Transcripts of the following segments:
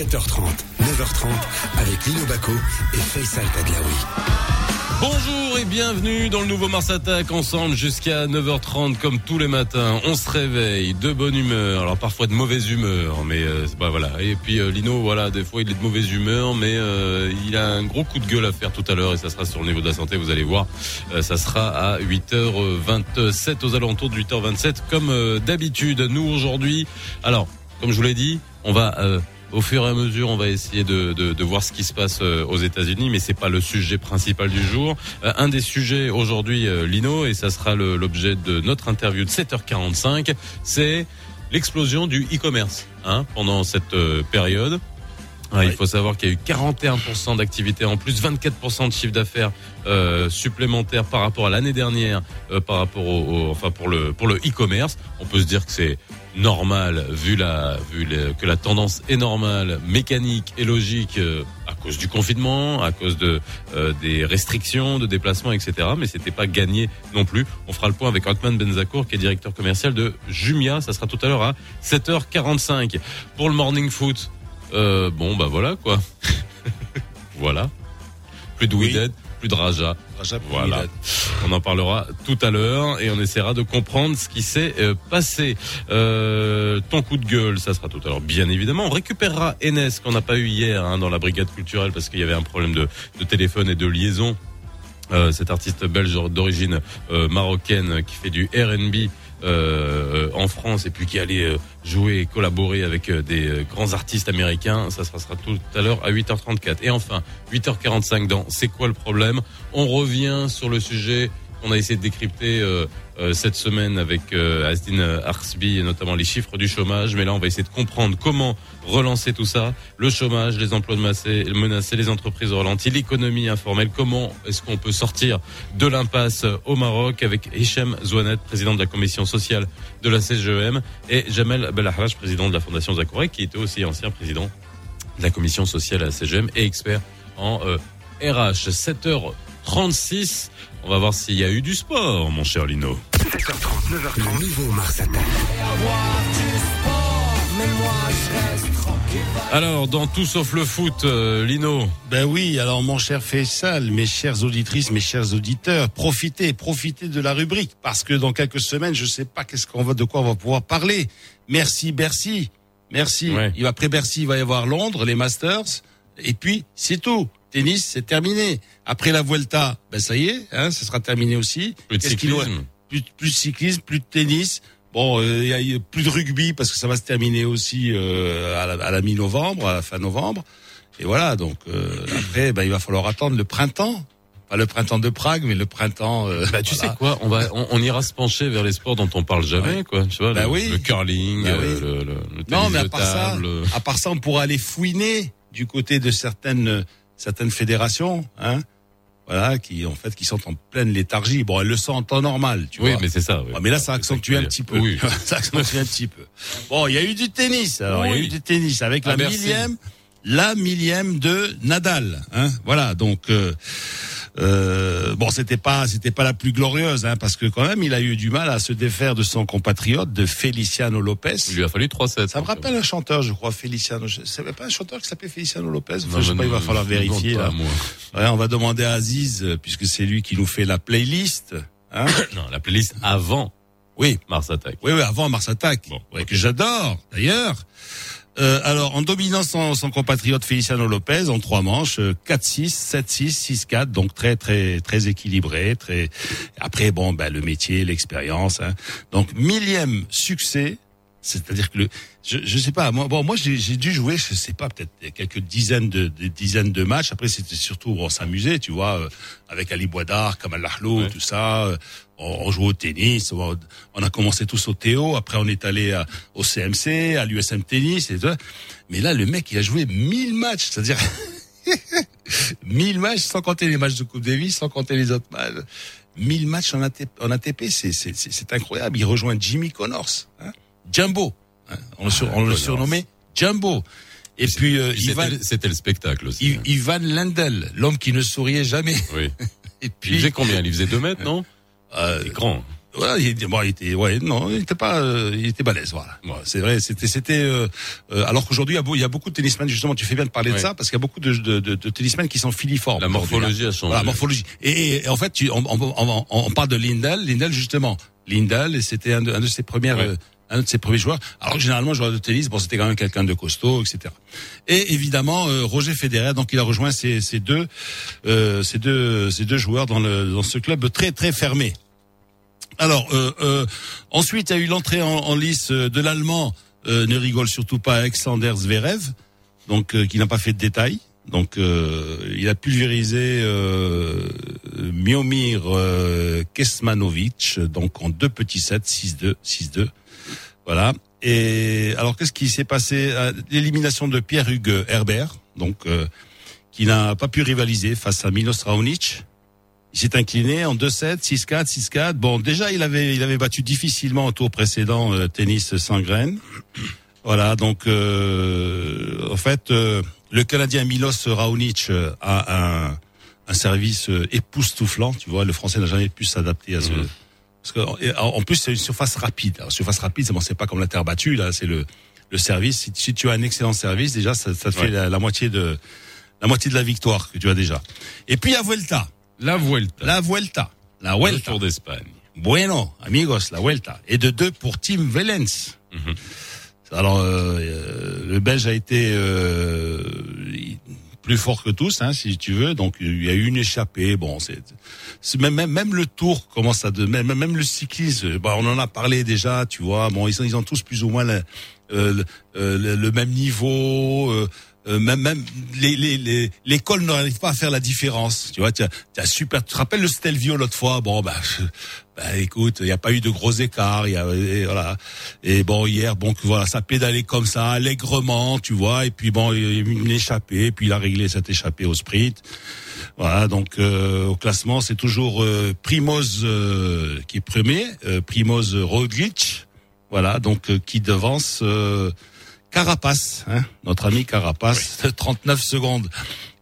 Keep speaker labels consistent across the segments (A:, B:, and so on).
A: 7h30, 9h30 avec Lino Baco et Faisal Taglaoui.
B: Bonjour et bienvenue dans le nouveau Mars Attack ensemble jusqu'à 9h30 comme tous les matins. On se réveille de bonne humeur, alors parfois de mauvaise humeur, mais euh, bah, voilà. Et puis euh, Lino, voilà, des fois il est de mauvaise humeur, mais euh, il a un gros coup de gueule à faire tout à l'heure et ça sera sur le niveau de la santé, vous allez voir. ça sera à 8h27 aux alentours de 8h27 comme d'habitude. Nous aujourd'hui, alors comme je vous l'ai dit, on va au fur et à mesure, on va essayer de, voir ce qui se passe euh, aux États-Unis, mais c'est pas le sujet principal du jour. Euh, un des sujets aujourd'hui, euh, Lino, et ça sera l'objet de notre interview de 7h45, c'est l'explosion du e-commerce hein, pendant cette période. Il faut savoir qu'il y a eu 41% d'activité en plus, 24% de chiffre d'affaires euh, supplémentaire par rapport à l'année dernière, par rapport au, enfin pour le pour le e-commerce. On peut se dire que c'est normal vu la vu que la tendance est normale, mécanique et logique euh, à cause du confinement, à cause de euh, des restrictions de déplacement, etc. Mais c'était pas gagné non plus. On fera le point avec Othman Benzakour qui est directeur commercial de Jumia. Ça sera tout à l'heure à 7h45 pour le morning foot. Euh, bon bah voilà quoi. voilà. Plus de oui plus de Raja. voilà. On en parlera tout à l'heure et on essaiera de comprendre ce qui s'est euh, passé. Euh, ton coup de gueule, ça sera tout à l'heure, bien évidemment. On récupérera Enes qu'on n'a pas eu hier hein, dans la brigade culturelle parce qu'il y avait un problème de, de téléphone et de liaison. Euh, cet artiste belge d'origine euh, marocaine qui fait du R&B euh, en France et puis qui allait euh, jouer et collaborer avec euh, des grands artistes américains. Ça se passera tout à l'heure à 8h34. Et enfin, 8h45 dans C'est quoi le problème? On revient sur le sujet on a essayé de décrypter euh, euh, cette semaine avec euh, Asdine Arsbi et notamment les chiffres du chômage. Mais là, on va essayer de comprendre comment relancer tout ça. Le chômage, les emplois menacés, les entreprises ralenties, l'économie informelle. Comment est-ce qu'on peut sortir de l'impasse au Maroc avec Hichem Zouanet, président de la commission sociale de la CGEM, et Jamel Belahraj, président de la Fondation Zakourek, qui était aussi ancien président de la commission sociale à la CGM et expert en RH. 7h36. On va voir s'il y a eu du sport, mon cher Lino.
A: 7h30, 9h30, le nouveau Mars
B: Alors, dans tout sauf le foot, euh, Lino.
C: Ben oui, alors mon cher Faisal, mes chères auditrices, mes chers auditeurs, profitez, profitez de la rubrique, parce que dans quelques semaines, je sais pas qu'est-ce qu'on va, de quoi on va pouvoir parler. Merci Bercy, merci. Il va après Bercy, il va y avoir Londres, les Masters, et puis c'est tout tennis, c'est terminé. Après la Vuelta, ben ça y est, hein, ça sera terminé aussi.
B: Plus,
C: plus, de cyclisme, plus de tennis. Bon, euh, il y a plus de rugby parce que ça va se terminer aussi euh, à la, mi-novembre, à la fin novembre. Et voilà, donc euh, après, ben, il va falloir attendre le printemps. Pas le printemps de Prague, mais le printemps.
B: bah, tu sais quoi, on va, on, ira se pencher vers les sports dont on parle jamais, quoi. Tu vois,
C: bah
B: le,
C: oui.
B: le curling,
C: bah
B: oui. le, le,
C: non, mais à part
B: table.
C: ça, à part ça, on pourra aller fouiner du côté de certaines certaines fédérations, hein, voilà, qui en fait qui sont en pleine léthargie. Bon, elles le sont en temps normal, tu
B: oui,
C: vois.
B: mais c'est ça. Oui.
C: Ah, mais là, ça accentue un petit peu.
B: Oui.
C: ça accentue un petit peu. Bon, il y a eu du tennis. Alors, il y a eu du tennis avec
B: À
C: la millième, la millième de Nadal. Hein, voilà. Donc. Euh, euh, bon, c'était pas, c'était pas la plus glorieuse, hein, parce que quand même, il a eu du mal à se défaire de son compatriote, de Feliciano Lopez.
B: Il lui a fallu 3-7.
C: Ça me rappelle un chanteur, je crois, Feliciano. Savais pas un chanteur qui s'appelait Feliciano Lopez? Enfin,
B: Non,
C: je sais pas, il va falloir vérifier. Là. Ouais, on va demander à Aziz, euh, puisque c'est lui qui nous fait la playlist. Hein
B: Non, la playlist avant
C: oui,
B: Mars Attack.
C: oui, oui, avant Mars Attack,
B: Bon,
C: ouais, que j'adore d'ailleurs. Euh, alors, en dominant son, son compatriote Feliciano Lopez en trois manches, euh, 4-6, 7-6, 6-4, donc très très très équilibré, très. Après, bon, ben le métier, l'expérience. Hein. Donc millième succès, c'est-à-dire que le, je je sais pas, moi bon moi j'ai dû jouer, je sais pas, peut-être quelques dizaines de, de dizaines de matchs. Après c'était surtout on s'amusait, tu vois, euh, avec Ali Boidar, Kamal Lahlo,
B: Ouais.
C: tout ça. euh, on, on jouait au tennis, on, on a commencé tous au Théo, après on est allé à- au CMC, à l'USM Tennis et tout. Mais là le mec il a joué 1000 matchs, c'est-à-dire 1000 matchs sans compter les matchs de Coupe Davis, sans compter les autres matchs. 1000 matchs en ATP, en ATP c'est c'est c'est c'est incroyable. Il rejoint Jimmy Connors, hein, Jumbo. hein. On le, sur- on le
B: Connors.
C: surnommait Jumbo. Et puis euh,
B: C'était le spectacle aussi.
C: I- Ivan Lendl, l'homme qui ne souriait jamais.
B: Oui.
C: Et
B: Il
C: puis
B: faisait combien? Il faisait 2 mètres, non?
C: Euh,
B: grand.
C: voilà, il, bon, il était, ouais, non, il était pas, euh, il était balèze, voilà. Bon, c'est vrai, c'était, c'était, euh, euh, alors qu'aujourd'hui, il y a beau- il y a beaucoup de tennismen, justement, tu fais bien de parler de ça, parce qu'il y a beaucoup de, de, de, de tennismen qui sont filiformes.
B: La
C: hein.
B: morphologie a changé.
C: Voilà, morphologie. Et, et en fait, tu, on, on, on, on parle de Lindell, Lindell justement, Lindell, et c'était un de, un de ses premières,
B: Ouais.
C: Un de ses premiers joueurs. Alors que généralement, joueur de tennis, bon, c'était quand même quelqu'un de costaud, etc. Et évidemment, euh, Roger Federer, donc il a rejoint ces, deux, euh, ces deux, ces deux joueurs dans le, dans ce club très, très fermé. Alors, euh, euh, ensuite, il y a eu l'entrée en, en lice euh, de l'allemand. euh, ne rigole surtout pas, Alexander Zverev, donc qui n'a pas fait de détails. Donc, il a pulvérisé Miomir Kesmanovic, donc en deux petits sets, 6-2, 6-2. Voilà. Et alors, qu'est-ce qui s'est passé Euh, L'élimination de Pierre-Hugues Herbert, donc euh, qui n'a pas pu rivaliser face à Milos Raonic. Il s'est incliné en 2-7, 6-4, 6-4. Bon, déjà, il avait, il avait battu difficilement au tour précédent euh, tennis sans graines. Voilà, donc euh, en fait, euh, le Canadien Milos Raonic euh, a un, service époustouflant. Tu vois, le Français n'a jamais pu s'adapter à ce.
B: Mhm.
C: Parce que, en plus, c'est une surface rapide. Alors, surface rapide, c'est bon, c'est pas comme la terre battue. Là, c'est le, le service. Si, si tu as un excellent service, déjà, ça, ça te
B: Ouais.
C: fait la, la moitié de la moitié de la victoire que tu as déjà. Et puis à Vuelta,
B: La Vuelta.
C: la Vuelta, la
B: Le
C: Vuelta.
B: Tour d'Espagne.
C: Bueno, amigos, la Vuelta. Et de deux pour Tim Wellens.
B: Mhm.
C: Alors, euh, euh, le Belge a été euh, plus fort que tous, hein, si tu veux. Donc, il y a eu une échappée. Bon, c'est même, même même le Tour commence à de même même le cyclisme. Bah, on en a parlé déjà, tu vois. Bon, ils, sont- ils ont tous plus ou moins le, euh, le, euh, le- le même niveau. euh, euh, même même les les les l'école n'arrive pas à faire la différence. Tu vois tu as, tu as super tu te rappelles le Stelvio l'autre fois? Bon bah bah écoute il n'y a pas eu de gros écarts y a et voilà. Et bon hier bon voilà ça pédalait comme ça allègrement tu vois. Et puis bon une échappée puis il a réglé cette échappée au sprint. Voilà donc euh, au classement c'est toujours euh, Primoz euh, qui est premier euh, Primoz Roglic. Voilà donc euh, qui devance Carapace, hein, notre ami Carapace, 39 secondes.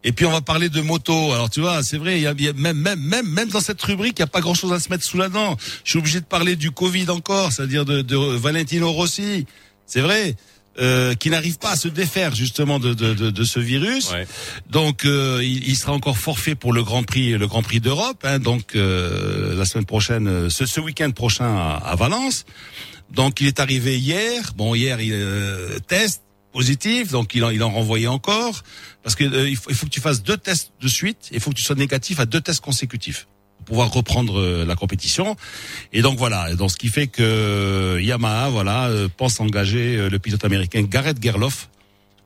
C: Et puis on va parler de moto. Alors tu vois, c'est vrai, il y a, même même même même dans cette rubrique, il y a pas grand-chose à se mettre sous la dent. Je suis obligé de parler du Covid encore, c'est-à-dire de, de Valentino Rossi. C'est vrai. Euh, qui n'arrive pas à se défaire justement de, de, de, de ce virus.
B: Ouais.
C: Donc euh, il, il sera encore forfait pour le Grand Prix, le Grand Prix d'Europe. Hein, donc euh, la semaine prochaine, euh, ce, ce week-end prochain à, à Valence. Donc il est arrivé hier. Bon hier il euh, test positif, donc il en, il en renvoyait encore parce que euh, il, faut, il faut que tu fasses deux tests de suite. Il faut que tu sois négatif à deux tests consécutifs pour pouvoir reprendre euh, la compétition. Et donc voilà, Et donc ce qui fait que euh, Yamaha voilà euh, pense engager le pilote américain Garrett Gerloff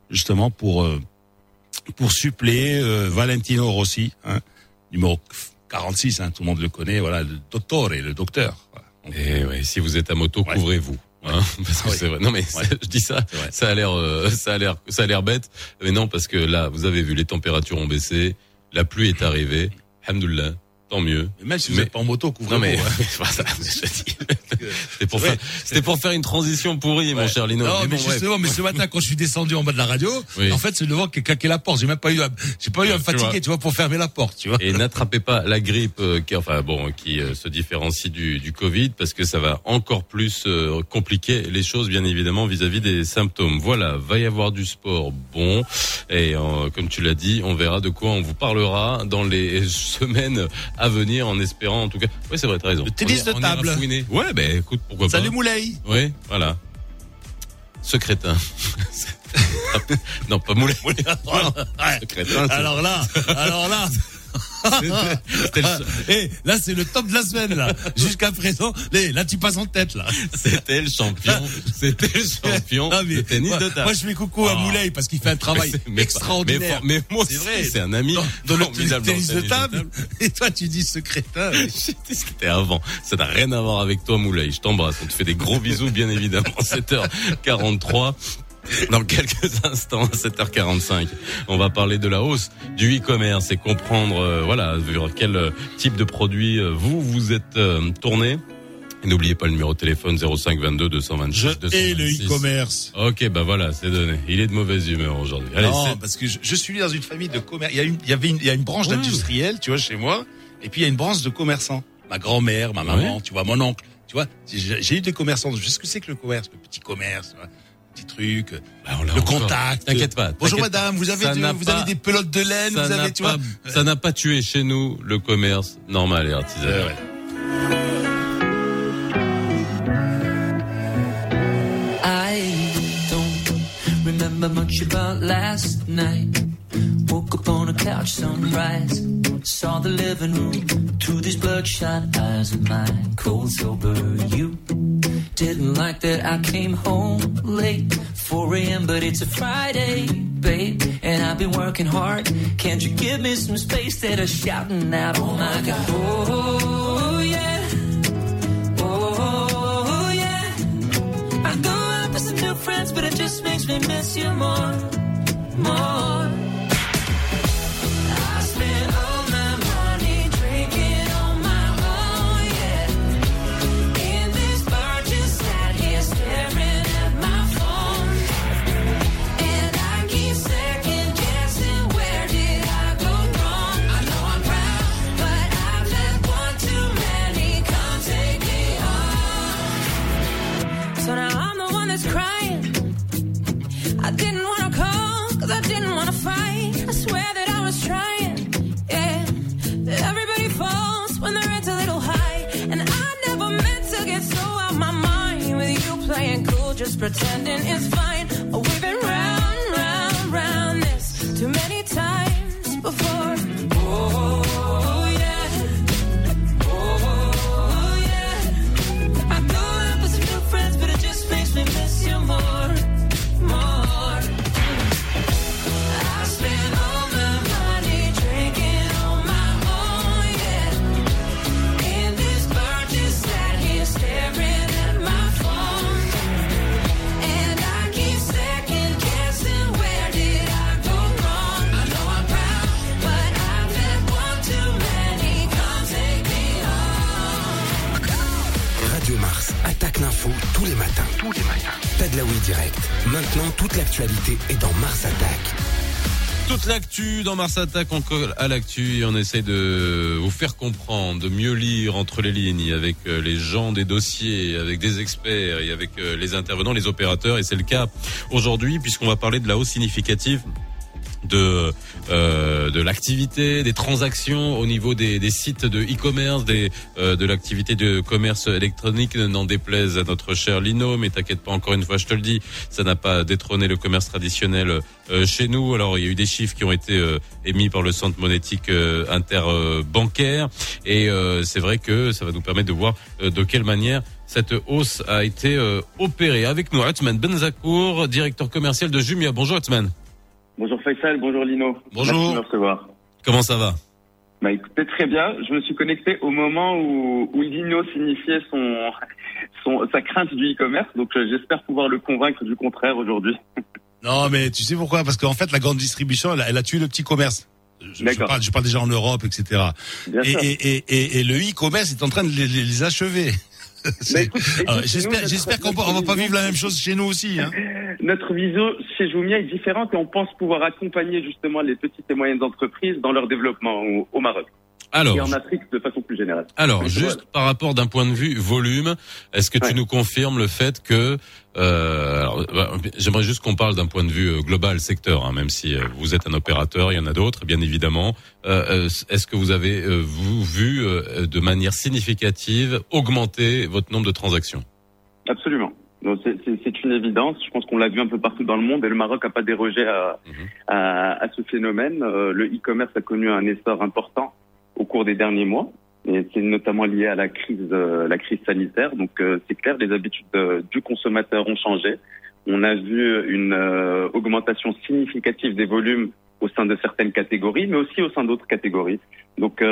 C: justement pour pour suppléer Valentino Rossi, hein, numéro 46, hein, tout le monde le connaît, voilà, le dottore, le docteur.
B: Et ouais, si vous êtes à moto,
C: Ouais.
B: couvrez-vous. Hein, parce que c'est vrai. Non mais
C: Ouais.
B: je dis ça, ça a l'air, euh, ça a l'air, ça a l'air bête, mais non parce que là, vous avez vu, les températures ont baissé, la pluie est arrivée, hamdoullah, tant mieux.
C: Mais même si vous
B: Mais-
C: n'êtes pas en moto, couvrez-vous.
B: Non mais
C: hein.
B: c'était pour faire, c'était pour faire une transition pourrie, mon cher Lino.
C: Non, mais,
B: bon,
C: justement, mais ce matin, quand je suis descendu en bas de la radio,
B: Oui.
C: en fait, c'est devant qui a claqué la porte. J'ai même pas eu, à- j'ai pas eu à me
B: vois.
C: fatiguer, tu vois, pour fermer la porte, tu vois.
B: Et n'attrapez pas la grippe euh, qui, enfin bon, qui euh, se différencie du, du Covid parce que ça va encore plus euh, compliquer les choses, bien évidemment, vis-à-vis des symptômes. Voilà, va y avoir du sport, bon, et comme tu l'as dit, on verra de quoi on vous parlera dans les semaines à venir, en espérant, en tout cas. Oui, c'est vrai, t'as raison.
C: Le tennis de table.
B: Ouais, ben écoute, pourquoi
C: Salut
B: pas.
C: Moulay.
B: Oui, voilà. Ce crétin. non, pas Moulay. Ce crétin. c'est-
C: Alors là, alors là,
B: C'était le-
C: eh, là c'est le top de la semaine là. Jusqu'à présent, là tu passes en tête là.
B: C'était le champion. C'était le champion
C: Non, mais
B: de tennis
C: moi,
B: de table.
C: Moi je fais coucou à
B: Ah.
C: Moulay parce qu'il fait un travail
B: Mais
C: extraordinaire.
B: Mais, mais moi
C: C'est
B: aussi,
C: vrai.
B: c'est un ami
C: dans le tennis
B: dans
C: de
B: le
C: table. Et toi tu dis ce crétin.
B: J'ai dit ce qui était avant. Ça n'a rien à voir avec toi, Moulay. Je t'embrasse. On te fait des gros bisous, bien évidemment. 7h43. Dans quelques instants, à 7h45, on va parler de la hausse du e-commerce et comprendre, euh, voilà, vers quel euh, type de produit euh, vous vous êtes euh, tourné. Et n'oubliez pas le numéro de téléphone 05 22 226
C: Je
B: 226.
C: hais le e-commerce.
B: Ok, bah voilà, c'est donné. Il est de mauvaise humeur aujourd'hui.
C: Non, parce que je, je suis dans une famille de commerce. Il y a une, il y avait une, il y a une branche
B: Ouais.
C: d'industriels, tu vois, chez moi, et puis il y a une branche de commerçants. Ma grand-mère, ma maman, tu vois, mon oncle. tu vois, j'ai j'ai eu des commerçants. Je sais ce que c'est que le commerce, le petit commerce, tu vois, petit truc,
B: Bah, on
C: le
B: encore.
C: contact.
B: T'inquiète pas.
C: Bonjour madame, vous avez
B: n'a
C: vous
B: pas-
C: avez des pelotes de laine,
B: Ça
C: vous
B: n'a
C: avez, tu vois.
B: pas, ça n'a pas tué chez nous le commerce normal et artisanal.
C: Ouais, ouais.
D: Remember much about last night. Woke up on a couch, sunrise. Saw the living room through these bloodshot eyes of mine. Cold sober, you didn't like that I came home late. 4 a.m., but it's a Friday, babe. And I've been working hard. Can't you give me some space that are shouting out, oh my god. Oh, friends, but it just makes me miss you more, more.
A: Dans Mars Attack,
B: on à l'actu on essaie de vous faire comprendre, de mieux lire entre les lignes avec euh, les gens des dossiers, avec des experts et avec euh, les intervenants, les opérateurs. Et c'est le cas aujourd'hui puisqu'on va parler de la hausse significative de euh, de l'activité, des transactions au niveau des, des sites de e-commerce, des euh, de l'activité de commerce électronique. N'en déplaise à notre cher Lino, mais t'inquiète pas, encore une fois, je te le dis, ça n'a pas détrôné le commerce traditionnel euh, chez nous. Alors il y a eu des chiffres qui ont été euh, émis par le Centre monétique euh, interbancaire, et euh, c'est vrai que ça va nous permettre de voir de quelle manière cette hausse a été opérée. Avec nous, Othman Benzakour, directeur commercial de Jumia. Bonjour Othman.
E: Bonjour Faisal, bonjour Lino.
C: Bonjour.
E: Merci de me recevoir.
B: Comment ça va?
E: Bah écoutez, très bien. Je me suis connecté au moment où, où Lino signifiait son, son, sa crainte du e-commerce, donc euh, j'espère pouvoir le convaincre du contraire aujourd'hui.
C: Non, mais tu sais pourquoi? Parce qu'en fait, la grande distribution, elle, a- elle a tué le petit commerce. Je, je
E: D'accord.
C: parle, je parle déjà en Europe, etc.
E: Bien
C: Et,
E: sûr.
C: et, et, et, et le e-commerce est en train de les achever.
E: Nous,
C: J'espère, qu'on va, on va pas vivre la même chose chez nous aussi. Hein.
E: Notre vision chez Jumia est différente et on pense pouvoir accompagner justement les petites et moyennes entreprises dans leur développement au, au Maroc
B: Alors,
E: et en Afrique de façon plus générale.
B: alors juste par rapport d'un point de vue volume, est-ce que tu nous confirmes le fait que euh, bah, j'aimerais juste qu'on parle d'un point de vue euh, global secteur, hein, même si euh, vous êtes un opérateur, il y en a d'autres, bien évidemment. Euh, est-ce que vous avez vous vu de manière significative augmenter votre nombre de transactions?
E: Absolument. C'est une évidence. Je pense qu'on l'a vu un peu partout dans le monde et le Maroc n'a pas dérogé à,
B: Mhm.
E: à, à ce phénomène. Euh, le e-commerce a connu un essor important au cours des derniers mois. Et c'est notamment lié à la crise, euh, la crise sanitaire. Donc euh, c'est clair, les habitudes euh, du consommateur ont changé. On a vu une augmentation significative des volumes au sein de certaines catégories, mais aussi au sein d'autres catégories. Donc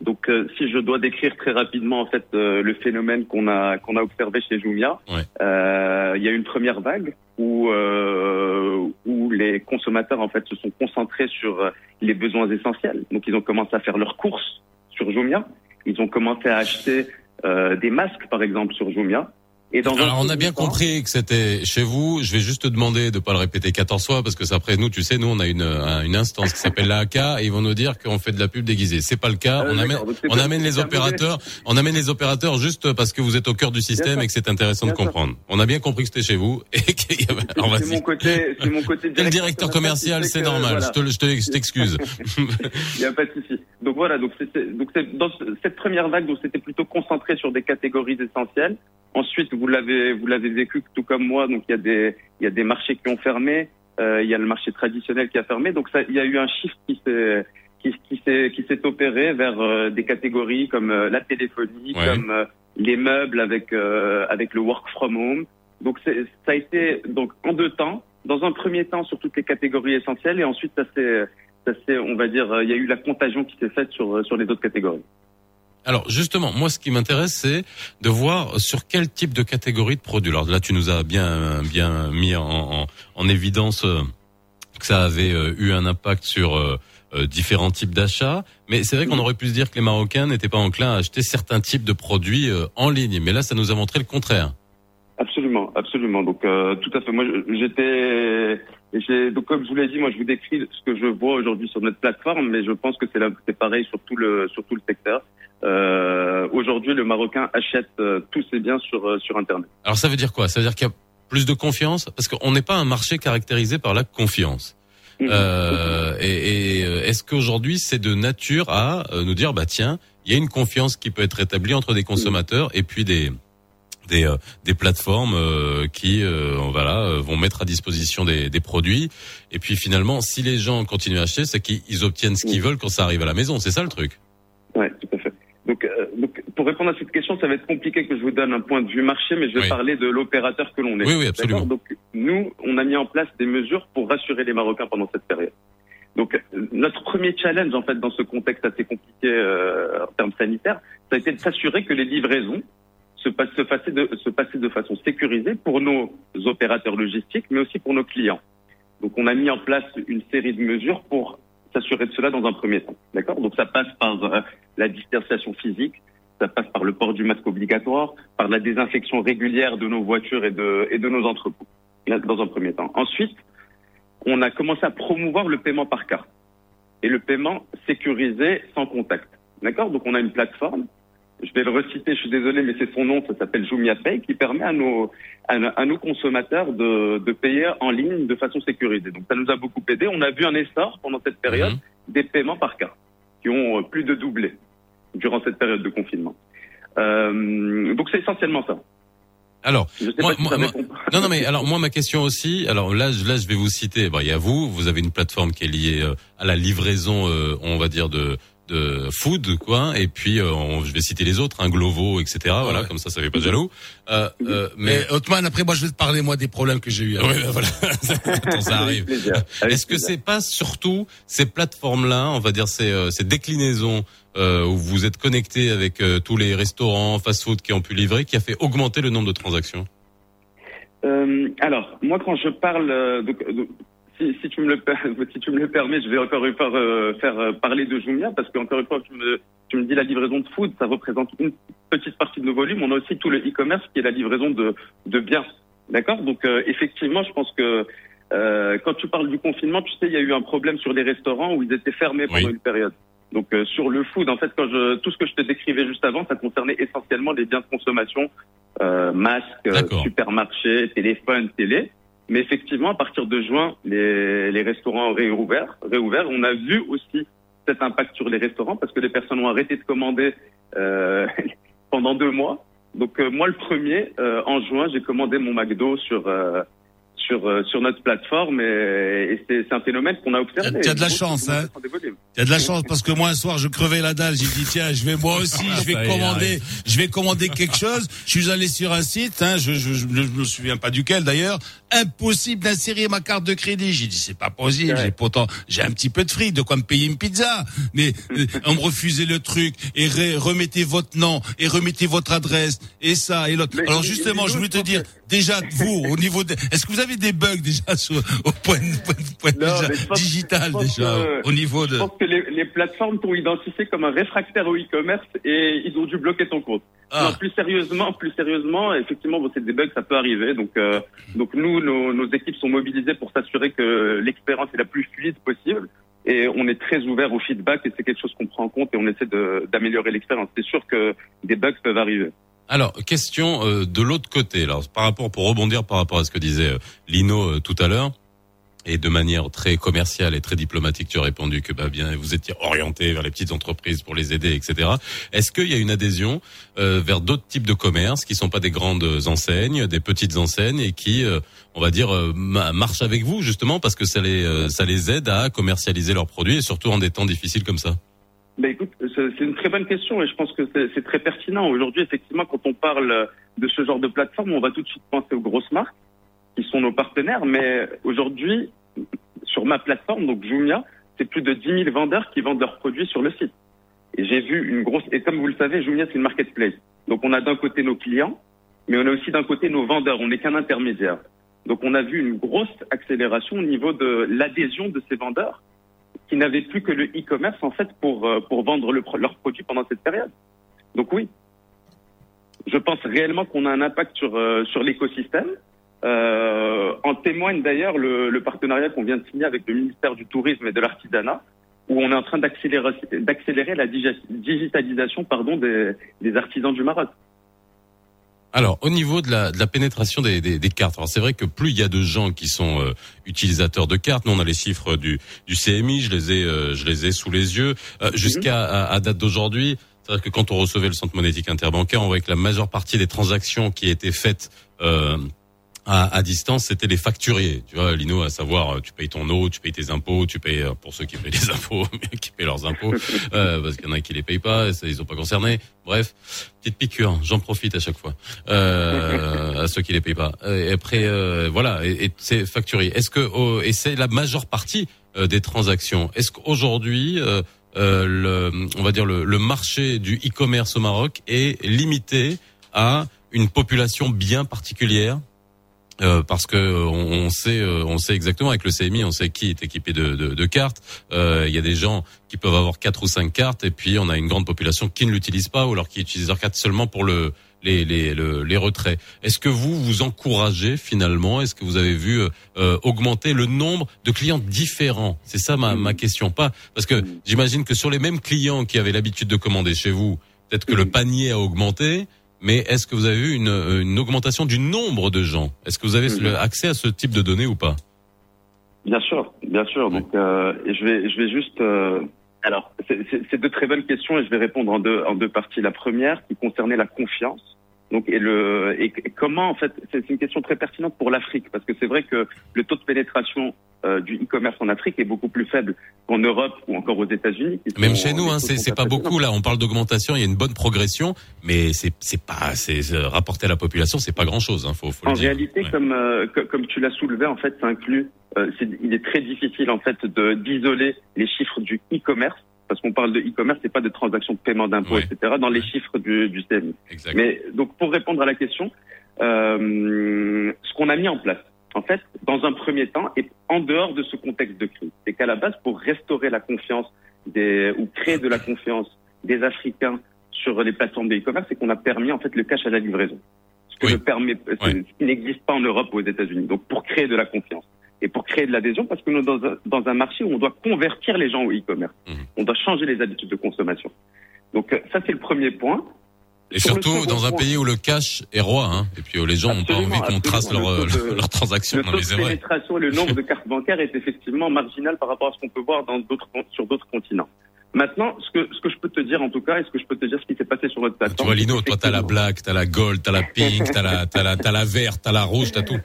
E: donc, euh, si je dois décrire très rapidement en fait euh, le phénomène qu'on a qu'on a observé chez Jumia,
B: Ouais.
E: euh, il y a eu une première vague où euh, où les consommateurs en fait se sont concentrés sur euh, les besoins essentiels. Donc, ils ont commencé à faire leurs courses sur Jumia. Ils ont commencé à acheter euh, des masques par exemple sur Jumia. Et dans un
B: Alors on a bien
E: temps-
B: compris que c'était chez vous. Je vais juste te demander de pas le répéter 14 fois parce que ça, après nous, tu sais, nous on a une un- une instance qui s'appelle l'AAK et ils vont nous dire qu'on fait de la pub déguisée. C'est pas le cas.
E: Ah,
B: on amène on amène les opérateurs. On amène les opérateurs juste parce que vous êtes au cœur du système et que c'est intéressant de comprendre. On a bien compris que c'était chez vous et qu'il y avait.
E: C'est mon côté, c'est mon côté
B: T'es le directeur commercial, c'est normal.
E: voilà.
B: Je te je te je t'excuse.
E: Il n'y a pas de souci. Donc voilà, donc c'est donc c'est dans ce- cette première vague, donc c'était plutôt concentré sur des catégories essentielles. Ensuite, vous l'avez vous l'avez vécu tout comme moi. Donc il y a des il y a des marchés qui ont fermé. Euh, il y a le marché traditionnel qui a fermé. Donc ça, il y a eu un chiffre qui s'est qui, qui s'est qui s'est opéré vers euh, des catégories comme euh, la téléphonie,
B: Ouais.
E: comme les meubles avec avec le work from home. Donc ça a été donc en deux temps. Dans un premier temps sur toutes les catégories essentielles et ensuite ça s'est ça c'est, on va dire, il y a eu la contagion qui s'est faite sur, sur les autres catégories.
B: Alors justement, moi ce qui m'intéresse c'est de voir sur quel type de catégorie de produits. Alors là tu nous as bien bien mis en, en, en évidence euh, que ça avait euh, eu un impact sur euh, différents types d'achats, mais c'est vrai qu'on aurait pu se dire que les Marocains n'étaient pas enclins à acheter certains types de produits en ligne, mais là ça nous a montré le contraire.
E: Absolument, absolument. Donc euh, tout à fait. Moi, j'étais, donc comme je vous l'ai dit, moi je vous décris ce que je vois aujourd'hui sur notre plateforme, mais je pense que c'est pareil sur tout le sur tout le secteur. Euh, aujourd'hui, le Marocain achète euh, tous ses biens sur euh, sur Internet.
B: Alors ça veut dire quoi? Ça veut dire qu'il y a plus de confiance? Parce qu'on n'est pas un marché caractérisé par la confiance. Euh, et et, euh, est-ce qu'aujourd'hui c'est de nature à euh, nous dire bah tiens il y a une confiance qui peut être établie entre des consommateurs et puis des des, euh, des plateformes euh, qui euh, voilà vont mettre à disposition des, des produits? Et puis finalement si les gens continuent à acheter c'est qu'ils obtiennent ce qu'ils veulent quand ça arrive à la maison. C'est ça le truc?
E: Ouais, tout à fait. Donc, euh, donc, pour répondre à cette question, ça va être compliqué que je vous donne un point de vue marché, mais je vais
B: Oui.
E: parler de l'opérateur que l'on est.
B: Oui, oui, absolument.
E: Donc, nous, on a mis en place des mesures pour rassurer les Marocains pendant cette période. Donc, euh, notre premier challenge, en fait, dans ce contexte assez compliqué euh, en termes sanitaires, ça a été de s'assurer que les livraisons se, passent, se, passaient de, se passaient de façon sécurisée pour nos opérateurs logistiques, mais aussi pour nos clients. Donc, on a mis en place une série de mesures pour s'assurer de cela dans un premier temps. D'accord? Donc, ça passe par euh, la distanciation physique, ça passe par le port du masque obligatoire, par la désinfection régulière de nos voitures et de, et de nos entrepôts, dans un premier temps. Ensuite, on a commencé à promouvoir le paiement par carte et le paiement sécurisé sans contact. D'accord? Donc on a une plateforme, je vais le reciter, je suis désolé, mais c'est son nom, ça s'appelle Jumia Pay, qui permet à nos, à, nos- à nos consommateurs de, de payer en ligne de façon sécurisée. Donc ça nous a beaucoup aidé. On a vu un essor pendant cette période
B: Mhm.
E: des paiements par carte qui ont euh, plus de doublé durant cette période de confinement. Euh, donc c'est essentiellement ça.
B: alors Moi-
E: si.
B: Non, non, mais alors moi ma question aussi. Alors là, je- là, je vais vous citer. Bah, il y a vous. Vous avez une plateforme qui est liée euh, à la livraison, euh, on va dire de de food, quoi. Et puis, euh, on- je vais citer les autres, un Glovo, etc. Voilà,
C: Ouais.
B: comme ça, ça fait pas jaloux. Euh, euh, mais
C: Hotman, après moi je vais te parler moi des problèmes que j'ai eu.
B: Ouais, voilà, Quand ça arrive. Est-ce que c'est pas surtout ces plateformes-là, on va dire ces, euh, ces déclinaisons euh, où vous êtes connecté avec euh, tous les restaurants, fast-food qui ont pu livrer, qui a fait augmenter le nombre de transactions?
E: Euh, alors, moi, quand je parle, euh, si, si tu me le per- si tu me le permets, je vais encore une fois euh, faire euh, parler de Jumia parce qu'encore une fois, tu me, tu me dis la livraison de food, ça représente une petite partie de nos volumes. On a aussi tout le e-commerce qui est la livraison de, de biens. D'accord? Donc, euh, effectivement, je pense que euh, quand tu parles du confinement, tu sais, il y a eu un problème sur les restaurants où ils étaient fermés pendant
B: Oui.
E: une période. Donc, euh, sur le food, en fait, quand je, tout ce que je te décrivais juste avant, ça concernait essentiellement les biens de consommation, masques, supermarchés, téléphone, télé. Mais effectivement, à partir de juin, les, les restaurants ont réouvert, réouvert. On a vu aussi cet impact sur les restaurants parce que les personnes ont arrêté de commander euh, pendant deux mois. Donc euh, moi, le premier, euh, en juin, j'ai commandé mon McDo sur euh, sur euh, sur notre plateforme et, et c'est un phénomène qu'on a observé.
C: Il y a- il y a de la chance, hein. a de la chance parce que moi un soir je crevais la dalle, j'ai dit tiens je vais moi aussi je vais commander je vais commander quelque chose. Je suis allé sur un site, hein, je, je, je, me- je me souviens pas duquel d'ailleurs, impossible d'insérer ma carte de crédit. J'ai dit c'est pas possible,
E: Ouais.
C: j'ai pourtant j'ai un petit peu de fric, de quoi me payer une pizza? Mais euh, on me refusait le truc et re- remettez votre nom et remettez votre adresse et ça et l'autre. Alors justement je voulais te dire déjà vous au niveau de, est-ce que vous avez des bugs déjà sur, au point, point, point
E: Non,
C: déjà
E: mais je pense-
C: digital déjà
E: que-
C: au niveau
E: Je
C: de.
E: pense que les, les plateformes t'ont identifié comme un réfractaire au e-commerce et ils ont dû bloquer ton compte.
C: Ah.
E: Non, plus sérieusement, plus sérieusement, effectivement, bon, c'est des bugs, ça peut arriver. Donc, euh, donc nous, nos, nos équipes sont mobilisées pour s'assurer que l'expérience est la plus fluide possible. Et on est très ouvert au feedback et c'est quelque chose qu'on prend en compte et on essaie d'améliorer l'expérience. C'est sûr que des bugs peuvent arriver.
B: Alors, question euh, de l'autre côté. Alors, par rapport, pour rebondir par rapport à ce que disait euh, Lino euh, tout à l'heure, et de manière très commerciale et très diplomatique, tu as répondu que bah bien vous étiez orienté vers les petites entreprises pour les aider, etc. Est-ce qu'il y a une adhésion euh, vers d'autres types de commerces qui sont pas des grandes enseignes, des petites enseignes et qui, euh, on va dire, euh, ma- marchent avec vous justement parce que ça les euh, ça les aide à commercialiser leurs produits et surtout en des temps difficiles comme ça?
E: Bah écoute, c'est une très bonne question et je pense que c'est très pertinent. Aujourd'hui, effectivement, quand on parle de ce genre de plateforme, on va tout de suite penser aux grosses marques qui sont nos partenaires. Mais aujourd'hui, sur ma plateforme, donc Jumia, c'est plus de 10 000 vendeurs qui vendent leurs produits sur le site. Et j'ai vu une grosse... Et comme vous le savez, Jumia, c'est une marketplace. Donc on a d'un côté nos clients, mais on a aussi d'un côté nos vendeurs. On n'est qu'un intermédiaire. Donc on a vu une grosse accélération au niveau de l'adhésion de ces vendeurs qui n'avaient plus que le e-commerce en fait pour euh, pour vendre leurs produits pendant cette période. Donc oui, je pense réellement qu'on a un impact sur euh, sur l'écosystème. Euh, en témoigne d'ailleurs le, partenariat qu'on vient de signer avec le ministère du Tourisme et de l'Artisanat, où on est en train d'accélérer la digi- digitalisation pardon des artisans du Maroc.
B: Alors, au niveau de la, de la pénétration des, des, des cartes, alors c'est vrai que plus il y a de gens qui sont euh, utilisateurs de cartes, nous on a les chiffres du, du CMI, je les ai, euh, je les ai sous les yeux, Euh, jusqu'à à, à date d'aujourd'hui. C'est-à-dire que quand on recevait le centre monétique interbancaire, on voyait que la majeure partie des transactions qui étaient faites euh, à, à distance, c'était les facturiers. Tu vois, Lino, à savoir, euh, tu payes ton eau, tu payes tes impôts, tu payes euh, pour ceux qui payent les impôts, qui payent leurs impôts, euh, parce qu'il y en a qui les payent pas, ça, ils sont pas concernés. Bref, petite piqûre, j'en profite à chaque fois euh, à ceux qui les payent pas. Et après, euh, voilà, et, et c'est facturier. Est-ce que oh, et c'est la majeure partie euh, des transactions. Est-ce qu'aujourd'hui, le, on va dire le, le marché du e-commerce au Maroc est limité à une population bien particulière euh, parce que euh, on, on sait, euh, on sait exactement avec le CMI, on sait qui est équipé de, de, de cartes. Euh, Il y a des gens qui peuvent avoir quatre ou cinq cartes, et puis on a une grande population qui ne l'utilise pas ou alors qui utilise leur carte seulement pour le les les le- les retraits. Est-ce que vous vous encouragez finalement? Est-ce que vous avez vu augmenter le nombre de clients différents? C'est ça ma ma question. Pas parce que j'imagine que sur les mêmes clients qui avaient l'habitude de commander chez vous, peut-être que le panier a augmenté. Mais est-ce que vous avez eu une, une augmentation du nombre de gens? Est-ce que vous avez accès à ce type de données ou pas?
E: Bien sûr, bien sûr. Donc, euh, je vais, je vais juste. euh, alors, c'est deux très bonnes questions et je vais répondre en deux, en deux parties. La première qui concernait la confiance. Donc, et le et, comment en fait, c'est une question très pertinente pour l'Afrique parce que c'est vrai que le taux de pénétration euh, du e-commerce en Afrique est beaucoup plus faible qu'en Europe ou encore aux États-Unis.
B: Même chez nous, hein, c'est pas beaucoup. Là, on parle d'augmentation. Il y a une bonne progression, mais c'est c'est pas c'est c'est rapporté à la population, c'est pas grand chose. Hein, faut, faut
E: En
B: le dire.
E: réalité,
B: Ouais.
E: comme euh, co- comme tu l'as soulevé, en fait, ça inclut. euh, c'est- il est très difficile en fait de d'isoler les chiffres du e-commerce parce qu'on parle de e-commerce, c'est pas de transactions de paiement d'impôts,
B: Ouais.
E: etc. Dans les chiffres du, du CMI.
B: Exact.
E: Mais donc pour répondre à la question, euh, ce qu'on a mis en place, en fait, dans un premier temps, et en dehors de ce contexte de crise, c'est qu'à la base, pour restaurer la confiance des ou créer de la confiance des Africains sur les plateformes de e-commerce, c'est qu'on a permis en fait le cash à la livraison, ce que
B: Oui.
E: ne permet, ce
B: Ouais.
E: qui n'existe pas en Europe ou aux États-Unis. Donc pour créer de la confiance et pour créer de l'adhésion, parce que nous dans un, dans un marché où on doit convertir les gens au e-commerce,
B: Mhm.
E: on doit changer les habitudes de consommation. Donc euh, ça c'est le premier point.
B: Et
E: Sur
B: surtout dans un
E: point-
B: pays où le cash est roi, hein, et puis les gens n'ont pas envie qu'on trace leur,
E: absolument. Le taux de-
B: leurs transactions.
E: Le taux
B: mais
E: de pénétration et le nombre de cartes bancaires est effectivement marginal par rapport à ce qu'on peut voir dans d'autres, con- sur d'autres continents. Maintenant, ce que, ce que je peux te dire en tout cas, et ce que je peux te dire ce qui s'est passé sur notre
B: Tu
E: plateforme.
B: vois, Lino, toi, t'as la black, t'as la gold, t'as la pink, t'as la, t'as la, t'as la verte, t'as la rouge, t'as tout.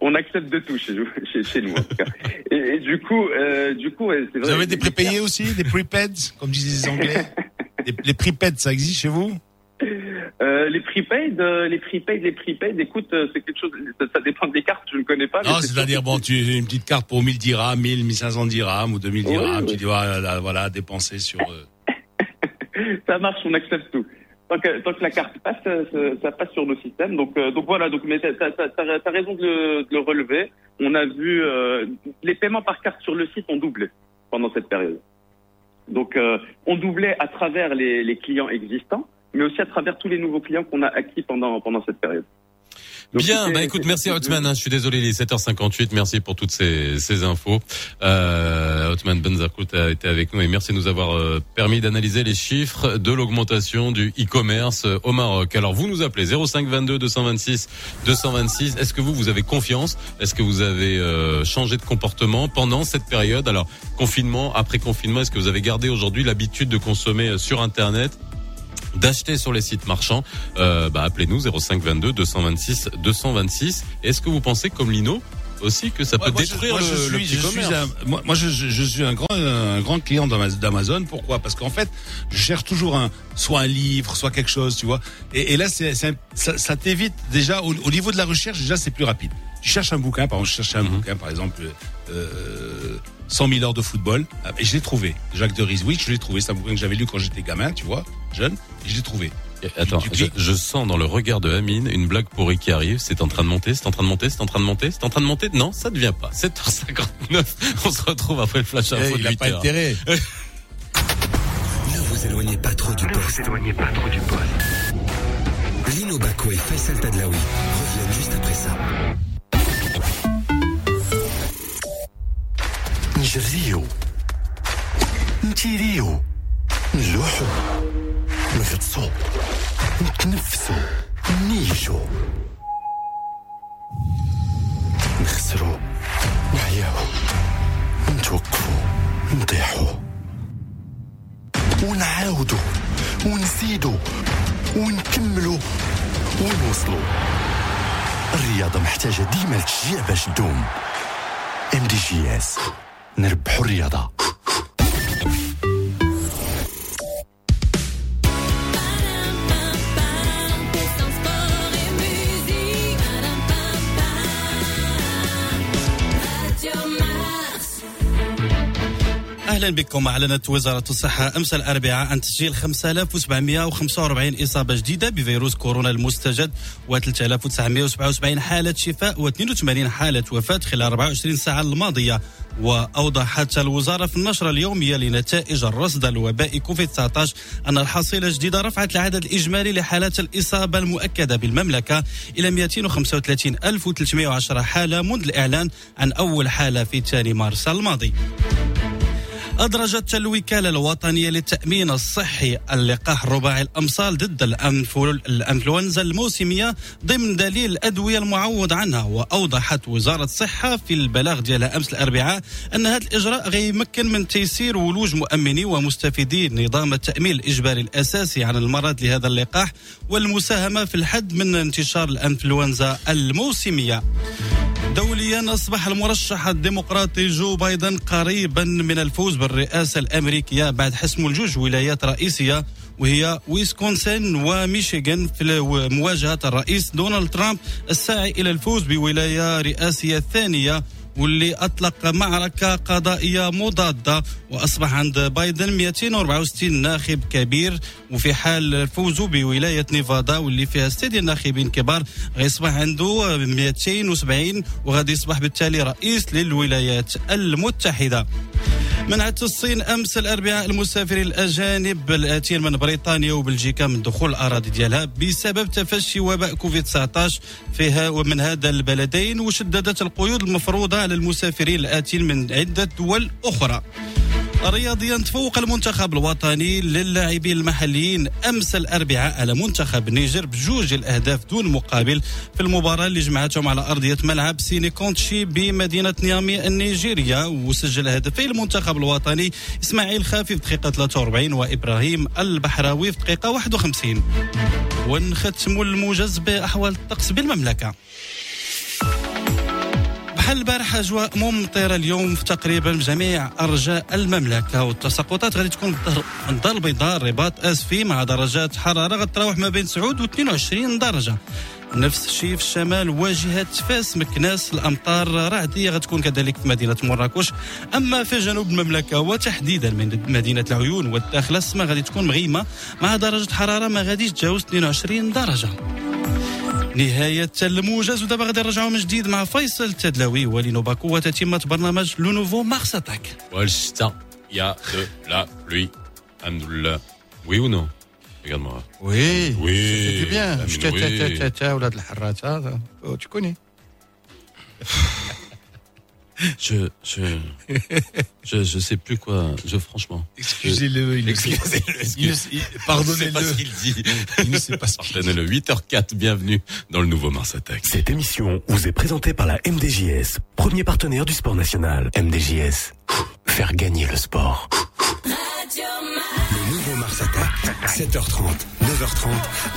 E: On accepte de tout chez, nous- chez, chez nous en tout cas. Et, et du coup, euh, du coup, ouais, c'est
C: Vous
E: vrai.
C: avez des prépayés aussi, des prepaids, comme disent les Anglais les, les prepaids, ça existe chez vous?
E: Euh, les prepaid, euh, les prepaid, les prepaid, écoute, euh, c'est quelque chose, ça, ça dépend des cartes, je ne connais pas.
C: Non,
E: c'est
C: c'est-à-dire, bon, tu as une petite carte pour 1000 dirhams, 1000, 1500 dirhams ou 2000
E: Oui,
C: dirhams,
E: oui.
C: tu dois, euh, là, voilà, dépenser sur... euh,
E: Ça marche, on accepte tout. Tant que, la carte passe, ça, passe sur nos systèmes. Donc, euh, voilà. Donc, mais t'as, t'as raison de le, de le relever. On a vu euh, les paiements par carte sur le site ont doublé pendant cette période. Donc, euh, on doublait à travers les, les clients existants, mais aussi à travers tous les nouveaux clients qu'on a acquis pendant pendant cette période. Donc,
B: Bien, bah écoute, merci Hotman, hein, je suis désolé, il est 7h58, merci pour toutes ces, ces infos. Euh, Hotman Benzakut a été avec nous et merci de nous avoir euh, permis d'analyser les chiffres de l'augmentation du e-commerce euh, au Maroc. Alors vous nous appelez 0522 226 226, est-ce que vous, vous avez confiance? Est-ce que vous avez euh, changé de comportement pendant cette période? Alors confinement, après confinement, est-ce que vous avez gardé aujourd'hui l'habitude de consommer euh, sur Internet? D'acheter sur les sites marchands, euh, bah, appelez-nous 05 22 226 226. Est-ce que vous pensez comme Lino aussi que ça peut
C: Ouais, moi, je-
B: détruire
C: moi,
B: le,
C: je
B: le
C: suis-
B: petit
C: je suis
B: commerce?
C: un- moi, moi, je, suis un grand, un grand client d'Ama- d'Amazon. Pourquoi? Parce qu'en fait, je cherche toujours un, soit un livre, soit quelque chose, tu vois. Et, et là, c'est, ça, ça t'évite déjà au, au niveau de la recherche. Déjà, c'est plus rapide. Tu cherches un bouquin, par exemple, je cherchais un
B: Mhm.
C: bouquin, par exemple, euh, 100 000 heures de football, et je l'ai trouvé. Jacques de Rizwick, je l'ai trouvé. C'est un bouquin que j'avais lu quand j'étais gamin, tu vois, jeune, et je l'ai trouvé.
B: Attends, je, sens dans le regard de Amine une blague pourrie qui arrive. C'est en train de monter, c'est en train de monter, c'est en train de monter, c'est en train de monter. Non, ça ne vient pas. 7h59, on se retrouve après le flash info
C: Eh,
B: de
C: il a
B: 8
C: pas
B: heures.
C: intérêt.
A: Ne vous éloignez pas trop du poste. Lino Baco et Faisal Tadlaoui reviennent juste après ça.
F: نجريو نتيريو نلوحو. نغطسو. نتنفسو. نيجو نخسرو. نعياو. نتوقفو. نطيحو. ونعاودو. ونزيدو. ونكملو. ونوصلو. الرياضة محتاجة ديما التشجيع باش تدوم. ام دي جي اس
D: 내를 버리려다.
G: أهلا بكم أعلنت وزارة الصحة أمس الأربعاء عن تسجيل 5745 إصابة جديدة بفيروس كورونا المستجد و3977 حالة شفاء و82 حالة وفاة خلال 24 ساعة الماضية وأوضحت الوزارة في النشرة اليومية لنتائج الرصد الوبائي كوفيد 19 أن الحصيلة الجديدة رفعت العدد الإجمالي لحالات الإصابة المؤكدة بالمملكة إلى 235310 حالة منذ الإعلان عن أول حالة في 2 مارس الماضي. أدرجت الوكالة الوطنية للتأمين الصحي اللقاح الرباعي الأمصال ضد الأنفل- الأنفلونزا الموسمية ضمن دليل الأدوية المعوض عنها وأوضحت وزارة الصحة في البلاغ ديالها أمس الأربعاء أن هذا الإجراء غيمكن من تيسير ولوج مؤمني ومستفيدي نظام التأمين الإجباري الأساسي عن المرض لهذا اللقاح والمساهمة في الحد من انتشار الأنفلونزا الموسمية. دوليا أصبح المرشح الديمقراطي جو بايدن قريبا من الفوز بالرئاسة الأمريكية بعد حسم الجوج ولايات رئيسية وهي ويسكونسن وميشيغان في مواجهة الرئيس دونالد ترامب الساعي إلى الفوز بولاية رئاسية ثانية. واللي أطلق معركة قضائية مضادة وأصبح عند بايدن 264 ناخب كبير وفي حال فوزه بولاية نيفادا واللي فيها ستة ديال الناخبين كبار غيصبح عنده 270 وغادي يصبح بالتالي رئيس للولايات المتحدة. منعت الصين أمس الأربعاء المسافرين الأجانب الآتين من بريطانيا وبلجيكا من دخول الاراضي ديالها بسبب تفشي وباء كوفيد 19 فيها ومن هذا البلدين وشددت القيود المفروضة على المسافرين الاتين من عدة دول أخرى. رياضيا تفوق المنتخب الوطني للاعبين المحليين أمس الأربعاء على منتخب النيجر بجوج الأهداف دون مقابل في المباراة اللي جمعتهم على أرضية ملعب سيني كونتشي بمدينة نيامي النيجيريه وسجل هدفي المنتخب الوطني إسماعيل خافي في دقيقة 43 وإبراهيم البحراوي في دقيقة 51 ونختم الموجز بأحوال الطقس بالمملكة. بحال البارح أجواء ممطرة اليوم في تقريبا جميع أرجاء المملكة والتساقطات. غادي تكون الدار البيضاء الرباط آسفي مع درجات حرارة غتراوح ما بين 9 و 22 درجة. نفس الشيء في الشمال واجهة فاس مكناس الأمطار رعدية غتكون كذلك في مدينة مراكش. أما في جنوب المملكة وتحديدا من مدينة العيون والداخلة السماء غادي تكون مغيمة مع درجة حرارة ما غاديش تجاوز 22 درجة. نهاية الموجز ودابا غادي نرجعوا من جديد مع فيصل التدلاوي ولينو باكو وتتمة برنامج لو نوفو مارس اتاك
B: والشتا يا لا بلوي الحمد لله وي و نو également.
H: Oui,
B: oui.
H: C'était bien. Je
B: tata,
H: tata, ou là de la harata. Tu connais.
B: Je, je, je, je sais plus quoi. Je, franchement.
C: Excusez-le, il ne sait pas-
B: Excusez-le, sais pas ce
C: Pardonnez-le.
B: qu'il dit.
C: Il ne sait pas ce qu'il dit.
B: Pardonnez-le. 8h04, bienvenue dans le nouveau Mars Attack.
A: Cette émission vous est présentée par la MDJS, premier partenaire du sport national. MDJS, faire gagner le sport. Le nouveau Mars Attack, 7h30, 9h30,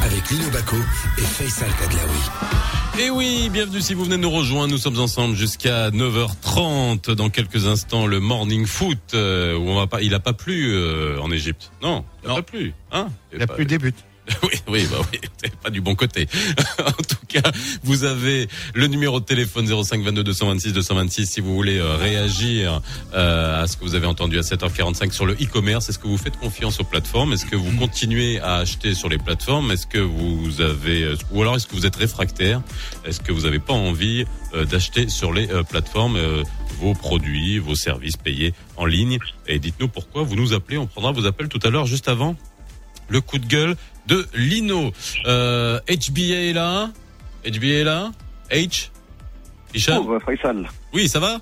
A: avec Lino Baco et Faisal Tadlaoui.
B: Et oui, bienvenue si vous venez nous rejoindre. Nous sommes ensemble jusqu'à 9h30. Dans quelques instants, le morning foot euh, où on va pas. Il a pas plu euh, en Égypte. Non, il a
C: Non.
B: pas plu. Hein?
H: Il a
B: pas-
H: plus de début.
B: Oui, oui, bah oui, c'est pas du bon côté. en tout cas, vous avez le numéro de téléphone 05 22 226 226 si vous voulez euh, réagir euh, à ce que vous avez entendu à 7h45 sur le e-commerce. Est-ce que vous faites confiance aux plateformes? Est-ce que vous continuez à acheter sur les plateformes? Est-ce que vous avez euh, ou alors est-ce que vous êtes réfractaire? Est-ce que vous n'avez pas envie euh, d'acheter sur les plateformes vos produits, vos services payés en ligne? Et dites-nous pourquoi vous nous appelez. On prendra vos appels tout à l'heure, juste avant le coup de gueule de Lino. Euh, HBA est là HBA est là H Hicham
I: Oh, Faisal.
B: Oui, ça va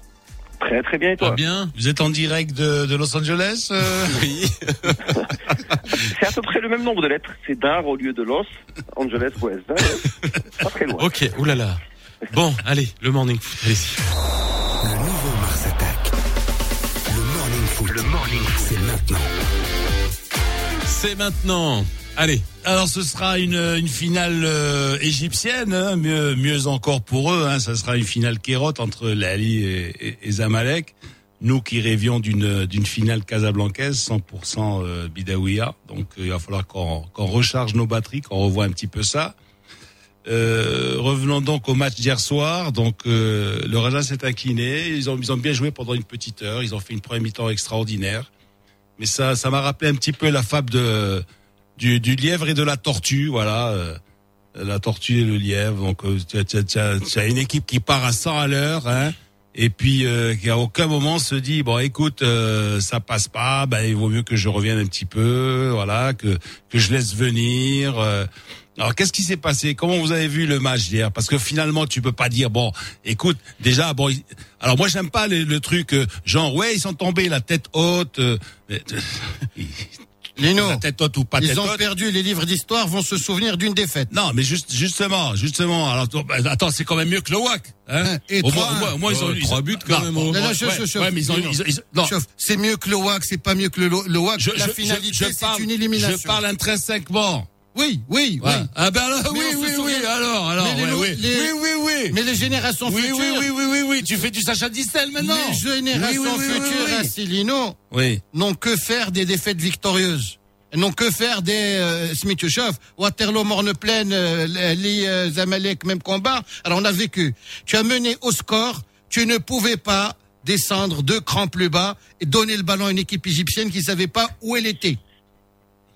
I: Très très bien et toi
B: bien
C: Vous êtes en direct de, de Los Angeles euh
B: Oui.
I: C'est à peu près le même nombre de lettres. C'est Dar au lieu de Los Angeles West. hein. Pas très loin.
B: ok, oulala. Bon, allez, le morning foot, allez-y.
A: Le nouveau Mars Attack. Le morning foot. Le morning foot. C'est maintenant.
B: C'est maintenant. Allez,
C: Alors ce sera une, finale euh, égyptienne, hein, mieux, encore pour eux. Hein, ça sera une finale kérote entre l'Ali et, Zamalek. Nous qui rêvions d'une finale casablancaise 100% euh, Bidaouia. Donc euh, il va falloir qu'on recharge nos batteries, qu'on revoie un petit peu ça. Euh, revenons donc au match d'hier soir. Donc le Raja s'est incliné. Ils ont ils ont bien joué pendant une petite heure. Ils ont fait une première mi-temps extraordinaire. Mais ça ça m'a rappelé un petit peu la fable de du, du lièvre et de la tortue, voilà. euh, la tortue et le lièvre. Donc, euh, as une équipe qui part à 100 à l'heure, hein, et puis euh, qui à aucun moment se dit bon, écoute, euh, ça passe pas, ben il vaut mieux que je revienne un petit peu, voilà, que que je laisse venir. euh. alors qu'est-ce qui s'est passé? Comment vous avez vu le match d'hier Parce que finalement, tu peux pas dire bon, écoute, déjà bon. alors moi, j'aime pas le, le truc euh, genre ouais, ils sont tombés la tête haute. euh, mais-
H: Lino,
C: la tête haute ou pas tête
H: ils ont
C: haute.
H: perdu les livres d'histoire, vont se souvenir d'une défaite.
C: Non, mais juste, justement, justement. Alors, attends, bah, c'est quand même mieux que le WAC. Hein
H: Et
C: au
H: trois-
C: moins, au moins, au moins, ils ont
B: Ouais,
C: eu
B: trois buts quand
C: Non,
B: même,
H: c'est mieux que le WAC, c'est pas mieux que le, le WAC.
C: Je,
H: la
C: je-
H: finalité, c'est une élimination.
C: Je parle intrinsèquement.
H: Oui, oui,
C: Ouais.
H: oui.
C: Ah ben oui, oui, oui. Alors, alors,
H: les
C: ouais, oui,
H: les-
C: oui, oui, oui.
H: Mais les générations
C: oui,
H: futures,
C: oui, oui, oui, oui, oui. Tu fais du Sacha Distel maintenant.
H: les générations
C: Oui, oui, oui, oui,
H: futures,
C: oui.
H: ainsi Lino,
C: Oui.
H: n'ont que faire des défaites victorieuses. Elles n'ont que faire des euh, Smith Youssef, Waterloo, Morne-Plaine, euh, les euh, Zamalek, même combat. Alors on a vécu. Tu as mené au score, tu ne pouvais pas descendre deux crans plus bas et donner le ballon à une équipe égyptienne qui savait pas où elle était.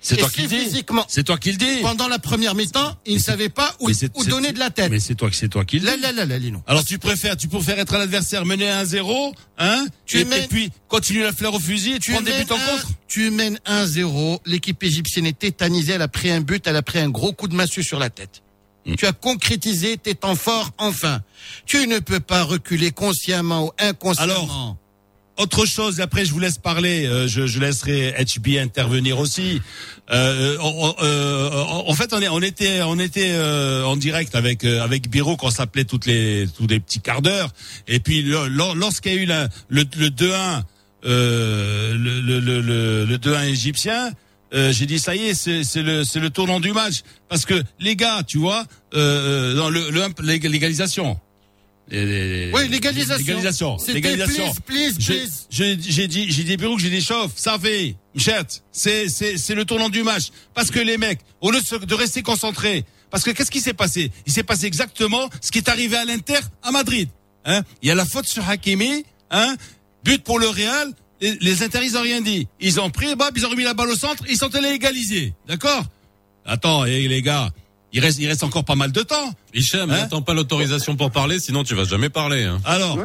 C: C'est toi
H: si
C: qui le dis.
H: physiquement,
C: C'est toi qui le dis.
H: pendant la première mi-temps, ils ne savaient pas où, où donner de la tête.
C: Mais c'est toi, c'est toi qui le
H: Là,
C: dis.
H: là, là, là, Lino.
C: Alors tu préfères, tu préfères être un adversaire mené à 1-0, hein
H: Tu
C: et,
H: mènes-
C: et puis continuer la fleur au fusil et tu prends des buts en
H: un-
C: contre?
H: Tu mènes 1-0. L'équipe égyptienne est tétanisée. Elle a pris un but. Elle a pris un gros coup de massue sur la tête.
C: Mm.
H: Tu as concrétisé tes temps forts enfin. Tu ne peux pas reculer consciemment ou inconsciemment.
C: Alors, Autre chose, après je vous laisse parler, euh, je, je laisserai HB intervenir aussi. Euh, on- on- euh, en fait, on, est, on était, on était euh, en direct avec euh, avec Biro qu'on s'appelait toutes les tous les petits quarts d'heure. Et puis lo- lo- lorsqu'il y a eu le, le 2-1, euh, le, le, le, le, le 2-1 égyptien, euh, j'ai dit ça y est, c'est le c'est le tournant du match parce que les gars, tu vois, euh, dans le- l'égalisation.
H: Oui, légalisation.
C: Légalisation. Légalisation.
H: please, please,
C: J'ai-
H: please.
C: J'ai j'ai dit, j'ai dit Birouk, j'ai dit chauffe, ça fait, Mchet, c'est c'est c'est le tournant du match. Parce que les mecs, au lieu de rester concentrés, parce que qu'est-ce qui s'est passé? Il s'est passé exactement ce qui est arrivé à l'Inter à Madrid. Hein Il y a la faute sur Hakimi, hein But pour le Real. Les, les Inter, ils ont rien dit. Ils ont pris, bah, ils ont remis la balle au centre, ils sont allés égaliser. D'accord? Attends, et les gars, il reste, il reste encore pas mal de temps.
B: Hicham,
C: Hein
B: n'attends pas l'autorisation pour parler, sinon tu vas jamais parler. Hein.
C: Alors,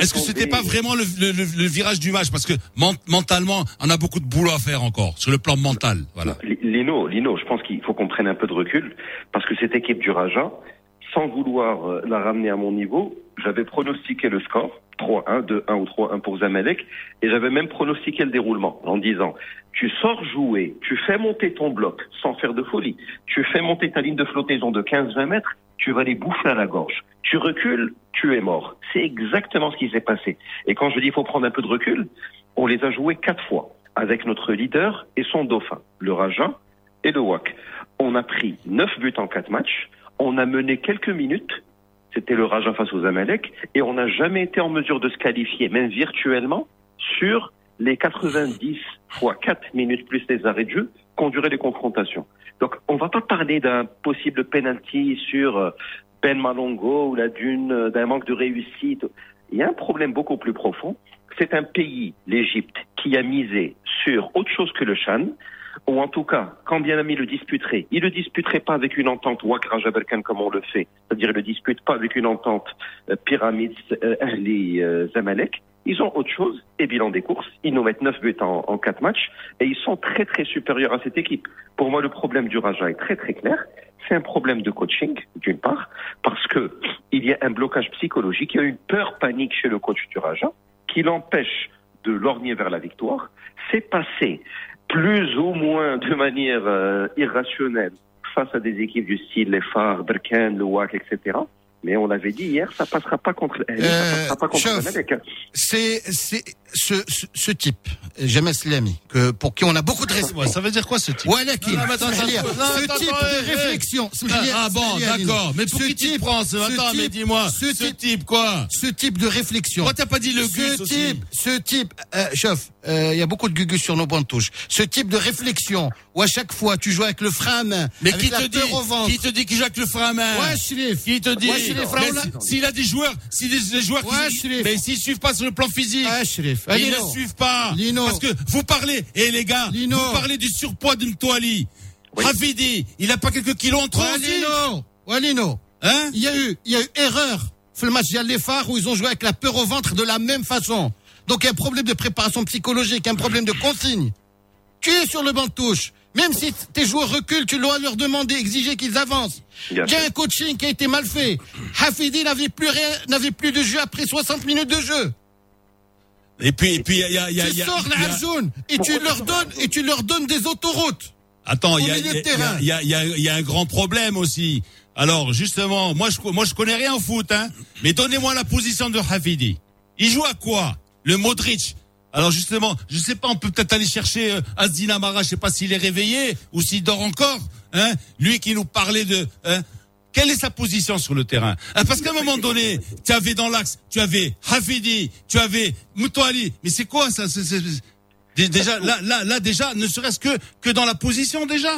C: est-ce que c'était pas vraiment le, le- le- le virage du match? Parce que men- mentalement, on a beaucoup de boulot à faire encore sur le plan mental. Voilà.
J: Li- Lino, Lino, je pense qu'il faut qu'on prenne un peu de recul parce que cette équipe du Raja, sans vouloir euh, la ramener à mon niveau, j'avais pronostiqué le score 3-1, 2-1 ou 3-1 pour Zamalek et j'avais même pronostiqué le déroulement en disant tu sors jouer, tu fais monter ton bloc sans faire de folie, tu fais monter ta ligne de flottaison de 15-20 mètres, tu vas les bouffer à la gorge. Tu recules, tu es mort. C'est exactement ce qui s'est passé. Et quand je dis faut prendre un peu de recul, on les a joués quatre fois avec notre leader et son dauphin, le Raja et le WAC. On a pris neuf buts en quatre matchs, on a mené quelques minutes, c'était le Raja face aux Amalek, et on n'a jamais été en mesure de se qualifier, même virtuellement, sur les 90 fois 4 minutes plus les arrêts de jeu duré les confrontations. Donc on va pas parler d'un possible penalty sur euh, Ben Malongo ou la d'une euh, d'un manque de réussite. Il y a un problème beaucoup plus profond. C'est un pays, l'Égypte, qui a misé sur autre chose que le Chan, ou en tout cas, quand bien ami le disputerait, il le disputerait pas avec une entente Wakra Jaberkan comme on le fait, c'est-à-dire il le dispute pas avec une entente euh, Pyramids euh, Ahli euh, Zamalek. Ils ont autre chose, et bilan des courses, ils nous mettent 9 buts en, en 4 matchs, et ils sont très très supérieurs à cette équipe. Pour moi, le problème du Raja est très très clair. C'est un problème de coaching, d'une part, parce que il y a un blocage psychologique, il y a une peur panique chez le coach du Raja, qui l'empêche de lorgner vers la victoire. C'est passé plus ou moins de manière euh, irrationnelle face à des équipes du style les Phares, Berken, le WAC, etc. Mais on l'avait dit hier, ça passera pas contre, eh, ça
H: Euh,
J: passera pas contre
H: c'est ce, ce, ce type, James Slamy, que pour qui on a beaucoup de respect.
C: Ça veut dire quoi ce type attends, non,
H: ce type de réflexion.
C: Ah, ah bon, d'accord. Mais pour
H: Ce
C: qui
H: type-
C: prends ce Attends, mais dis-moi.
H: ce type-
C: quoi
H: Ce type de réflexion.
C: Pourquoi t'as pas dit le
H: ce type, ce type, euh, chef, euh, il y a beaucoup de gugus sur nos bancs de touche. Ce type de réflexion où à chaque fois tu joues avec le frein à main,
C: Mais qui te dit. Qui te dit qu'il joue avec le frein à main
H: Ouais, Shrif.
C: Qui te dit S'il a des joueurs, si des, des joueurs qui, mais s'ils suivent pas sur le plan physique,
H: Ah,
C: ils ne suivent pas.
H: Lino.
C: Parce que vous parlez, et les gars,
H: Lino.
C: vous parlez du surpoids de Mtoali. Rafidi, il a pas quelques kilos en trop
H: Ouais, Lino. Ouais, Lino.
C: Hein
H: Il y a eu, il y a eu erreur. Le match Phare où ils ont joué avec la peur au ventre de la même façon. Donc il y a un problème de préparation psychologique, un problème de consigne. Tu es sur le banc de touche. Même si tes joueurs reculent, tu dois leur demander, exiger qu'ils avancent. Il y a un coaching qui a été mal fait. Hafidi n'avait plus rien, n'avait plus de jeu après 60 minutes de jeu.
C: Et puis, et puis, il y a, il y a,
H: tu
C: il y a-
H: sors
C: y a-
H: la jaune et tu leur donnes, et tu leur donnes des autoroutes.
C: Attends, il y a, il y a- y a- il y a- il y a un grand problème aussi. Alors, justement, moi je, moi, je connais rien au foot, hein. Mais donnez-moi la position de Hafidi. Il joue à quoi Le Modric? Alors justement, je sais pas, on peut peut-être aller chercher euh, Asdin Mara, je sais pas s'il est réveillé ou s'il dort encore, hein. Lui qui nous parlait de, hein. Quelle est sa position sur le terrain Hein, Parce qu'à un moment donné, tu avais dans l'axe, tu avais Hafidi, tu avais Moutouali. Mais c'est quoi ça Déjà, là, là, là, déjà, ne serait-ce que que dans la position déjà.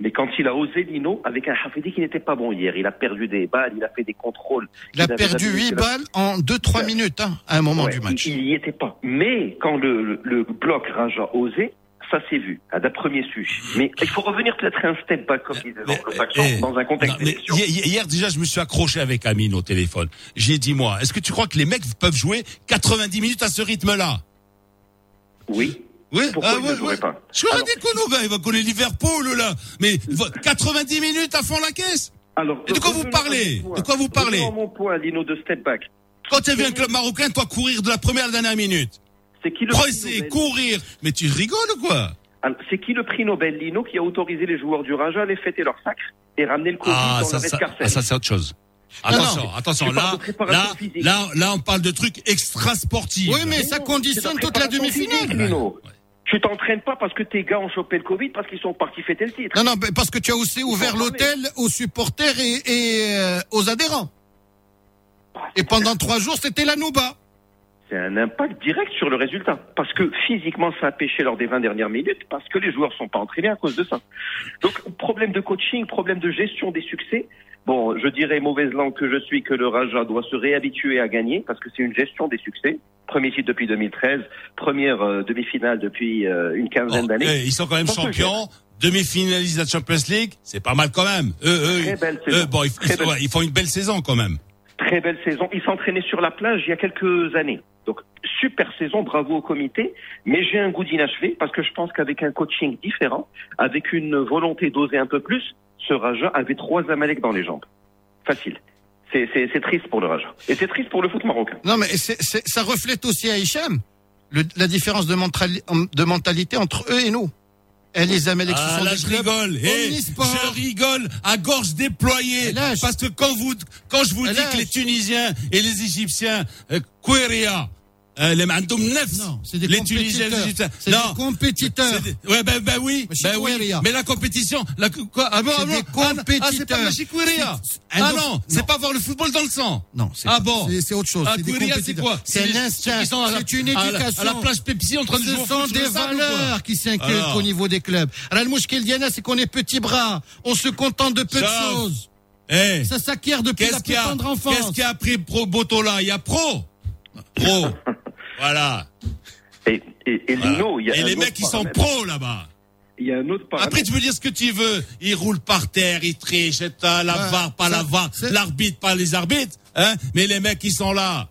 J: Mais quand il a osé Lino, avec un Hafidi qui n'était pas bon hier, il a perdu des balles, il a fait des contrôles.
H: Il a perdu
J: jamais-
H: 8
J: il a-
H: balles en 2-3
J: Ouais.
H: minutes, hein, à un moment
J: Ouais,
H: du match.
J: Il, il y était pas. Mais quand le bloc Raja osé, ça s'est vu, à d'un premier su. Mais il faut revenir peut-être un step back, comme disait l'anglo-saxon,
C: eh,
J: dans un contexte
C: non, hier, hier, déjà, je me suis accroché avec Amine au téléphone. J'ai dit moi, est-ce que tu crois que les mecs peuvent jouer 90 minutes à ce rythme-là?
J: Oui.
C: Oui,
J: Pourquoi
C: ah, ouais, ouais.
J: pas?
C: Je leur ai
J: Alors-
C: gars, il va connaître Liverpool là. Mais va- 90 minutes à fond la caisse?
J: Alors,
C: Et de quoi vous parlez? De quoi vous parlez?
J: Mon point, Lino, de step back.
C: Quand tu as vu un club marocain, toi courir de la première à la dernière minute,
J: C'est qui le Nobel
C: courir, mais tu rigoles ou quoi
J: Alors, C'est qui le prix Nobel, Lino, qui a autorisé les joueurs du Raja à aller fêter leur sacre et ramener le Covid
C: Ah,
J: dans
C: ça,
J: leur
C: ça, ah, ça c'est autre chose. Attention,
H: non.
C: attention, là, là, là, là, on parle de trucs extra sportifs.
H: Oui, mais ça conditionne toute la demi-finale.
J: Lino. Tu t'entraînes pas parce que tes gars ont chopé le Covid, parce qu'ils sont partis fêter le titre.
H: Non, non, mais parce que tu as aussi ouvert l'hôtel aux supporters et, et, euh, aux adhérents. Et pendant trois jours, c'était la Nouba.
J: C'est un impact direct sur le résultat. Parce que physiquement, ça a pêché lors des 20 dernières minutes, parce que les joueurs sont pas entraînés à cause de ça. Donc, problème de coaching, problème de gestion des succès. Bon, je dirais mauvaise langue que je suis que le Raja doit se réhabituer à gagner, parce que c'est une gestion des succès. Premier titre depuis 2013, première euh, demi-finale depuis euh, une quinzaine
C: Bon,
J: d'années.
C: ils sont quand même champions, demi-finalistes de la Champions League, c'est pas mal quand même. Eux, eux, ils-
J: belle
C: eux, bon, ils,
J: Très
C: ils-
J: belle.
C: ouais, ils font une belle saison quand même.
J: Très belle saison. Il s'entraînait sur la plage il y a quelques années. Donc, super saison, bravo au comité. Mais j'ai un goût d'inachevé parce que je pense qu'avec un coaching différent, avec une volonté d'oser un peu plus, ce Raja avait trois Amalek dans les jambes. Facile. C'est, triste pour le Raja. Et c'est triste pour le foot marocain.
H: Non, mais ça reflète aussi à Hicham la différence de mentalité entre eux et nous. Et les
C: Ah,
H: sont
C: là, je rigole. Eh, je rigole à gorge déployée. Parce que quand vous, quand je vous dis que les Tunisiens et les Égyptiens, euh, Kouéria, euh, les Nefs,
H: Non, c'est des
C: les Tunisiens les
H: compétiteurs.
C: Égyptiens.
H: C'est des compétiteurs.
C: Des- Ouais, ben, ben oui, ben oui. Mais la compétition, la, quoi, ah bon,
H: C'est
C: ah
H: des
C: ah, ah, c'est pas
H: compétiteurs.
C: Ah
H: un
C: non, c'est pas avoir le football dans le sang.
H: Non, c'est
C: Ah bon.
H: c'est- autre chose.
C: Ah,
H: c'est compétiteurs.
C: quoi?
H: C'est un instinct. C'est une éducation.
C: À la plage Pepsi en train de jouer
H: Ce sont des valeurs qui
C: Alors.
H: au niveau des clubs. Alors, le mouchkil Diana, c'est qu'on est petits bras. On se contente de peu de choses.
C: Eh,
H: Ça s'acquiert depuis la plus tendre enfance.
C: Qu'est-ce qui a pris Pro Botola? Il y a Pro. Pro. Voilà.
J: Et, et, et
C: Voilà.
J: Lino, il y a
C: Et
J: un
C: les
J: autre
C: mecs, ils sont pros là-bas.
J: Il y a un autre paramètre.
C: Après, tu peux dire ce que tu veux. Ils roulent par terre, ils trichent, et t'as la
H: Ouais,
C: VAR, pas
H: ça,
C: la VAR, l'arbitre, pas les arbitres. Hein Mais les mecs, ils sont là.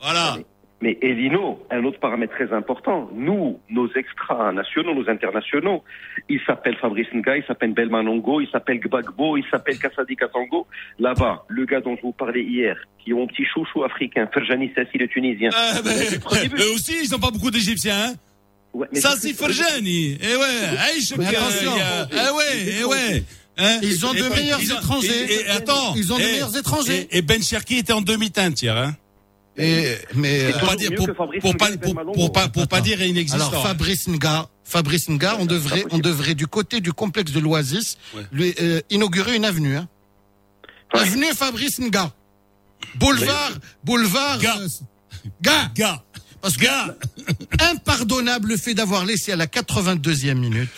C: Voilà.
J: Mais Elino, un autre paramètre très important, nous, nos extras nationaux, nos internationaux, ils s'appellent Fabrice Nga, ils s'appellent Belmanongo, ils s'appellent Gbagbo, ils s'appellent Kassadi Katango. Là-bas, le gars dont je vous parlais hier, qui est mon petit chouchou africain, Ferjani Sassi, le Tunisien.
C: Euh, ben, eux aussi, ils ont pas beaucoup d'Égyptiens. Hein
J: Ouais, mais
C: c'est Ferjani. Eh ouais. Eh, je
H: Mais
C: que-
H: attention.
C: il y a- Eh ouais, eh ouais. Hein
H: Ils ont de meilleurs étrangers.
C: Et, et attends.
H: Ils ont de
C: et-
H: meilleurs étrangers.
C: Et, et Ben Cherki était en demi-teinte hier, hein.
H: Et, mais,
C: Pour pas dire, pour, pas, pour, pour pas, pour pas dire inexistant.
H: Alors. Fabrice Nga, Fabrice Nga, on devrait, on devrait du côté du complexe de l'Oasis
C: Ouais.
H: lui euh, inaugurer une avenue. Hein.
J: Ouais.
H: Avenue Fabrice Nga. Boulevard, boulevard.
C: Nga.
H: euh, Nga.
C: Gars,
H: Parce que
C: gars.
H: impardonnable le fait d'avoir laissé à la 82e minute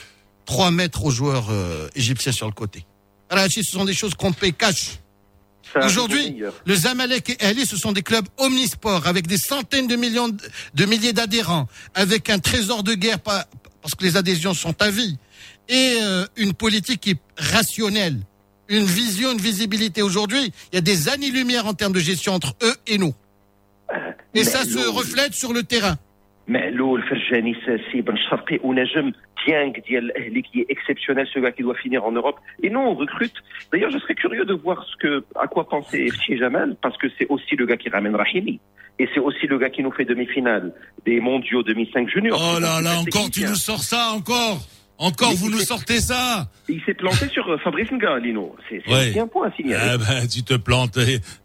H: 3 mètres aux joueurs euh, égyptiens sur le côté. Rachi, ce sont des choses qu'on paye cash. Aujourd'hui, le Zamalek et Ali, ce sont des clubs omnisports avec des centaines de millions de, de milliers d'adhérents, avec un trésor de guerre pas- parce que les adhésions sont à vie et euh, une politique qui est rationnelle, une vision, une visibilité. Aujourd'hui, il y a des années-lumière en termes de gestion entre eux et nous. Et
J: Mais
H: ça se reflète sur le terrain.
J: Dieng, Diel qui est exceptionnel, ce gars qui doit finir en Europe. Et non, on recrute. D'ailleurs, je serais curieux de voir ce que, à quoi pensait FC Jamal, parce que c'est aussi le gars qui ramène Rahimi. Et c'est aussi le gars qui nous fait demi-finale des mondiaux 2005 juniors.
C: Oh là là, encore tu nous sors ça, encore. Encore
J: Mais
C: vous nous sortez ça.
J: Il s'est planté sur euh, Fabrice Nga, Lino. C'est
C: Ouais.
J: un point à signaler.
C: Ah ben, tu te plantes.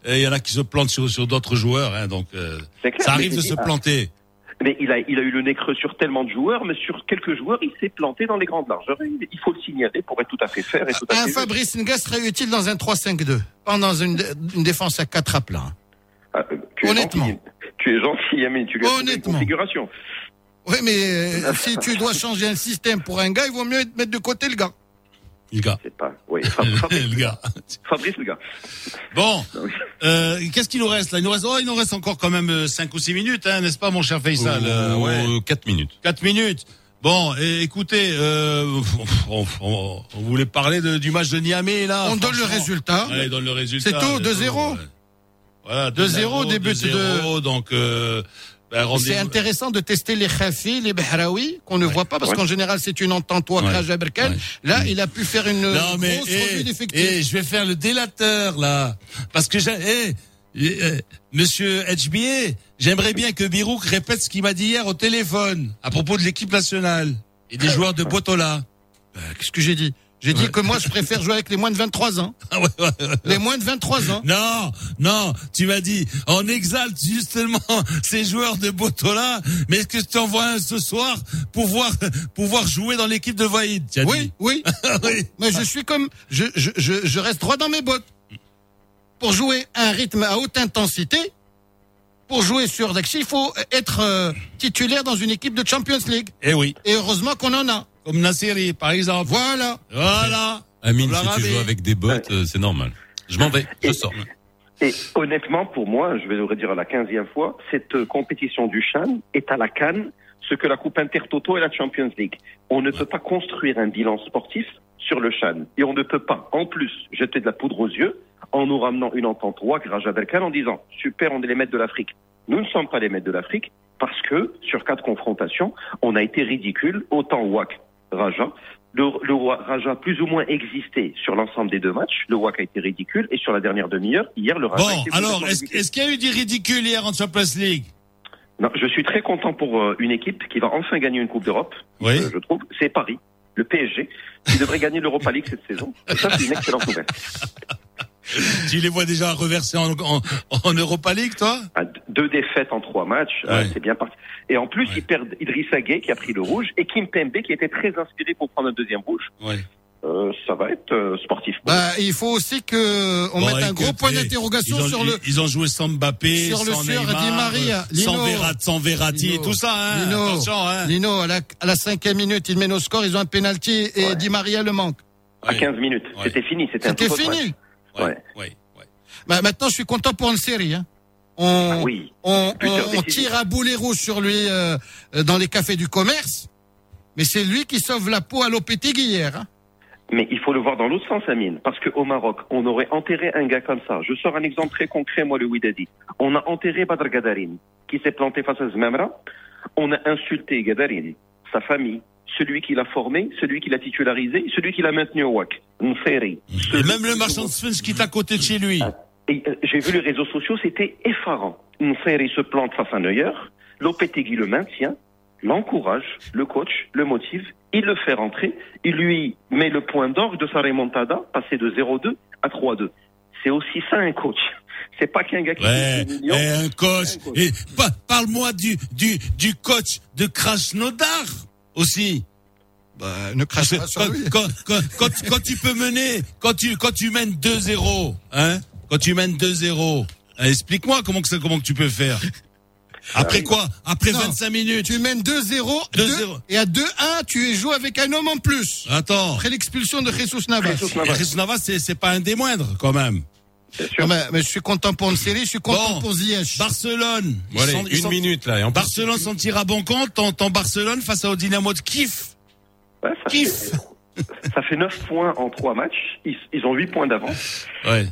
C: Il y en a qui se plantent sur, sur d'autres joueurs, hein, donc euh,
J: clair,
C: ça arrive de se planter.
J: Mais il a, il a eu le nez creux sur tellement de joueurs, mais sur quelques joueurs, il s'est planté dans les grandes largeurs. Il faut le signaler pour être tout à fait fair et tout à
H: Un
J: fait.
H: Fabrice Nga serait utile dans un 3-5-2, pas dans une, une défense à 4 à plat.
J: Ah, euh, tu
H: Honnêtement.
J: gentil. Tu es gentil, Yamine. Tu lui as une configuration.
H: Oui, mais euh, si tu dois changer un système pour un gars, il vaut mieux mettre de côté le gars.
C: Le gars.
J: C'est pas. Oui, Fab- Fabrice,
C: le gars.
J: Fabrice, le gars.
C: Bon, euh, qu'est-ce qu'il nous reste là? Il nous reste, oh, il nous reste encore quand même 5 ou 6 minutes, hein, n'est-ce pas, mon cher Faisal? Euh, ouais.
B: 4 minutes.
C: 4 minutes. Bon, et, écoutez, euh, on, on- on voulait parler de- du match de Niamey là.
H: On donne le résultat.
C: Allez, donne le résultat.
H: C'est tout, 2-0.
C: Ouais. Voilà,
H: 2-0, début de-
C: 2-0, donc euh, ben,
H: C'est intéressant de tester les Khafi, les Behraoui, qu'on ne voit pas, parce
J: Ouais.
H: qu'en général, c'est une entente ou
C: Ouais. Ouais.
H: Là, il a pu faire une
C: Non mais
H: grosse
C: eh,
H: revue d'effectifs.
C: eh, je vais faire le délateur là, parce que j'ai, eh, Monsieur HBA, j'aimerais bien que Birouk répète ce qu'il m'a dit hier au téléphone à propos de l'équipe nationale et des joueurs de Botola.
H: Euh, Qu'est-ce que j'ai dit? J'ai dit que moi, je préfère jouer avec les moins de 23 ans.
C: Ah ouais, ouais, ouais.
H: Les moins de 23 ans.
C: Non, non, tu m'as dit, on exalte justement ces joueurs de Botola, mais est-ce que tu en vois un ce soir pour voir, pour voir jouer dans l'équipe de Vaïd as
H: Oui,
C: dit
H: oui.
C: oui.
H: Mais je suis comme, je, je, je, je reste droit dans mes bottes. pour jouer à un rythme à haute intensité, pour jouer sur Daxi, il faut être euh, titulaire dans une équipe de Champions League.
C: Eh oui.
H: Et heureusement qu'on en a.
C: Comme Nasseri, par exemple.
H: Voilà.
C: Voilà.
B: Amine, si tu joues avec des bottes, euh, c'est normal. Je m'en vais, je sors.
J: Et honnêtement, pour moi, je vais le redire à la quinzième fois, cette euh, compétition du Chan est à la Cannes ce que la Coupe Intertoto et la Champions League. On ne peut pas construire un bilan sportif sur le Chan. Et on ne peut pas, en plus, jeter de la poudre aux yeux en nous ramenant une entente WAC Raja Berkane en disant super, on est les maîtres de l'Afrique. Nous ne sommes pas les maîtres de l'Afrique parce que sur quatre confrontations, on a été ridicule, autant WAC Raja. Le, le Raja a plus ou moins existé sur l'ensemble des deux matchs. Le WAC a été ridicule et sur la dernière demi-heure, hier, le Raja a
C: Bon,
J: été
C: alors, est-ce qu'il y a eu du ridicule hier en Champions League?
J: Non, je suis très content pour euh, une équipe qui va enfin gagner une Coupe d'Europe,
C: Oui.
J: euh, je trouve. C'est Paris, le PSG, qui devrait gagner l'Europa League cette saison. Et ça, c'est une excellente nouvelle.
C: Tu les vois déjà reversés en, en, en Europa League, toi
J: Ah, Deux défaites en trois matchs, euh,
C: Ouais.
J: c'est bien parti. Et en plus, ils perdent Idrissa Gueye qui a pris le rouge et Kim Pembe qui était très inspiré pour prendre un deuxième rouge.
C: Ouais.
J: Euh, ça va être euh, sportif.
H: Bah, il faut aussi que on
C: Bon,
H: mette un gros point
C: eh,
H: d'interrogation sur le.
C: Ils ont joué sans Mbappé,
H: sur le
C: sans
H: sur
C: Neymar,
H: Di Maria.
C: euh, sans,
H: Lino.
C: Verratti, sans Verratti et
H: Lino.
C: tout ça. Hein.
H: Lino,
C: Attention, hein.
H: Lino, à la, à la cinquième minute, ils mènent au score, ils ont un penalty et
J: Ouais.
H: Di Maria le manque.
J: À 15 minutes,
C: Ouais.
J: c'était fini. C'était
H: fini.
J: match.
C: Ouais,
J: Ouais.
C: ouais.
H: Bah, maintenant, je suis content pour une série. Hein. On,
J: Ah oui.
H: on, tire à boulet rouge sur lui euh, euh, dans les cafés du commerce, mais c'est lui qui sauve la peau à Lopetegui hier. Hein.
J: Mais il faut le voir dans l'autre sens, Amine. Parce qu'au Maroc, on aurait enterré un gars comme ça. Je sors un exemple très concret, moi, le Ouidadi. On a enterré Badr Gadarin, qui s'est planté face à Zmemra. On a insulté Gadarin, sa famille, celui qui l'a formé, celui qui l'a titularisé, celui qui l'a maintenu au WAC. Nferi.
C: Et même le marchand de Sphinx qui est à côté de chez lui.
J: Et euh, j'ai vu les réseaux sociaux, c'était effarant. Nferi se plante face à Neuer, Lopetegui le maintient, l'encourage, le coach, le motive, il le fait rentrer, il lui met le point d'orgue de sa remontada, passer de 0-2 à 3-2. C'est aussi ça un coach. C'est pas qu'un gars qui
C: Ouais,
J: fait des millions.
C: et un coach.
J: Coach.
C: Parle-moi du, du, du coach de Krasnodar aussi.
H: Bah, ne crache pas
C: quand, quand, quand, quand, quand tu peux mener, quand tu, quand tu mènes 2-0, hein, quand tu mènes 2-0, hein, explique-moi comment que, comment que tu peux faire. Après quoi? Après
H: Non.
C: 25 minutes.
H: Tu mènes 2-0,
C: 2-0.
H: deux- et à 2-1, tu joues avec un homme en plus.
C: Attends.
H: Après l'expulsion de Jesus Navas.
J: Jesus Navas,
C: Navas, c'est, c'est pas un des moindres, quand même.
J: Sûr.
H: Mais, mais je suis content pour une série, je suis content
C: Bon.
H: pour Ziyech.
C: Barcelone.
B: Bon, allez,
C: sont-
B: une
C: sont-
B: minute là. Et en
C: Barcelone s'en tire à bon compte. Ton, ton Barcelone face au Dynamo de Kiev.
J: Ouais, ça,
C: Kiff.
J: fait, ça fait 9 points en 3 matchs. Ils, ils ont 8 points d'avance.
C: Ouais.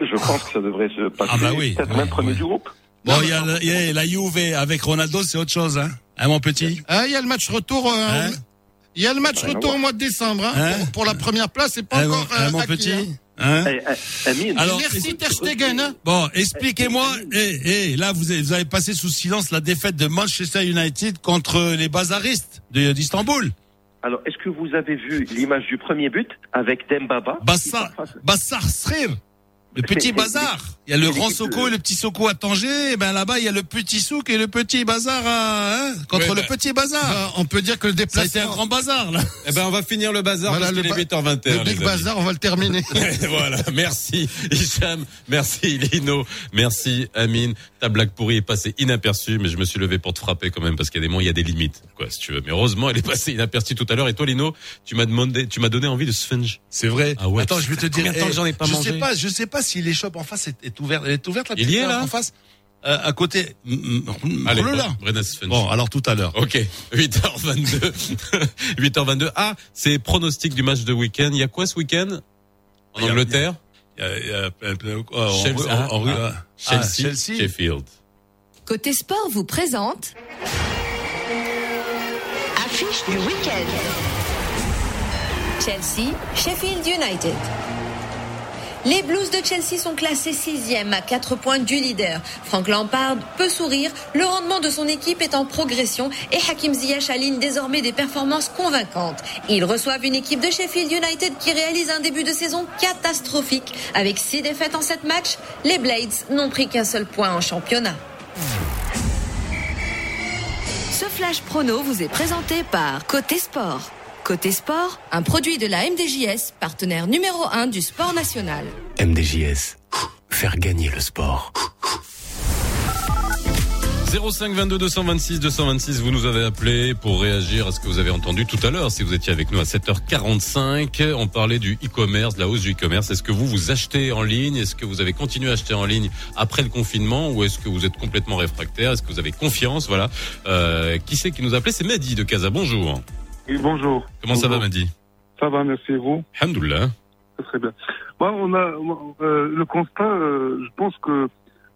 J: Je pense que ça devrait se passer.
C: Ah bah oui,
J: Peut-être même premier du groupe.
C: Bon, il y a, il y a la Juve avec Ronaldo, c'est autre chose, hein. Hein, mon petit?
H: Ah, il y a le match retour. euh,
C: Hein?
H: il y a le match retour
J: voir.
H: au mois de décembre. Hein,
C: Hein?
H: pour, pour la première place, c'est pas
C: Hein, mon,
H: encore
C: hein,
H: euh,
C: mon
H: acquis,
C: petit?
H: Hein.
J: Eh, eh, Amine,
C: Alors,
H: Merci Ter Stegen. Hein.
C: Bon, expliquez-moi, eh, eh, là, vous avez, vous avez passé sous silence la défaite de Manchester United contre les bazaristes de- d'Istanbul.
J: Alors, est-ce que vous avez vu l'image du premier but avec Dembaba?
C: Bassar, Bassar Srir. Le petit bazar. Il y a le grand Soko
J: de-
C: et le petit Soko à Tanger. Et ben là-bas, il y a le petit souk et le petit bazar à, hein, contre le
B: bah.
C: petit bazar.
H: Euh, on peut dire que le
C: Ça a été un
H: déplacement,
C: grand bazar, là.
B: eh ben, on va finir le bazar
H: Voilà,
B: parce
H: le
B: qu'il est
H: ba-
B: 8h21.
H: le Big
B: amis.
H: Bazar, on va le terminer.
B: voilà, merci Hicham, merci Lino, merci Amine. Ta blague pourrie est passée inaperçue, mais je me suis levé pour te frapper quand même parce qu'il y a des moments, il y a des limites, quoi, si tu veux. Mais heureusement, elle est passée inaperçue tout à l'heure. Et toi, Lino, tu m'as demandé, tu m'as donné envie de sponge.
C: C'est vrai.
B: Ah ouais,
C: Attends, je vais te dire.
B: combien de temps
C: eh,
B: que j'en ai pas
C: je
B: mangé
C: sais pas, je sais pas si l'échoppe en face est, est ouverte. Elle est ouverte la
B: Il
C: petite
B: y est, là
C: en face. Euh, à côté.
B: Allez,
C: prends-le là. Bon, alors tout à l'heure.
B: Ok, 8h22. 8h22. Ah, c'est pronostic du match de week-end. Il y a quoi ce week-end? En
C: Il a-
B: Angleterre?
C: Il y a- il y a- en-
B: Chelsea,
C: en-
B: ah,
C: en-
B: ah,
C: ah,
B: Chelsea,
C: Chelsea.
B: Sheffield.
K: Côté sport vous présente
L: Affiche du week-end.
K: Chelsea, Sheffield United. Les Blues de Chelsea sont classés sixième à 4 points du leader. Frank Lampard peut sourire, le rendement de son équipe est en progression et Hakim Ziyech aligne désormais des performances convaincantes. Ils reçoivent une équipe de Sheffield United qui réalise un début de saison catastrophique. Avec 6 défaites en 7 matchs, les Blades n'ont pris qu'un seul point en championnat.
L: Ce flash prono vous est présenté par Côté Sport.
K: Côté sport, un produit de la MDJS, partenaire numéro 1 du sport national.
M: MDJS.
A: faire gagner le sport.
B: 05 22 226 226, vous nous avez appelé pour réagir à ce que vous avez entendu tout à l'heure. Si vous étiez avec nous à 7h45, on parlait du e-commerce, de la hausse du e-commerce. Est-ce que vous vous achetez en ligne? Est-ce que vous avez continué à acheter en ligne après le confinement? Ou est-ce que vous êtes complètement réfractaire? Est-ce que vous avez confiance? Voilà. Euh, qui c'est qui nous a appelé C'est Mehdi de Casa. Bonjour.
N: Oui, bonjour.
B: Comment ça va. Mehdi
N: Ça va, merci et vous.
B: Alhamdoulilah.
N: Très bien. On a euh, le constat. euh, je pense que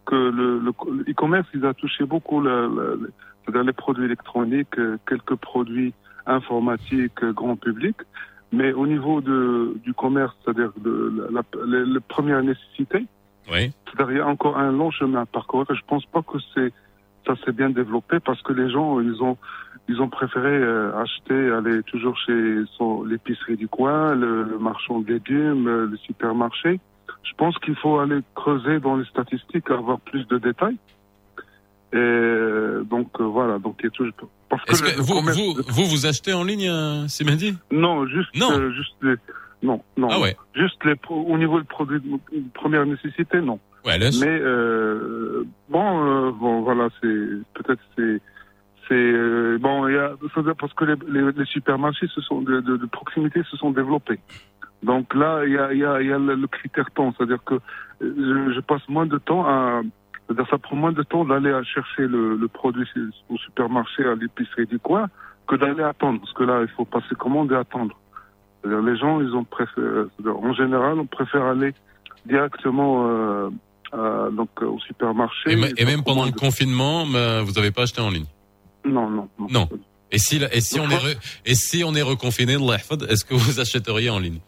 N: que le e-commerce, il a touché beaucoup c'est-à-dire les produits électroniques, euh, quelques produits informatiques, grand public. Mais au niveau de du commerce, c'est-à-dire de la, la, premières nécessités,
B: Oui.
N: c'est-à-dire il y a encore un long chemin à parcourir. Je pense pas que c'est ça s'est bien développé parce que les gens ils ont ils ont préféré euh, acheter aller toujours chez l'épicerie du coin, le, le marchand de légumes, euh, le supermarché. Je pense qu'il faut aller creuser dans les statistiques, avoir plus de détails. Et euh, donc euh, voilà, donc il y a toujours parce
B: que
N: le
B: vous,
N: commerce-
B: vous, vous, vous achetez en ligne, euh, c'est
N: non, juste
B: Non.
N: euh, juste les non non
B: Ah ouais.
N: juste les au niveau des produits de première nécessité non.
B: Ouais.
N: Mais bon, bon, voilà, c'est peut-être c'est c'est euh, bon, il y a c'est parce que les, les, les supermarchés se sont de, de, de proximité se sont développés. Donc là, il y a il y a il y a le, le critère temps, c'est-à-dire que euh, je, je passe moins de temps à ça prend moins de temps d'aller chercher le, le produit au supermarché à l'épicerie du coin que d'aller attendre parce que là il faut passer commande et attendre. Les gens ils ont préféré c'est-à-dire, en général on préfère aller directement euh, euh, donc euh, au supermarché.
B: Et, me- et même pendant le confinement, bah, vous n'avez pas acheté en ligne
N: Non, non, non.
B: Non. Et si, et si on est re- et si on est reconfiné, est-ce que vous achèteriez en ligne?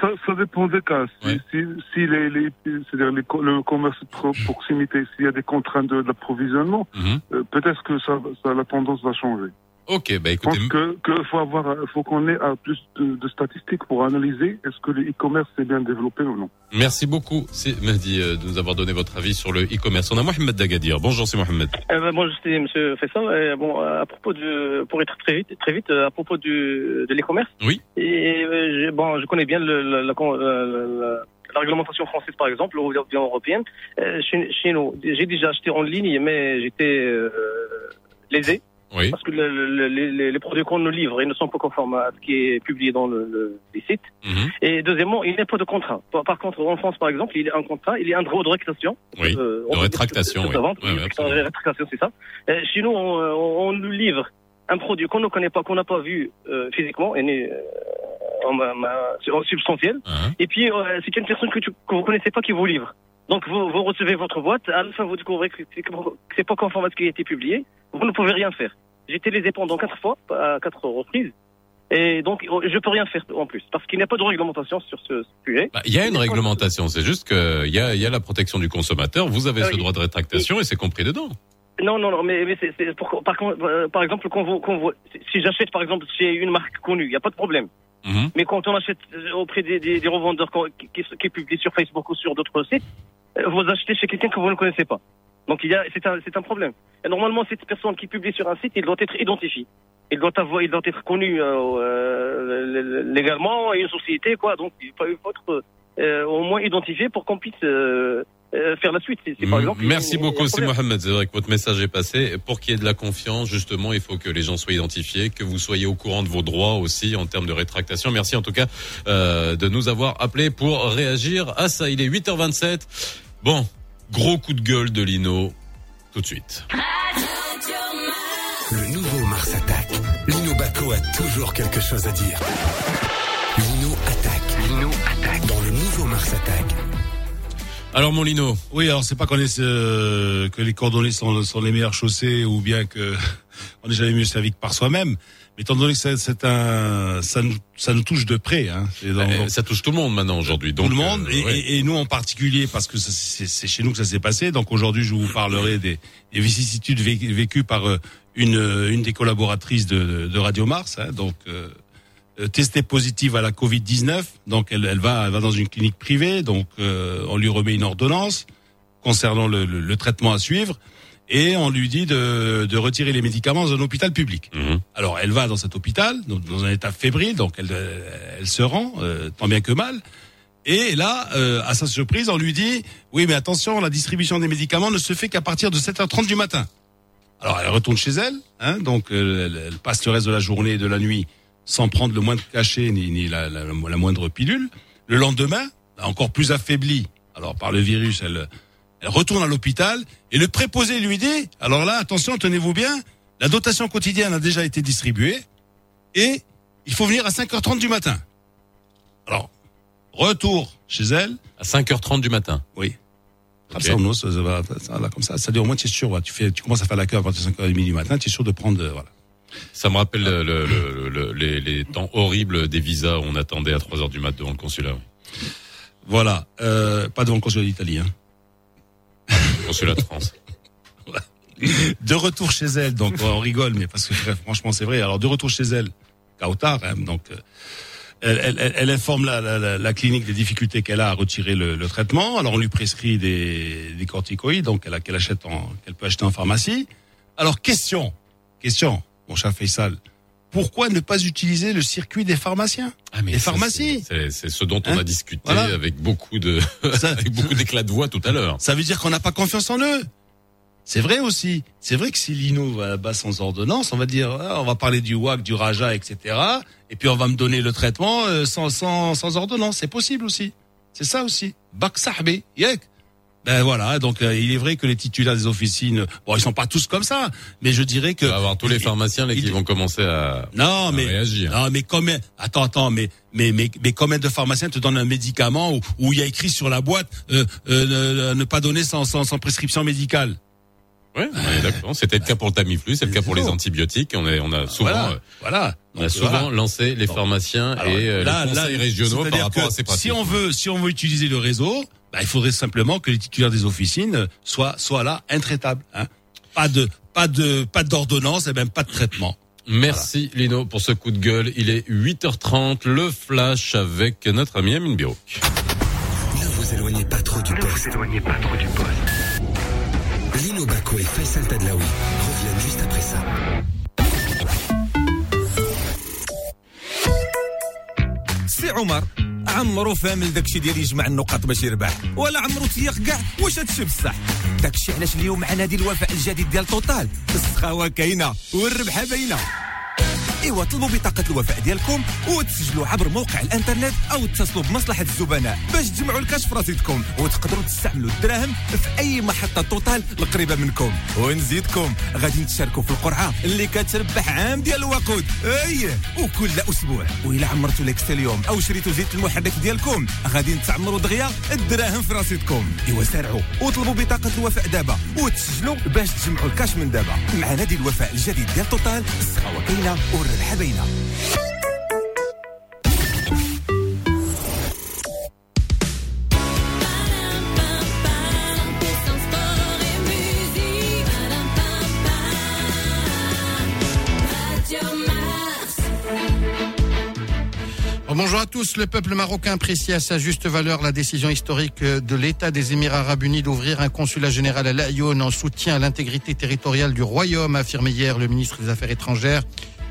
N: Ça, ça dépend des cas. Si, si, si les, c'est-à-dire le commerce de pro- proximité, s'il y a des contraintes de- d'approvisionnement,
B: Mhm.
N: euh, peut-être que ça, ça, la tendance va changer.
B: Ok, bah
N: Je pense
B: écoutez,
N: que, que faut avoir, euh, faut qu'on ait euh, plus de, de statistiques pour analyser est-ce que le e-commerce est bien développé ou non.
B: merci beaucoup, c'est Mehdi, euh, de nous avoir donné votre avis sur le e-commerce. On a Mohamed Dagadir. Bonjour, c'est Mohamed.
O: Euh, ben, moi, c'est Monsieur Faisal. Euh, bon, à propos de, pour être très vite, très vite, euh, à propos du, de l'e-commerce.
B: Oui.
O: Et euh, je, bon, je connais bien le, la, la, la- la- la réglementation française, par exemple, ou bien européenne. Euh, chez, chez nous, j'ai déjà acheté en ligne, mais j'étais euh, lésé.
B: Oui.
O: Parce que le- le- le- les, les produits qu'on nous livre, ils ne sont pas conformes à ce qui est publié dans le, le, les sites.
B: Mhm.
O: Et deuxièmement, il n'y a pas de contrat. Par, par contre, en France, par exemple, il y a un contrat, il y a un droit de rétractation.
B: Oui,
O: Euh,
B: de rétractation, oui.
O: rétractation, c'est ça. Euh, chez nous, on, euh, on, on nous livre un produit qu'on ne connaît pas, qu'on n'a pas vu euh, physiquement, et euh, en, en substantiel.
B: Hein
O: Et puis, euh, c'est une personne que, tu, que vous connaissez pas qui vous livre. Donc, vous, vous recevez votre boîte, à la fin, vous découvrez que c'est pas conforme à ce qui a été publié. Vous ne pouvez rien faire. J'ai été lésé pendant quatre fois, à quatre reprises. Et donc, oh, je peux rien faire en plus, parce qu'il n'y a pas de réglementation sur ce sujet.
B: Bah, Il y a une réglementation, c'est juste qu'il y a, il y a la protection du consommateur, vous avez ce droit de rétractation et c'est compris dedans.
O: Non, non, non, mais, mais c'est, c'est pour, par, contre, euh, par exemple, quand vous, quand vous, si j'achète par exemple chez une marque connue, il n'y a pas de problème.
B: Mhm.
O: Mais quand on achète euh, auprès des, des, des revendeurs qui, qui, qui publient sur Facebook ou sur d'autres sites, vous achetez chez quelqu'un que vous ne connaissez pas. Donc il y a, c'est un, c'est un problème. Normalement, cette personne qui publie sur un site, il doit être identifié. Il doit avoir, il doit être connu euh, euh, légalement, et une société, quoi. Donc il faut, être euh, au moins identifié pour qu'on puisse euh, euh, faire la suite. C'est, c'est par exemple.
B: Merci beaucoup, c'est. Mohamed. C'est vrai que votre message est passé. Pour qu'il y ait de la confiance, justement, il faut que les gens soient identifiés, que vous soyez au courant de vos droits aussi en termes de rétractation. Merci en tout cas euh, de nous avoir appelés pour réagir à ça. Il est 8h27. Bon, gros coup de gueule de Lino tout de suite.
A: Le nouveau Mars attaque. Lino Baco a toujours quelque chose à dire. Lino attaque. Lino attaque. Dans le nouveau Mars attaque.
B: Alors mon Lino.
C: Oui, alors c'est pas qu'on est euh, que les cordonniers sont, sont les meilleurs chaussés ou bien que on n'est jamais mieux servi que par soi-même. Mais étant donné que c'est- c'est un, ça nous, ça nous touche de près. Hein. Dans-
B: ça touche tout le monde maintenant aujourd'hui.
C: tout le monde
B: euh,
C: et,
B: ouais.
C: et- et nous en particulier parce que c'est c'est chez nous que ça s'est passé. Donc aujourd'hui, je vous parlerai des, des vicissitudes vé- vécues par euh, une, une des collaboratrices de, de Radio Mars. hein. donc euh, testée positive à la Covid 19. Donc elle, elle va, elle va dans une clinique privée. Donc euh, on lui remet une ordonnance concernant le, le- le traitement à suivre. Et on lui dit de, de retirer les médicaments dans un hôpital public.
B: Mhm.
C: Alors elle va dans cet hôpital, donc dans un état fébrile, donc elle, euh, elle se rend, euh, tant bien que mal. Et là, euh, à sa surprise, on lui dit oui, mais attention, la distribution des médicaments ne se fait qu'à partir de 7h30 du matin. Alors elle retourne chez elle, hein, donc euh, elle, elle passe le reste de la journée et de la nuit sans prendre le moindre cachet ni, ni la, la- la moindre pilule. Le lendemain, encore plus affaiblie, alors par le virus, elle, elle retourne à l'hôpital et le préposé lui dit, alors là, attention, tenez-vous bien, la dotation quotidienne a déjà été distribuée et il faut venir à 5h30 du matin. Alors, retour chez elle.
B: À 5h30 du matin.
C: Oui.
B: Ok.
C: Ça, ça va, ça, là, comme ça, ça dure au moins, tu es sûr, voilà, tu fais, tu commences à faire la queue à partir de 5h30 du matin, tu es sûr de prendre, euh, voilà.
B: Ça me rappelle le- le- le- le- les, les temps horribles des visas où on attendait à 3 heures du mat devant le consulat.
C: Voilà, euh, pas devant le consulat d'Italie, hein.
B: Consulat de France.
C: De retour chez elle, donc on rigole, mais parce que franchement c'est vrai. Alors de retour chez elle, Kautar, hein, donc euh, elle, elle, elle- elle informe la, la, la- la clinique des difficultés qu'elle a à retirer le, le traitement. Alors on lui prescrit des, des corticoïdes, donc qu'elle achète en, qu'elle peut acheter en pharmacie. Alors question, question, mon cher Faisal, pourquoi ne pas utiliser le circuit des pharmaciens,
B: mais
C: des
B: ça,
C: pharmacies
B: C'est ce dont on
C: Hein
B: a discuté
C: Voilà.
B: avec beaucoup de avec beaucoup d'éclats de voix tout à l'heure.
C: Ça veut dire qu'on n'a pas confiance en eux. C'est vrai aussi. C'est vrai que si Lino va là-bas sans ordonnance, on va dire, ah, on va parler du WAC, du Raja, etc. Et puis on va me donner le traitement euh, sans, sans, sans ordonnance. C'est possible aussi. C'est ça aussi. Bak sahbi, yek. Ben voilà, donc euh, il est vrai que les titulaires des officines, bon, ils sont pas tous comme ça, mais je dirais que
B: On va avoir tous les pharmaciens là, qui vont commencer à,
C: non,
B: à
C: mais
B: réagir.
C: non, mais combien Attends, attends, mais mais mais mais combien de pharmaciens te donnent un médicament où, où il y a écrit sur la boîte euh, euh, ne, ne pas donner sans, sans, sans prescription médicale?
B: Est d'accord. C'était le cas pour le Tamiflu, c'est le cas pour les antibiotiques. On, est, on a souvent,
C: Voilà,
B: euh,
C: voilà.
B: on a souvent
C: voilà.
B: lancé les pharmaciens
C: alors,
B: et euh,
C: là,
B: les
C: là,
B: conseils régionaux par rapport
C: que
B: à ces pratiques.
C: Si on veut, si on veut utiliser le réseau, bah, il faudrait simplement que les titulaires des officines soient soient là intraitables. Hein. Pas de pas de pas d'ordonnance et même pas de traitement.
B: Merci Lino pour ce coup de gueule. Il est 8h30, le flash avec notre ami Amine Biro.
A: Ne vous éloignez pas trop du poste. Ne vous éloignez pas trop du poste. Baco et Faisal Tadlaoui reviennent juste après ça.
P: سي عمر عمرو فاهم داكشي ديال يجمع النقاط باش يربح. ولا عمرو تيق كاع واش هادشي بصح؟ داكشي علاش اليوم مع نادي الوفاء الجديد ديال توتال؟ السخاوة كاينة والربحة باينة. ايوا طلبوا بطاقة الوفاء ديالكم وتسجلوا عبر موقع الإنترنت أو اتصلوا بمصلحة الزبناء باش تجمعوا الكاش في رصيدكم وتقدروا تستعملوا الدراهم في أي محطة توتال القريبة منكم. ونزيدكم غادي تشاركوا في القرعة اللي كتربح عام ديال الوقود. إيه وكل أسبوع وإلا عمرتوا ليكس اليوم أو شريتوا زيت المحرك ديالكم غادي تعمروا دغيا الدراهم في رصيدكم. إيوا سارعوا. وطلبوا بطاقة الوفاء دابا وتسجلوا باش تجمعوا الكاش من دابا. مع نادي الوفاء الجديد ديال توتال كاينة والربحة باينة
H: Oh, Bonjour à tous. Le peuple marocain apprécie à sa juste valeur la décision historique euh, de l'État des Émirats arabes unis d'ouvrir un consulat général à Laayoune en soutien à l'intégrité territoriale du royaume, a affirmé hier le ministre des Affaires étrangères,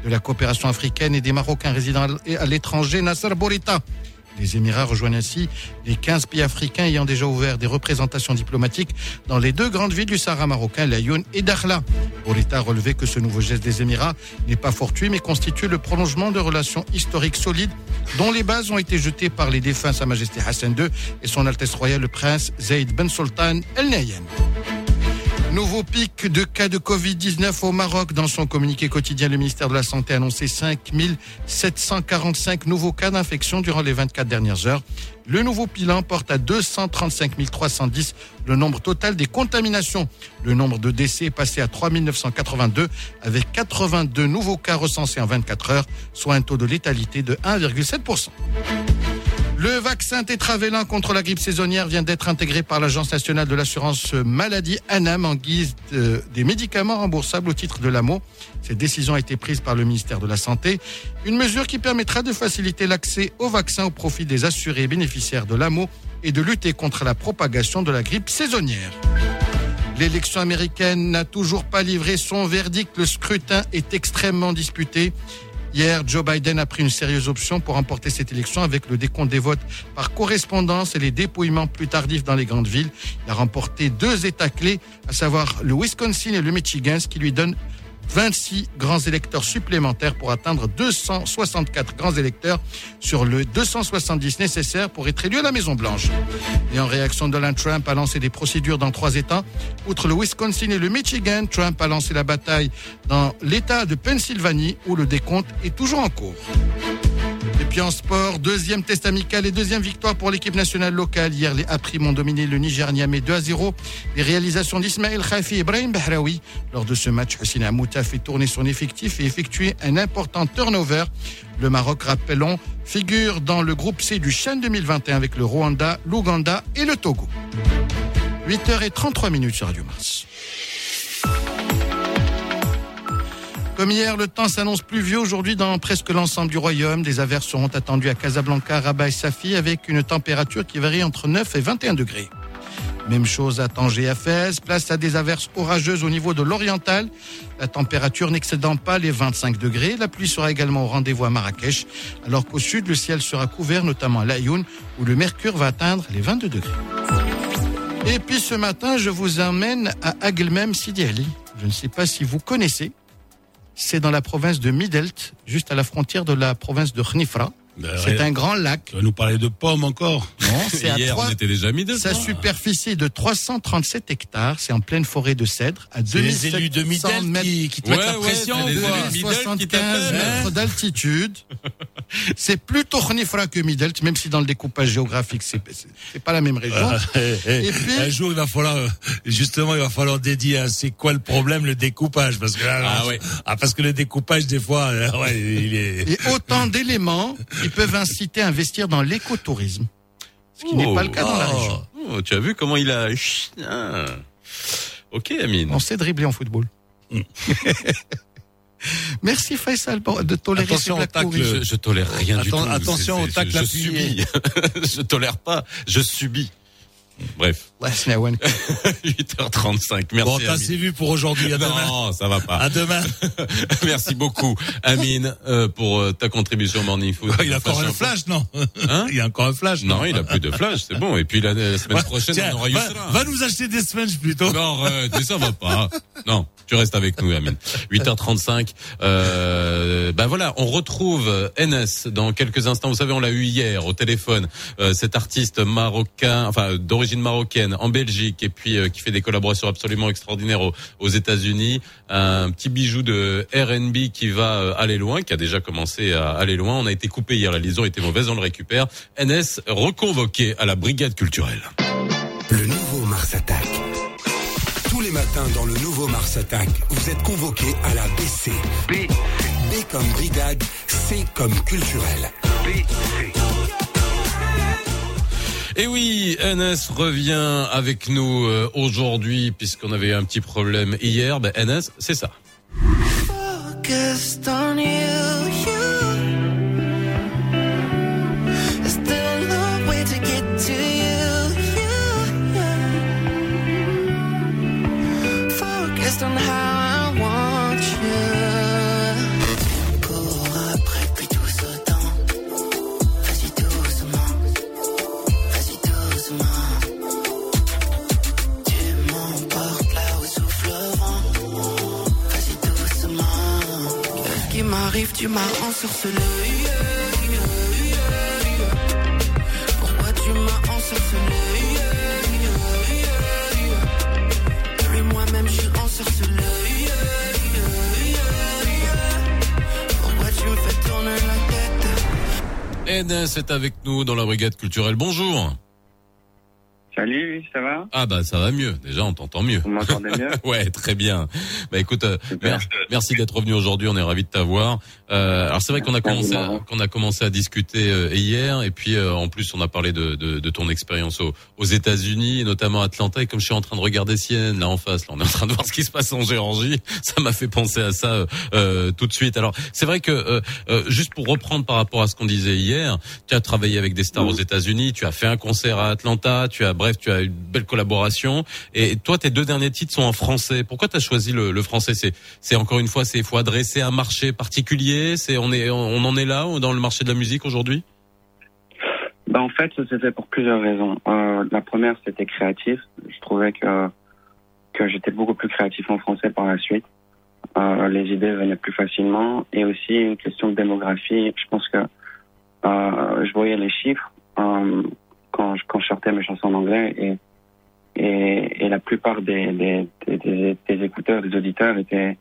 H: de la coopération africaine et des Marocains résidant à l'étranger, Nasser Bourita. Les Émirats rejoignent ainsi les 15 pays africains ayant déjà ouvert des représentations diplomatiques dans les deux grandes villes du Sahara marocain, Laayoune et Dakhla. Bourita a relevé que ce nouveau geste des Émirats n'est pas fortuit mais constitue le prolongement de relations historiques solides dont les bases ont été jetées par les défunts Sa Majesté Hassan II et son Altesse Royale le Prince Zayd Ben Sultan El Nahyan. Nouveau pic de cas de Covid-19 au Maroc. Dans son communiqué quotidien, le ministère de la Santé a annoncé 5 745 nouveaux cas d'infection durant les 24 dernières heures. Le nouveau bilan porte à 235 310 le nombre total des contaminations. Le nombre de décès est passé à 3 982 avec 82 nouveaux cas recensés en 24 heures, soit un taux de létalité de 1,7%. Le vaccin tétravalent contre la grippe saisonnière vient d'être intégré par l'Agence nationale de l'assurance maladie ANAM en guise de- des médicaments remboursables au titre de l'AMO. Cette décision a été prise par le ministère de la Santé, une mesure qui permettra de faciliter l'accès au vaccin au profit des assurés bénéficiaires de l'AMO et de lutter contre la propagation de la grippe saisonnière. L'élection américaine n'a toujours pas livré son verdict. Le scrutin est extrêmement disputé. Hier, Joe Biden a pris une sérieuse option pour remporter cette élection avec le décompte des votes par correspondance et les dépouillements plus tardifs dans les grandes villes. Il a remporté deux États clés, à savoir le Wisconsin et le Michigan, ce qui lui donne 26 grands électeurs supplémentaires pour atteindre 264 grands électeurs sur le 270 nécessaires pour être élu à la Maison Blanche. Et en réaction, Donald Trump a lancé des procédures dans trois États. Outre le Wisconsin et le Michigan, Trump a lancé la bataille dans l'État de Pennsylvanie où le décompte est toujours en cours. Et puis en sport, deuxième test amical et deuxième victoire pour l'équipe nationale locale. Hier, les Aprim ont dominé le Niger Niamey 2 à 0. Les réalisations d'Ismaël Khafi et Ibrahim Bahraoui. Lors de ce match, Hussein Amouta fait tourner son effectif et effectuer un important turnover. Le Maroc, rappelons, figure dans le groupe C du Chan 2021 avec le Rwanda, l'Ouganda et le Togo. 8h33 minutes sur Radio Mars. Comme hier, le temps s'annonce pluvieux aujourd'hui dans presque l'ensemble du royaume. Des averses seront attendues à Casablanca, Rabat et Safi avec une température qui varie entre 9 et 21 degrés. Même chose à Tanger à Fès. Place à des averses orageuses au niveau de l'oriental. La température n'excédant pas les 25 degrés. La pluie sera également au rendez-vous à Marrakech. Alors qu'au sud, le ciel sera couvert, notamment à Laayoune, où le mercure va atteindre les 22 degrés. Et puis ce matin, je vous emmène à Aglmem Sidi Ali. Je ne sais pas si vous connaissez. C'est dans la province de Midelt, juste à la frontière de la province de Khnifra. C'est un grand lac.
C: Tu vas nous parler de pommes encore
H: Non, c'est à
B: Hier,
H: trois-
B: on était déjà mis
H: Sa superficie est de 337 hectares. C'est en pleine forêt de cèdres, à
C: C'est les élus de
H: 2700
C: Midel
H: mètres.
C: qui, qui te mettent la pression.
B: c'est les
C: quoi.
B: élus de Midel qui
H: 75
B: t'appellent.
H: mètres d'altitude. C'est plutôt Khnifra que Midelt, même si dans le découpage géographique, c'est c'est- pas la même région.
C: Ah, eh, eh,
H: Et puis-
C: un jour, il va falloir, justement, il va falloir dédier à c'est quoi le problème, le découpage, parce que là,
B: Ah ouais.
C: ah, parce que le découpage, des fois, ouais, il est.
H: Et autant d'éléments qui peuvent inciter à investir dans l'écotourisme. Ce qui n'est pas le cas dans la
B: Oh.
H: région.
B: Oh, tu as vu comment il a. Ah. Ok, Amine.
H: On sait dribbler en football. Merci Faisal de tolérer
C: Attention
H: ces
C: au tacle.
B: Je, je tolère rien du tout.
C: attention au tacle
B: je, je subis. je tolère pas. Je subis. Bref.
H: Ouais, Snawan.
B: 8h35. Merci.
C: Bon, t'as assez vu pour aujourd'hui. À demain.
B: Non, ça va pas.
C: À demain.
B: Merci beaucoup, Amine, euh, pour euh, ta contribution au Morning Food.
C: Il a encore un flash, non
B: Hein
C: Il y a encore un flash, non
B: Non, il a plus de flash, c'est bon. Et puis la, la semaine
C: Ouais,
B: prochaine,
C: tiens,
B: on aura
C: va,
B: Yousra.
C: va nous acheter des semaines plutôt.
B: Non, mais ça va pas. Non, tu restes avec nous, Amine. 8h35. Euh, ben voilà, on retrouve NS dans quelques instants. Vous savez, on l'a eu hier au téléphone. Euh, cet artiste marocain, enfin d'origine marocaine, en Belgique, et puis euh, qui fait des collaborations absolument extraordinaires aux, aux États-Unis. Un petit bijou de R&B qui va euh, aller loin, qui a déjà commencé à aller loin. On a été coupé hier, la liaison était mauvaise, on le récupère. NS reconvoqué à la brigade culturelle.
A: Le nouveau Mars Attack. Dans le nouveau Mars Attack, vous êtes convoqués à la BC. B. B comme brigade, C comme culturel. BC.
B: Et oui, NS revient avec nous euh, aujourd'hui puisqu'on avait un petit problème hier. Ben, NS, c'est ça.
D: focused on you, you. On how I want you. Cours après puis tout ce temps. Vas-y doucement, vas-y doucement. Tu m'emportes là où souffle le vent. Vas-y doucement. Ce qui m'arrive, tu m'as ensorcelé.
B: Est avec nous dans la brigade culturelle. Bonjour.
Q: Salut, ça va?
B: Ah bah ça va mieux. Déjà on t'entend mieux.
Q: Vous m'entendez mieux?
B: Ouais, très bien. Bah écoute, euh, mer- merci d'être venu aujourd'hui. On est ravi de t'avoir. Euh, alors c'est vrai qu'on a commencé à, qu'on a commencé à discuter euh, hier, et puis euh, en plus on a parlé de, de, de ton expérience aux, aux États-Unis, notamment à Atlanta. Et comme je suis en train de regarder Sienne là en face, là on est en train de voir ce qui se passe en Géorgie. Ça m'a fait penser à ça tout de suite. Alors c'est vrai que juste pour reprendre par rapport à ce qu'on disait hier, tu as travaillé avec des stars aux États-Unis, tu as fait un concert à Atlanta, tu as bref tu as une belle collaboration. Et toi, tes deux derniers titres sont en français. Pourquoi tu as choisi le, français? C'est encore une fois, c'est faut adresser un marché particulier. C'est on est on en est là dans le marché de la musique aujourd'hui?
Q: Bah, en fait, fait pour plusieurs raisons. Euh, la première, c'était créatif. Je trouvais que, que j'étais beaucoup plus créatif en français par la suite. Euh, les idées venaient plus facilement. Et aussi, une question de démographie. Je pense que euh, je voyais les chiffres quand, je, quand je sortais mes chansons en anglais. Et, et, et la plupart des, des, des, des- des écouteurs, des auditeurs étaient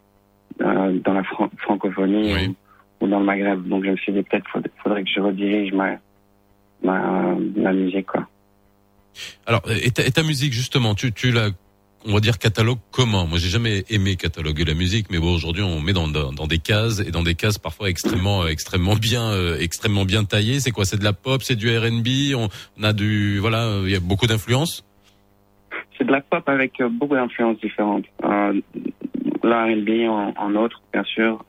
Q: euh, dans la fran- francophonie ou, ou dans le Maghreb. Donc, je me suis dit, peut-être faudrait, faudrait que je redirige ma, ma, ma musique, quoi.
B: Alors, et ta, et ta musique justement, tu, tu la, on va dire catalogue comment Moi, j'ai jamais aimé cataloguer la musique, mais bon, aujourd'hui, on met dans, des cases et dans des cases parfois extrêmement, euh, extrêmement bien, euh, extrêmement bien taillées. C'est quoi? C'est de la pop, c'est du R&B. On, a du, voilà, il y a beaucoup d'influences?
Q: C'est de la pop avec euh, beaucoup d'influences différentes. Euh, la R&B en, en autre, bien sûr.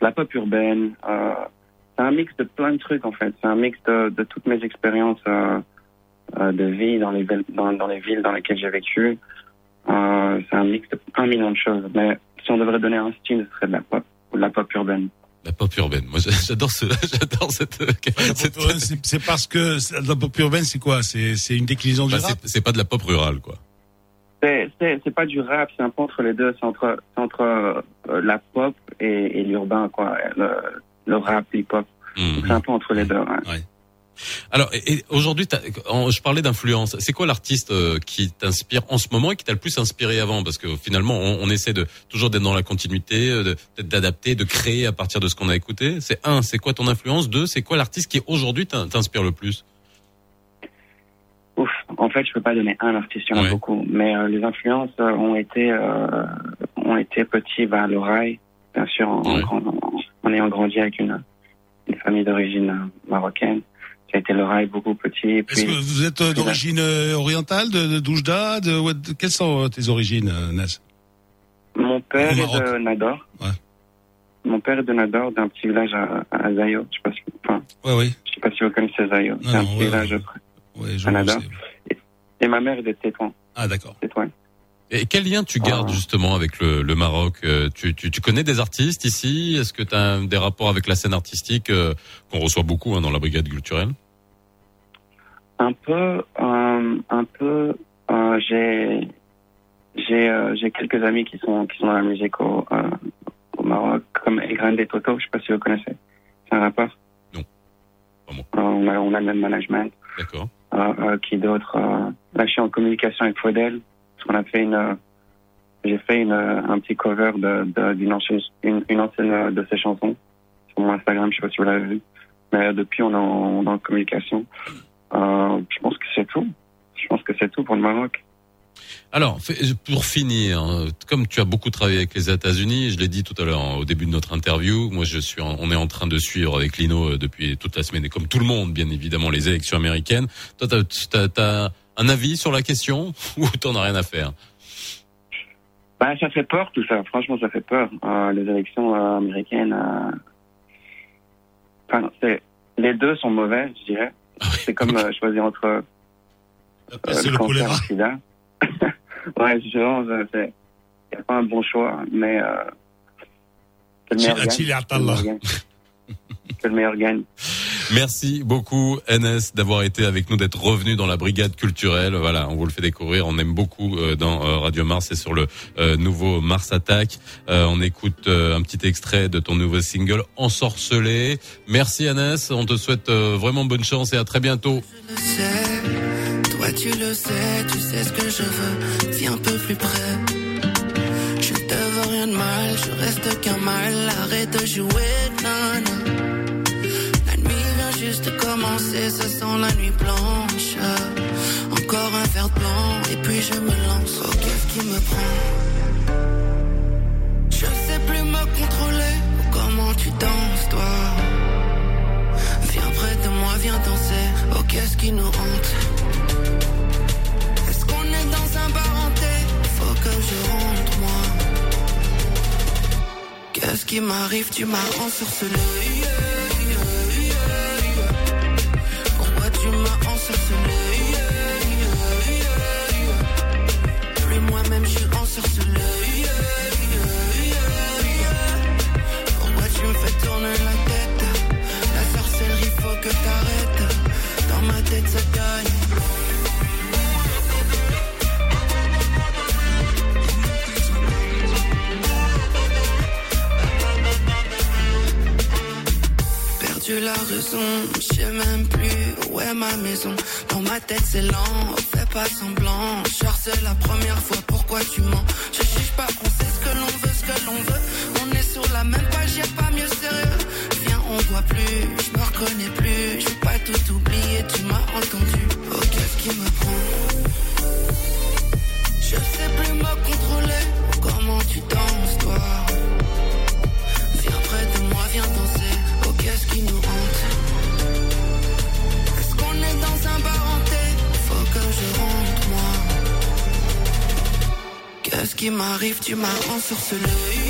Q: La pop urbaine. C'est un mix de plein de trucs, en fait. C'est un mix de, toutes mes expériences de vie dans les villes dans lesquelles j'ai vécu. Euh, c'est un mix de un million de choses. Mais si on devrait donner un style, ce serait de la pop ou de la pop urbaine.
B: La pop urbaine. Moi, j'adore ce, j'adore cette.
C: C'est c'est parce que la pop urbaine, c'est quoi? C'est c'est une déclinaison du
B: Bah,
C: rap?
B: c'est- c'est pas de la pop rurale, quoi.
Q: C'est, c'est, c'est pas du rap, c'est un peu entre les deux. C'est entre, c'est entre euh, la pop et, et l'urbain, quoi. Le, le rap, l'hip-hop. Donc, C'est un peu entre les deux. ouais.
B: Alors, aujourd'hui, je parlais d'influence. C'est quoi l'artiste euh, qui t'inspire en ce moment et qui t'a le plus inspiré avant? Parce que finalement, on, on essaie de toujours d'être dans la continuité, euh, de- d'adapter, de créer à partir de ce qu'on a écouté. C'est un, c'est quoi ton influence? Deux, c'est quoi l'artiste qui aujourd'hui t'in- t'inspire le plus?
Q: Ouf. En fait, je peux pas donner un artiste, il y en a beaucoup. Mais euh, les influences ont été, euh, ont été petits, bah, le rail, bien sûr, en, en, grand- en- en ayant grandi avec une, une famille d'origine marocaine. Ça a été le rail beaucoup petit. et
C: Est-ce que vous êtes euh, d'origine euh, orientale, de, de Doujda de, Quelles sont euh, tes origines, Naz?
Q: Mon père est de Nador. Mon père est de Nador, d'un petit village à, à Zayo. Je sais pas si, enfin,
C: Ouais, oui.
Q: je sais pas si vous connaissez Zayo. C'est un petit village
C: je
Q: à Nador. Et, et ma mère est de Tétouan.
C: Ah, d'accord.
Q: Tétouan.
B: Et quel lien tu gardes justement avec le, le Maroc Euh, tu, tu, tu connais des artistes ici? Est-ce que tu as des rapports avec la scène artistique euh, qu'on reçoit beaucoup hein, dans la brigade culturelle?
Q: Un peu, euh, un peu. euh, j'ai, j'ai, j'ai quelques amis qui sont qui sont dans la musique au, au Maroc, comme El Grande Toto. Je sais pas si vous connaissez. C'est un rappeur?
B: Non.
Q: On a on a le même management.
B: D'accord.
Q: Qui d'autre euh, Là, je suis en communication avec Faudel. Parce qu'on a fait une. j'ai fait une, un petit cover d'une ancienne, une, ancienne euh, de ses chansons sur mon Instagram. Je sais pas si vous l'avez vu. Mais euh, depuis, on est en, communication. Euh, je pense que c'est tout. Je pense que c'est tout pour le Maroc.
B: Alors, pour finir, hein, comme tu as beaucoup travaillé avec les États-Unis, je l'ai dit tout à l'heure hein, au début de notre interview, moi je suis, on est en train de suivre avec Lino depuis toute la semaine et comme tout le monde, bien évidemment, les élections américaines. Toi, t'as, t'as un avis sur la question ou t'en as rien à faire?
Q: Bah, ça fait peur tout ça. Franchement, ça fait peur. Euh, les élections euh, américaines. euh, Enfin, c'est les deux sont mauvais, je dirais. c'est comme euh, choisir entre euh,
C: c'est
Q: le
C: le
Q: cancer et le sida. ouais, je pense euh, c'est y a pas un bon choix, mais euh, que le meilleur gagne. Que le meilleur gagne.
B: Merci beaucoup NS d'avoir été avec nous, d'être revenu dans la brigade culturelle. Voilà, on vous le fait découvrir. On aime beaucoup euh, dans euh, Radio Mars et sur le euh, nouveau Mars Attack. On écoute un petit extrait de ton nouveau single Ensorcelé. Merci NS, on te souhaite vraiment bonne chance et à très bientôt.
R: le sais, toi tu le sais, tu sais ce que je veux, un peu plus près. Je je juste de commencer, ça sent la nuit blanche. Encore un verre blanc, et puis je me lance, oh qu'est-ce qui me prend Je sais plus me contrôler, comment tu danses toi Viens près de moi, viens danser. Oh, qu'est-ce qui nous hante? Est-ce qu'on est dans un bar hanté? Faut que je rentre, moi. Qu'est-ce qui m'arrive? Tu m'as ensorcelé. Yeah, Perdu la raison, je sais même plus où est ma maison. Dans ma tête c'est lent, fais pas semblant. Genre c'est la première fois, pourquoi tu mens? Je juge pas, on sait ce que l'on veut, ce que l'on veut. On est sur la même page, y'a pas mieux sérieux. Voit plus, je me reconnais plus. Je veux pas tout oublier, tu m'as entendu. Oh, qu'est-ce qui me prend? Je sais plus me contrôler. Comment tu danses, toi? Viens près de moi, viens danser. Oh, qu'est-ce qui nous hante? Est-ce qu'on est dans un bar hanté? Faut que je rentre, moi. Qu'est-ce qui m'arrive? Tu m'as ensorcelé.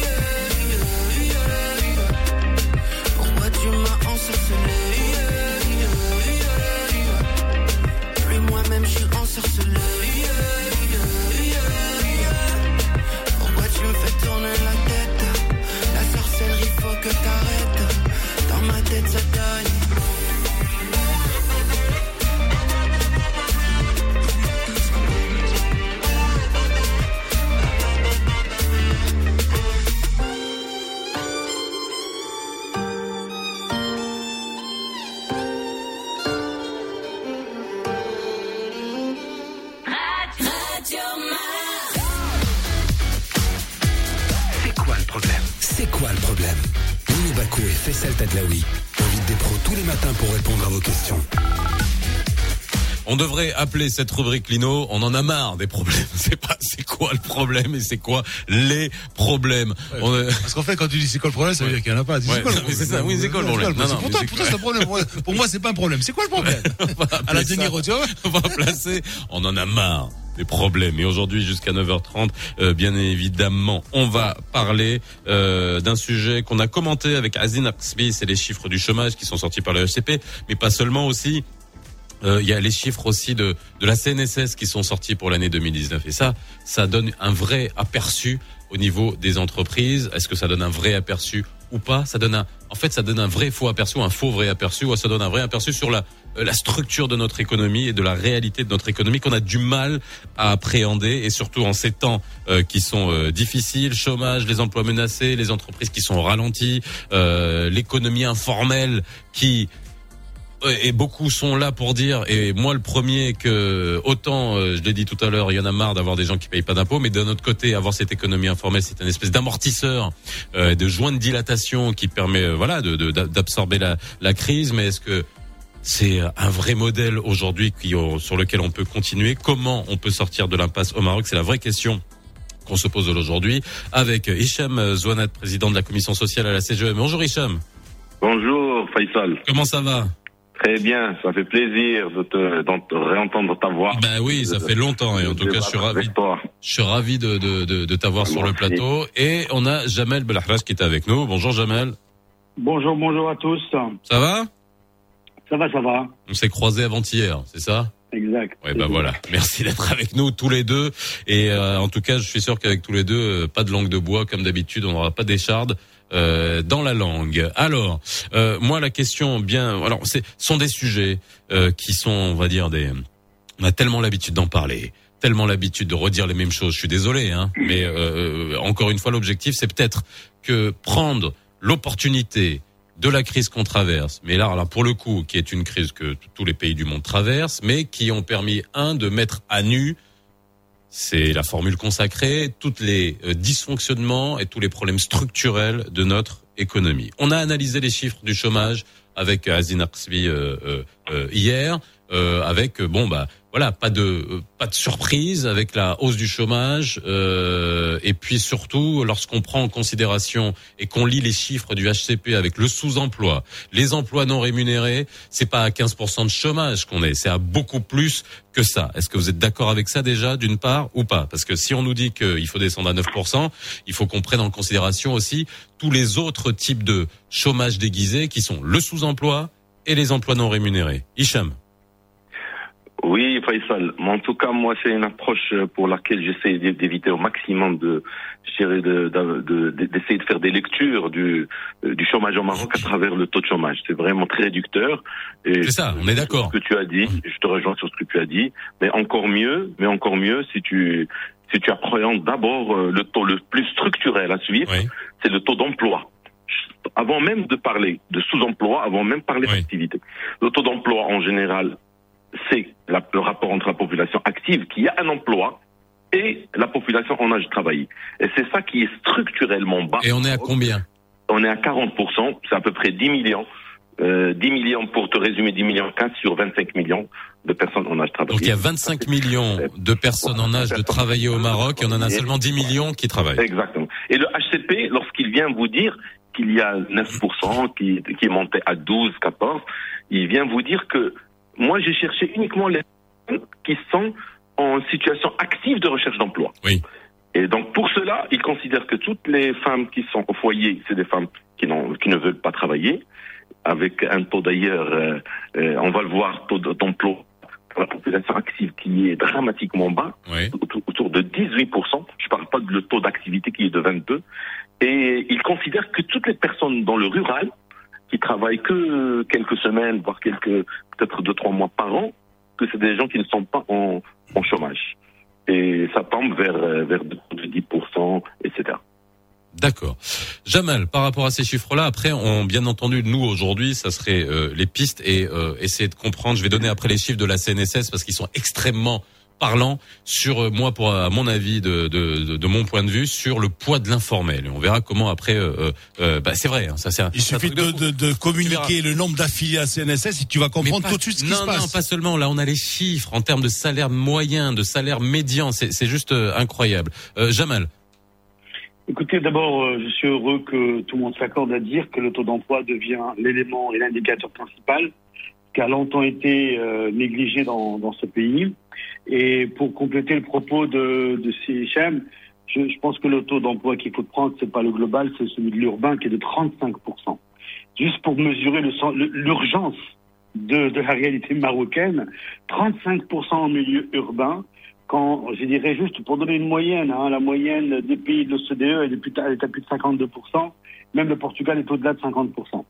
B: Appeler cette rubrique Lino. On en a marre des problèmes. C'est pas c'est quoi le problème et c'est quoi les problèmes. On est-
C: Parce qu'en fait, quand tu dis c'est quoi le problème, ça veut dire qu'il n'y en a pas.
B: Ouais,
C: c'est quoi le
B: c'est
C: problème
B: ça, oui, c'est quoi le problème Non, non,
C: Pour toi,
B: c'est
C: un problème. Pour- moi, c'est pas un problème. C'est quoi le problème À la. Rothschild,
B: On va placer. On en a marre des problèmes. Et aujourd'hui, jusqu'à 9h30, euh, bien évidemment, on va parler euh, d'un sujet qu'on a commenté avec Azin Aksbi, c'est les chiffres du chômage qui sont sortis par le HCP, mais pas seulement aussi. Euh, Il y a les chiffres aussi de, de la CNSS qui sont sortis pour l'année 2019. Et ça, ça donne un vrai aperçu au niveau des entreprises. Est-ce que ça donne un vrai aperçu ou pas? Ça donne un, en fait, ça donne un vrai faux aperçu, un faux vrai aperçu, ou ça donne un vrai aperçu sur la, euh, la structure de notre économie et de la réalité de notre économie qu'on a du mal à appréhender et surtout en ces temps euh, qui sont euh, difficiles, chômage, les emplois menacés, les entreprises qui sont ralenties, euh, l'économie informelle qui Et beaucoup sont là pour dire, et moi le premier, que autant, euh, je l'ai dit tout à l'heure, il y en a marre d'avoir des gens qui payent pas d'impôts, mais d'un autre côté, avoir cette économie informelle, c'est une espèce d'amortisseur, euh, de joint de dilatation qui permet, euh, voilà, de- de- d'absorber la, la crise. Mais est-ce que c'est un vrai modèle aujourd'hui qui- sur lequel on peut continuer? Comment on peut sortir de l'impasse au Maroc? C'est la vraie question qu'on se pose aujourd'hui avec Hicham Zouanat, président de la commission sociale à la CGM. Bonjour Hicham.
I: Bonjour Faisal.
B: Comment ça va?
I: Très bien, ça fait plaisir de te, d'en- de réentendre ta voix.
B: Ben oui, ça fait longtemps et en tout cas je suis ravi. Je suis ravi de, de, de, de t'avoir sur le plateau et on a Jamel Belahras qui est avec nous. Bonjour Jamel.
S: Bonjour, bonjour à tous.
B: Ça va?
S: Ça va, ça va.
B: On s'est croisés avant-hier, c'est ça?
S: Exact.
B: Ouais, bah voilà. Merci d'être avec nous tous les deux. Et euh, en tout cas, je suis sûr qu'avec tous les deux, euh, pas de langue de bois comme d'habitude, on n'aura pas d'écharde euh, dans la langue. Alors, euh, moi, la question, bien, alors, c'est sont des sujets euh, qui sont, on va dire, des. On a tellement l'habitude d'en parler, tellement l'habitude de redire les mêmes choses. Je suis désolé, hein, mais euh, encore une fois, l'objectif, c'est peut-être que prendre l'opportunité de la crise qu'on traverse, mais là, là, pour le coup, qui est une crise que tous les pays du monde traversent, mais qui ont permis, un, de mettre à nu, c'est la formule consacrée, tous les euh, dysfonctionnements et tous les problèmes structurels de notre économie. On a analysé les chiffres du chômage avec Azin Arsbi euh, euh, euh, hier, euh, avec euh, bon bah voilà pas de pas de surprise avec la hausse du chômage euh, et puis surtout lorsqu'on prend en considération et qu'on lit les chiffres du HCP avec le sous-emploi, les emplois non rémunérés, c'est pas à 15% de chômage qu'on est, c'est à beaucoup plus que ça. Est-ce que vous êtes d'accord avec ça déjà d'une part ou pas? Parce que si on nous dit qu'il faut descendre à 9%, il faut qu'on prenne en considération aussi tous les autres types de chômage déguisé qui sont le sous-emploi et les emplois non rémunérés. Hicham.
I: Oui, Faisal. Mais en tout cas, moi, c'est une approche pour laquelle j'essaie d'é- d'éviter au maximum de, dirais, de- de- de- d'essayer faire des lectures du, euh, du chômage au Maroc à travers le taux de chômage. C'est vraiment très réducteur.
B: C'est ça, on est d'accord.
I: Ce que tu as dit, je te rejoins sur ce que tu as dit. Mais encore mieux, mais encore mieux si tu, si tu appréhendes d'abord euh, le taux le plus structurel à suivre, c'est le taux d'emploi.
J: avant même de parler de sous-emploi, avant même de parler d'activité. Le taux d'emploi en général, c'est le rapport entre la population active qui a un emploi et la population en âge de travailler. Et c'est ça qui est structurellement bas.
B: Et on est à combien
J: On est à 40%, c'est à peu près 10 millions. Euh, 10 millions, pour te résumer, 10 millions 15 sur 25 millions de personnes en âge de travailler.
B: Donc il y a 25 millions de personnes en âge de travailler au Maroc et on en a seulement 10 millions qui travaillent.
J: Exactement. Et le HCP, lorsqu'il vient vous dire qu'il y a 9% qui, qui est monté à 12, 14, il vient vous dire que moi j'ai cherché uniquement les personnes qui sont en situation active de recherche d'emploi.
B: Oui.
J: Et donc pour cela, il considère que toutes les femmes qui sont au foyer, c'est des femmes qui, qui ne veulent pas travailler, avec un taux d'ailleurs, euh, euh, on va le voir, taux de- d'emploi pour la population active qui est dramatiquement bas, autour, autour de 18%. Je parle pas de le taux d'activité qui est de 22. Et il considère que toutes les personnes dans le rural qui travaillent que quelques semaines, voire quelques peut-être deux trois mois par an, que c'est des gens qui ne sont pas en, chômage. Et ça tombe vers euh, vers de 10%, etc.
B: D'accord. Jamal, par rapport à ces chiffres-là, après, on, bien entendu, nous aujourd'hui, ça serait euh, les pistes et euh, essayer de comprendre. Je vais donner après les chiffres de la CNSS parce qu'ils sont extrêmement parlants sur euh, moi, pour à mon avis, de, de, de, de mon point de vue, sur le poids de l'informel. Et on verra comment après. Euh, euh, bah, c'est vrai, hein, ça c'est.
C: Il
B: un
C: suffit
B: truc
C: de,
B: fou.
C: de, de communiquer le nombre d'affiliés à CNSS et tu vas comprendre
B: pas-
C: tout de suite ce qui
B: non,
C: se passe.
B: Non, pas seulement. Là, on a les chiffres en termes de salaire moyen, de salaire médian. C'est c'est juste euh, incroyable. Euh, Jamal.
S: Écoutez, d'abord, euh, je suis heureux que tout le monde s'accorde à dire que le taux d'emploi devient l'élément et l'indicateur principal qui a longtemps été euh, négligé dans, dans ce pays. Et pour compléter le propos de, de CHM, je, pense que le taux d'emploi qu'il faut prendre, c'est pas le global, c'est celui de l'urbain qui est de 35%. Juste pour mesurer l'urgence de, la réalité marocaine, 35% en milieu urbain, quand, je dirais juste pour donner une moyenne, hein, la moyenne des pays de l'OCDE elle est à plus de 52%, même le Portugal est au-delà de 50%.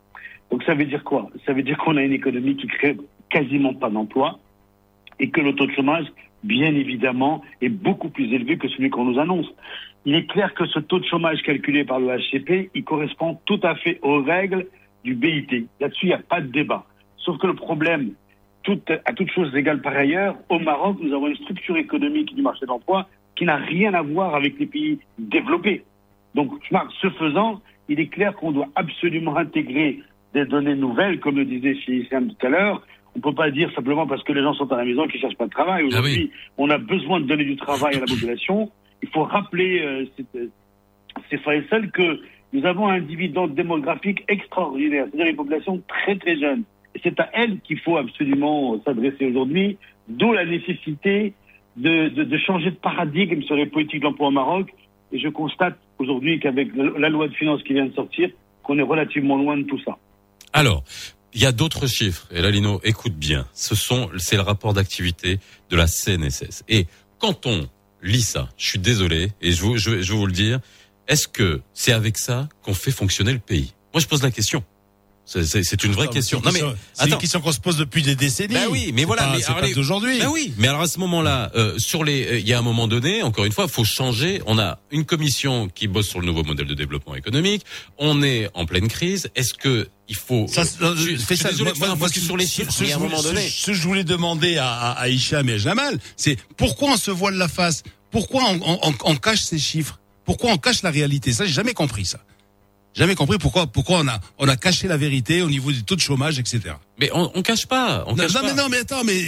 S: Donc ça veut dire quoi? Ça veut dire qu'on a une économie qui crée quasiment pas d'emplois et que le taux de chômage, bien évidemment, est beaucoup plus élevé que celui qu'on nous annonce. Il est clair que ce taux de chômage calculé par le HCP, il correspond tout à fait aux règles du BIT. Là-dessus, il n'y a pas de débat. Sauf que le problème, tout, à toute chose égale par ailleurs, au Maroc, nous avons une structure économique du marché de l'emploi qui n'a rien à voir avec les pays développés. Donc, ce faisant, il est clair qu'on doit absolument intégrer des données nouvelles, comme le disait chez Issam tout à l'heure. On peut pas dire simplement parce que les gens sont à la maison qu'ils cherchent pas de travail. Aujourd'hui, on a besoin de donner du travail à la population. Il faut rappeler, euh, c'est- euh, c'est Faisal, que nous avons un dividende démographique extraordinaire, c'est-à-dire une population très très jeune. Et c'est à elle qu'il faut absolument s'adresser aujourd'hui, d'où la nécessité de, de, de changer de paradigme sur les politiques de l'emploi au Maroc. Et je constate aujourd'hui qu'avec la loi de finances qui vient de sortir, qu'on est relativement loin de tout ça.
B: Alors, il y a d'autres chiffres. Et là, Lino, écoute bien. Ce sont, c'est le rapport d'activité de la CNSS. Et quand on lit ça, je suis désolé, et je, vous, je, je vais vous le dire, est-ce que c'est avec ça qu'on fait fonctionner le pays? Moi, je pose la question. C'est- une vraie
C: Non,
B: question.
C: une question- c'est une question qu'on se pose depuis des décennies.
B: Bah oui, mais voilà.
C: pas-
B: mais
C: d'aujourd'hui.
B: Bah oui, mais alors à ce moment-là, euh, sur les, euh, il y a un moment donné, encore une fois, il faut changer. On a une commission qui bosse sur le nouveau modèle de développement économique. On est en pleine crise. Est-ce que il faut
C: Ça,
B: euh,
C: euh,
B: je,
C: fais ça.
B: désolé
C: Moi- ce-
B: sur les
C: ce-
B: chiffres,
C: ce-
B: mais à un
C: ce-
B: moment
C: ce-
B: donné.
C: Ce que je voulais demander à, à, à Hicham et à Jamal, c'est pourquoi on se voile la face? Pourquoi on, on- on- on cache ces chiffres? Pourquoi on cache la réalité? Ça, j'ai jamais compris ça. Jamais compris pourquoi pourquoi on a on a caché la vérité au niveau du taux de chômage, etc.
B: Mais on, on cache pas. On
C: non,
B: cache
C: non,
B: pas.
C: mais non, mais attends, mais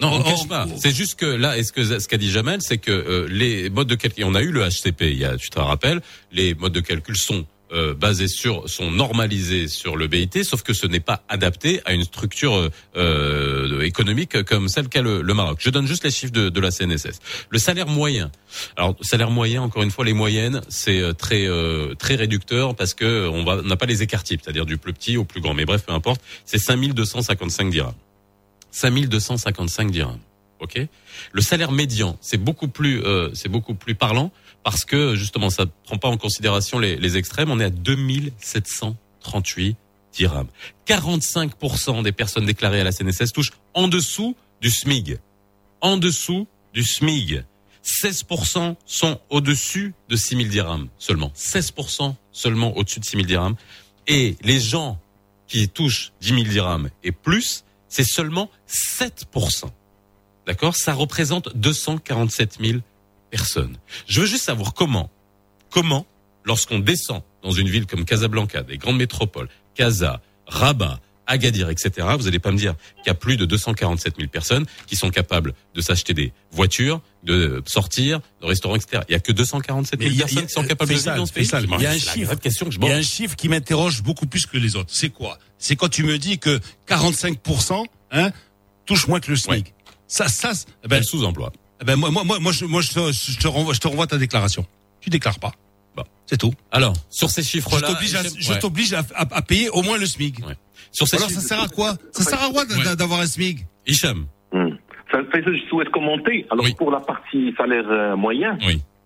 B: Non, on,
C: On-
B: cache pas. C'est juste que là, est-ce que ce qu'a dit Jamel, c'est que euh, les modes de calcul, on a eu le HCP, il y a, tu te rappelles, les modes de calcul sont euh, basés sur, sont normalisés sur le BIT, sauf que ce n'est pas adapté à une structure euh, euh, économique comme celle qu'a le, le Maroc. Je donne juste les chiffres de, de la CNSS. Le salaire moyen. Alors, salaire moyen, encore une fois, les moyennes, c'est euh, très euh, très réducteur parce que va on n'a pas les écarts types, c'est-à-dire du plus petit au plus grand. Mais bref, peu importe. C'est 5255 dirhams. 5255 dirhams. Ok? Le salaire médian, c'est beaucoup plus, euh, c'est beaucoup plus parlant parce que justement, ça prend pas en considération les, extrêmes. On est à 2738 dirhams. 45% des personnes déclarées à la CNSS touchent en dessous du SMIG. En dessous du SMIG. 16% sont au-dessus de 6 000 dirhams seulement. 16% seulement au-dessus de 6 000 dirhams. Et les gens qui touchent 10 000 dirhams et plus, c'est seulement 7%. D'accord? Ça représente 247 000 personnes. Je veux juste savoir comment, comment, lorsqu'on descend dans une ville comme Casablanca, des grandes métropoles, Casa, Rabat, Agadir, etc., vous allez pas me dire qu'il y a plus de 247 000 personnes qui sont capables de s'acheter des voitures, de sortir, de restaurants, etc. Il y a que 247 000
C: Mais il y a-
B: personnes
C: a-
B: qui sont capables de vivre dans ce pays.
C: Il y a un chiffre,
B: question que je
C: il y a un chiffre qui m'interroge beaucoup plus que les autres. C'est quoi? C'est quand tu me dis que 45% hein, touchent moins que le SMIC. Ça, ça, c'est- eh ben,
B: sous-emploi.
C: Eh ben, moi, moi, moi, moi, je, moi, je, te, je te renvoie, je te renvoie ta déclaration. Tu déclares pas. C'est tout.
B: Alors, sur ces
C: Je
B: chiffres-là,
C: t'oblige à, je
B: ouais.
C: t'oblige à, à- à payer au moins le SMIC.
B: Sur ces
C: Alors
B: chiffres-
C: ça sert à quoi? Ça sert à quoi d'a-
B: Ouais.
C: d'avoir un SMIC
B: Hicham.
J: Hmm. Ça, ça, je souhaite commenter. Alors pour la partie salaire euh, moyen,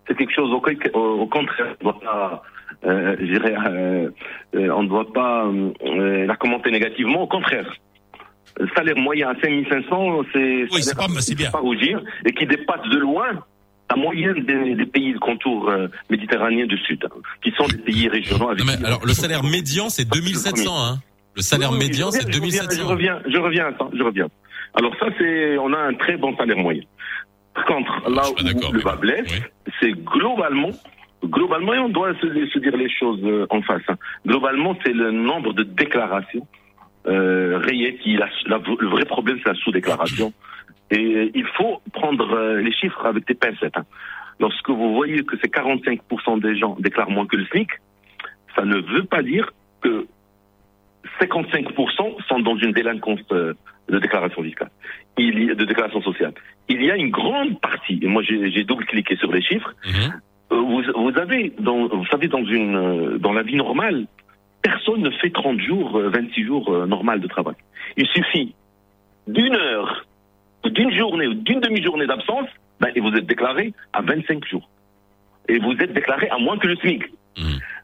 J: c'est quelque chose au, au, au contraire, on doit pas, euh, je euh, euh, on ne doit pas euh, la commenter négativement. Au contraire, le salaire moyen à 5500, c'est
C: Oui, c'est pas- c'est bien.
J: pas rougir et qui dépasse de loin la moyenne des, des pays du contour euh, méditerranéen du Sud, hein, qui sont des pays régionaux. Avec
B: Non, mais alors, le salaire médian, c'est 2700, hein. Le salaire
J: Oui, oui,
B: médian, c'est
J: reviens, je reviens,
B: 2700.
J: Je reviens, je reviens, attends, je reviens. Alors ça, c'est, on a un très bon salaire moyen. Par contre, là où le bas blesse, c'est globalement, globalement, et on doit se, se dire les choses euh, en face. hein. Globalement, c'est le nombre de déclarations euh, la- le vrai problème, c'est la sous-déclaration. Et euh, il faut prendre euh, les chiffres avec des pincettes. hein. Lorsque vous voyez que c'est 45% des gens déclarent moins que le SMIC, ça ne veut pas dire que 55% sont dans une délinquance euh, de déclaration fiscale, de déclaration sociale. Il y a une grande partie, et moi j'ai j'ai double-cliqué sur les chiffres, euh, vous, vous avez, dans, vous savez, dans, une, dans la vie normale, personne ne fait 30 jours, euh, 26 jours euh, normal de travail. Il suffit d'une heure, d'une journée, ou d'une demi-journée d'absence, ben, et vous êtes déclaré à 25 jours. Et vous êtes déclaré à moins que le SMIC.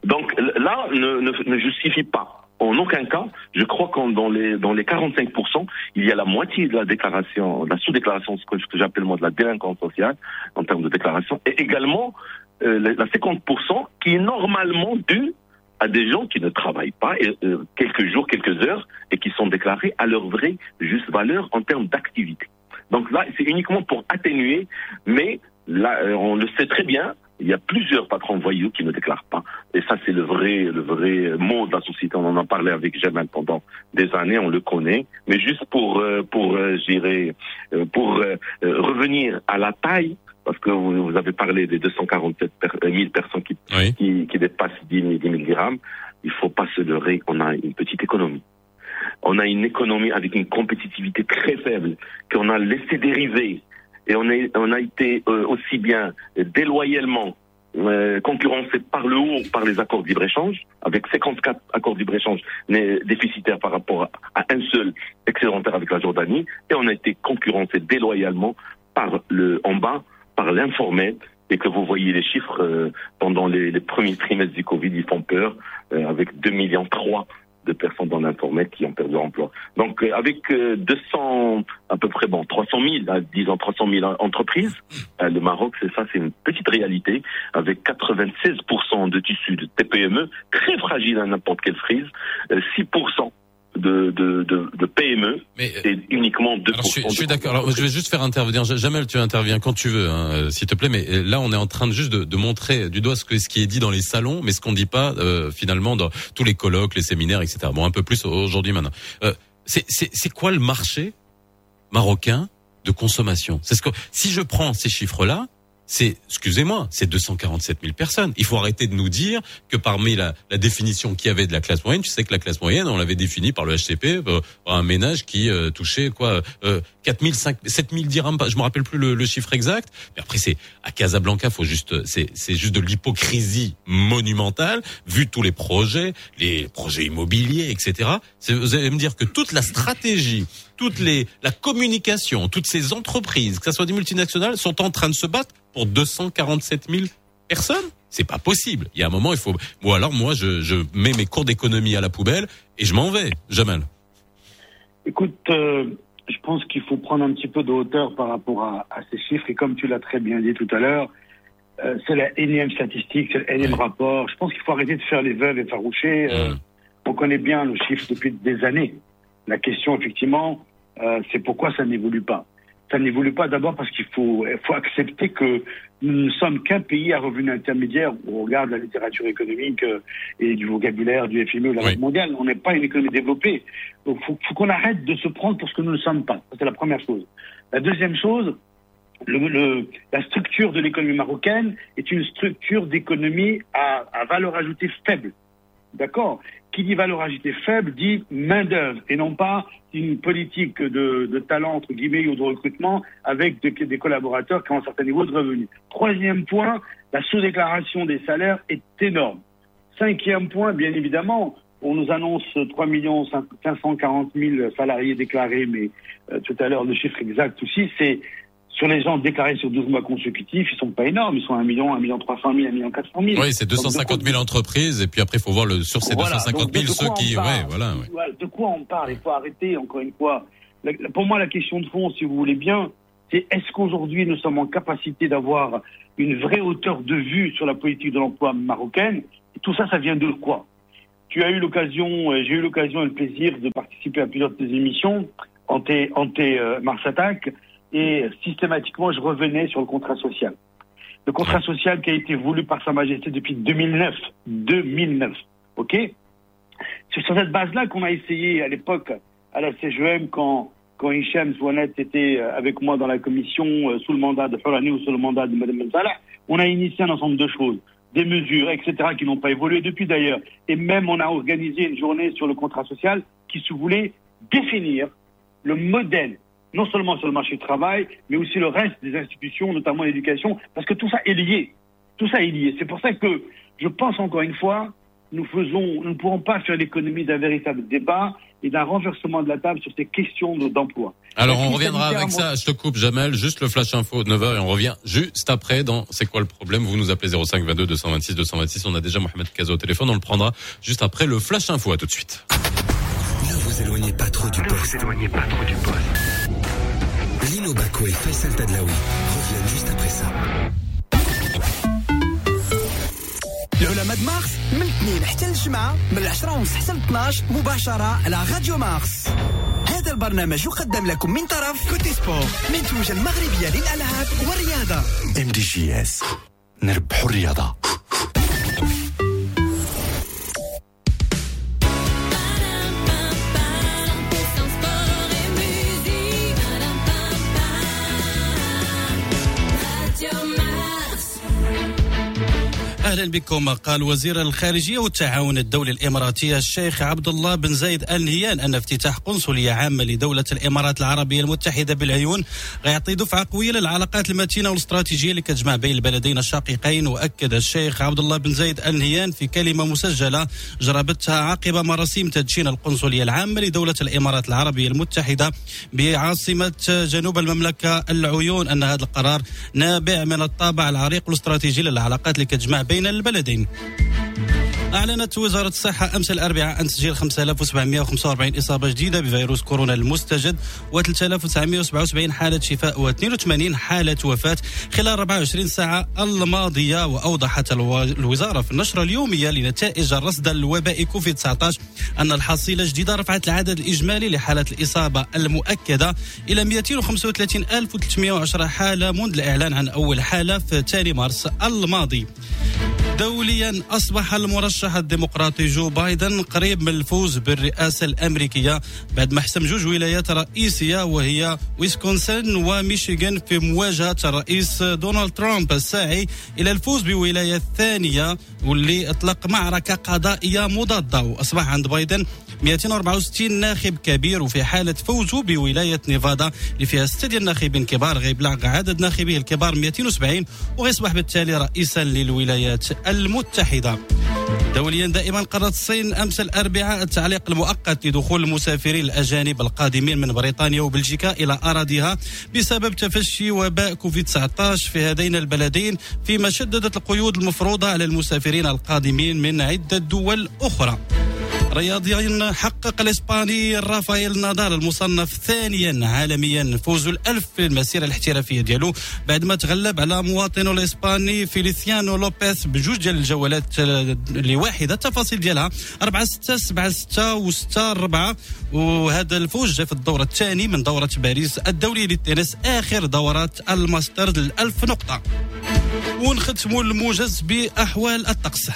J: Donc l- là, ne, ne, ne justifie pas. En aucun cas, je crois que dans les, dans les 45%, il y a la moitié de la déclaration, de la sous-déclaration, ce que, ce que j'appelle moi de la délinquance sociale, en termes de déclaration, et également euh, la, la 50% qui est normalement due à des gens qui ne travaillent pas euh, quelques jours, quelques heures, et qui sont déclarés à leur vraie juste valeur en termes d'activité. Donc là, c'est uniquement pour atténuer, mais là, euh, on le sait très bien, il y a plusieurs patrons voyous qui ne déclarent pas. Et ça, c'est le vrai, le vrai mot de la société. On en a parlé avec Jamal pendant des années, on le connaît. Mais juste pour, euh, pour, euh, pour revenir à la taille, parce que vous, vous avez parlé des 247 per- euh, 000 personnes qui, qui, qui dépassent 10 000, 10 000 dirhams, il faut pas se leurrer, on a une petite économie. On a une économie avec une compétitivité très faible qu'on a laissé dériver et on, est, on a été euh, aussi bien déloyalement euh, concurrencé par le haut par les accords de libre-échange, avec 54 accords de libre-échange déficitaires par rapport à, à un seul excédentaire avec la Jordanie, et on a été concurrencé déloyalement par le en bas, par l'informel, et que vous voyez les chiffres euh, pendant les, les premiers trimestres du Covid, ils font peur, euh, avec 2 millions 3 de personnes dans l'informel qui ont perdu leur emploi. Donc euh, avec euh, 200, à peu près, bon, 300 000, hein, disons 300 000 entreprises, euh, le Maroc, c'est ça, c'est une petite réalité, avec 96% de tissus de TPME, très fragile à n'importe quelle crise, euh, 6% de, de, de, de PME, et uniquement 2%.
B: Alors, je suis, je
J: de
B: suis d'accord. Alors, je vais juste faire intervenir. Jamel, tu interviens quand tu veux, hein, euh, s'il te plaît. Mais euh, là, on est en train de juste de, de montrer du doigt ce, que, ce qui est dit dans les salons, mais ce qu'on dit pas euh, finalement dans tous les colloques, les séminaires, etc. Bon, un peu plus aujourd'hui maintenant. Euh, c'est- c'est c'est quoi le marché marocain de consommation? C'est ce que si je prends ces chiffres-là. C'est, excusez-moi, c'est 247 000 personnes. Il faut arrêter de nous dire que parmi la, la définition qu'il y avait de la classe moyenne, tu sais que la classe moyenne, on l'avait définie par le HCP, euh, un ménage qui euh, touchait quoi, euh, 4 000, 5 7 000 dirhams, je me rappelle plus le, le chiffre exact. Mais après, c'est à Casablanca, faut juste, c'est, c'est juste de l'hypocrisie monumentale, vu tous les projets, les projets immobiliers, etc. Vous allez me dire que toute la stratégie, toutes les, la communication, toutes ces entreprises, que ce soit des multinationales, sont en train de se battre pour 247 000 personnes. C'est pas possible. Il y a un moment, il faut. Ou alors, moi, je, je mets mes cours d'économie à la poubelle et je m'en vais. Jamal.
S: Écoute, euh, je pense qu'il faut prendre un petit peu de hauteur par rapport à, à ces chiffres. Et comme tu l'as très bien dit tout à l'heure, euh, c'est la énième statistique, c'est l'énième rapport. Je pense qu'il faut arrêter de faire les veuves effarouchées. Euh, on connaît bien nos chiffres depuis des années. La question, effectivement, euh, c'est pourquoi ça n'évolue pas. Ça n'évolue pas d'abord parce qu'il faut, il faut accepter que nous ne sommes qu'un pays à revenu intermédiaire. On regarde la littérature économique euh, et du vocabulaire du FMI ou de la Banque mondiale. On n'est pas une économie développée. Donc, faut, faut qu'on arrête de se prendre pour ce que nous ne sommes pas. C'est la première chose. La deuxième chose, le, le- la structure de l'économie marocaine est une structure d'économie à, à valeur ajoutée faible. D'accord? Qui dit valeur ajoutée faible dit main-d'œuvre et non pas une politique de, talent, entre guillemets, ou de recrutement avec des collaborateurs qui ont un certain niveau de revenus. Troisième point, la sous-déclaration des salaires est énorme. Cinquième point, bien évidemment, on nous annonce 3 540 000 salariés déclarés, mais euh, tout à l'heure, le chiffre exact aussi, c'est sur les gens déclarés sur 12 mois consécutifs, ils sont pas énormes, ils sont à 1 million, 1 million 300 000, 1 million 400 000.
B: Oui, c'est
S: Donc, de
B: 250 000 entreprises et puis après il faut voir le sur ces
S: Voilà,
B: 250
S: donc, de
B: 000 ceux qui
S: parle
B: ouais, voilà, ouais.
S: De quoi on parle? Il faut arrêter, encore une fois. La- pour moi, la question de fond, si vous voulez bien, c'est est-ce qu'aujourd'hui nous sommes en capacité d'avoir une vraie hauteur de vue sur la politique de l'emploi marocaine? Et tout ça, ça vient de quoi? Tu as eu l'occasion, euh, j'ai eu l'occasion et le plaisir de participer à plusieurs de tes émissions, en tes, en tes euh, Mars Attack, et systématiquement, je revenais sur le contrat social. Le contrat social qui a été voulu par Sa Majesté depuis 2009. 2009. OK? C'est sur cette base-là qu'on a essayé à l'époque à la CGM quand quand Hicham Zouanet était euh, avec moi dans la commission euh, sous le mandat de Ferrani ou sous le mandat de Mme Salah, on a initié un ensemble de choses, des mesures, etc., qui n'ont pas évolué depuis d'ailleurs. Et même on a organisé une journée sur le contrat social qui se voulait définir le modèle, non seulement sur le marché du travail, mais aussi le reste des institutions, notamment l'éducation, parce que tout ça est lié. Tout ça est lié. C'est pour ça que je pense encore une fois, nous faisons, nous ne pourrons pas faire l'économie d'un véritable débat et d'un renversement de la table sur ces questions de- d'emploi.
B: Alors on reviendra avec ça, je te coupe Jamel, juste le flash info de 9h et on revient juste après dans C'est quoi le problème? Vous nous appelez 05 22 226 226, on a déjà Mohamed Kazo au téléphone, on le prendra juste après le flash info, à tout de suite.
A: Ne vous éloignez pas trop du poste. Ne vous éloignez pas trop du poste. Lino Baco et Faisal Tadlaoui reviennent juste après ça.
T: العلماء مارس من الاثنين حتى الجمعة من العشرة ونص حتى ل 12 مباشرة على راديو مارس هذا البرنامج يقدم لكم من طرف كوتي سبور منتوجة المغربية للألعاب والرياضة
F: ام دي جي اس نربحوا الرياضه
G: أهلا بكم. قال وزير الخارجية والتعاون الدولي الإماراتي الشيخ عبد الله بن زايد ال نهيان أن افتتاح قنصلية عامة لدولة الإمارات العربية المتحدة بالعيون غيعطي دفعة قوية للعلاقات المتينة والاستراتيجية اللي كتجمع بين البلدين الشقيقين وأكد الشيخ عبد الله بن زايد ال نهيان في كلمة مسجلة جربتها عقب مراسيم تدشين القنصلية العامة لدولة الإمارات العربية المتحدة بعاصمة جنوب المملكة العيون أن هذا القرار نابع من الطابع العريق والاستراتيجي للعلاقات اللي كتجمع بين للبلدين أعلنت وزارة الصحة أمس الأربعاء عن تسجيل 5745 إصابة جديدة بفيروس كورونا المستجد و3977 حالة شفاء و82 حالة وفاة. خلال 24 ساعة الماضية وأوضحت الو- الوزارة في النشرة اليومية لنتائج الرصد الوبائي كوفيد 19 أن الحصيلة الجديدة رفعت العدد الإجمالي لحالات الإصابة المؤكدة إلى 235310 حالة منذ الإعلان عن أول حالة في 2 مارس الماضي. دوليا أصبح المرشح الديمقراطي جو بايدن قريب من الفوز بالرئاسة الأمريكية بعد ما حسم جوج ولايات رئيسية وهي ويسكونسن وميشيغان في مواجهة الرئيس دونالد ترامب الساعي إلى الفوز بولاية الثانية واللي أطلق معركة قضائية مضادة. وأصبح عند بايدن 264 ناخب كبير وفي حالة فوزه بولاية نيفادا اللي فيها ستة ديال الناخبين كبار غيبلغ عدد ناخبيه الكبار 270 وغيصبح بالتالي رئيسا للولايات المتحدة. دوليا دائما قررت الصين أمس الأربعاء التعليق المؤقت لدخول المسافرين الأجانب القادمين من بريطانيا وبلجيكا إلى أراضيها بسبب تفشي وباء كوفيد 19 في هذين البلدين فيما شددت القيود المفروضة على المسافرين القادمين من عدة دول أخرى. رياضيا حقق الإسباني رافائيل نادال المصنف ثانيا عالميا فوز الألف في المسيرة الاحترافية ديالو بعد ما تغلب على مواطنه الإسباني فيليسيانو لوبيز بجوج ديال الجولات آه، لواحدة. التفاصيل ديالها 4 6 7 6 و 6 4 وهذا الفوز جاء في الدور الثاني من دورة باريس الدوليه للتنس آخر دورات الماسترز الألف نقطة. ونختموا الموجز بأحوال الطقس.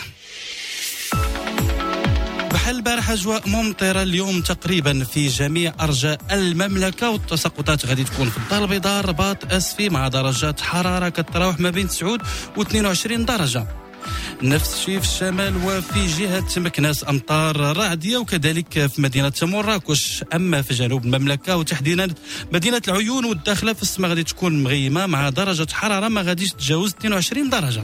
G: بحال البارح أجواء ممطرة اليوم تقريبا في جميع أرجاء المملكة والتساقطات غادي تكون في الدار البيضاء الرباط أسفي مع درجات حرارة كتراوح ما بين 9 و 22 درجة. نفس الشيء في الشمال وفي جهة مكناس أمطار رعدية وكذلك في مدينة مراكش. أما في جنوب المملكة وتحديدا مدينة العيون والداخلة في السماء غادي تكون مغيمة مع درجة حرارة ما غاديش تتجاوز 22 درجة.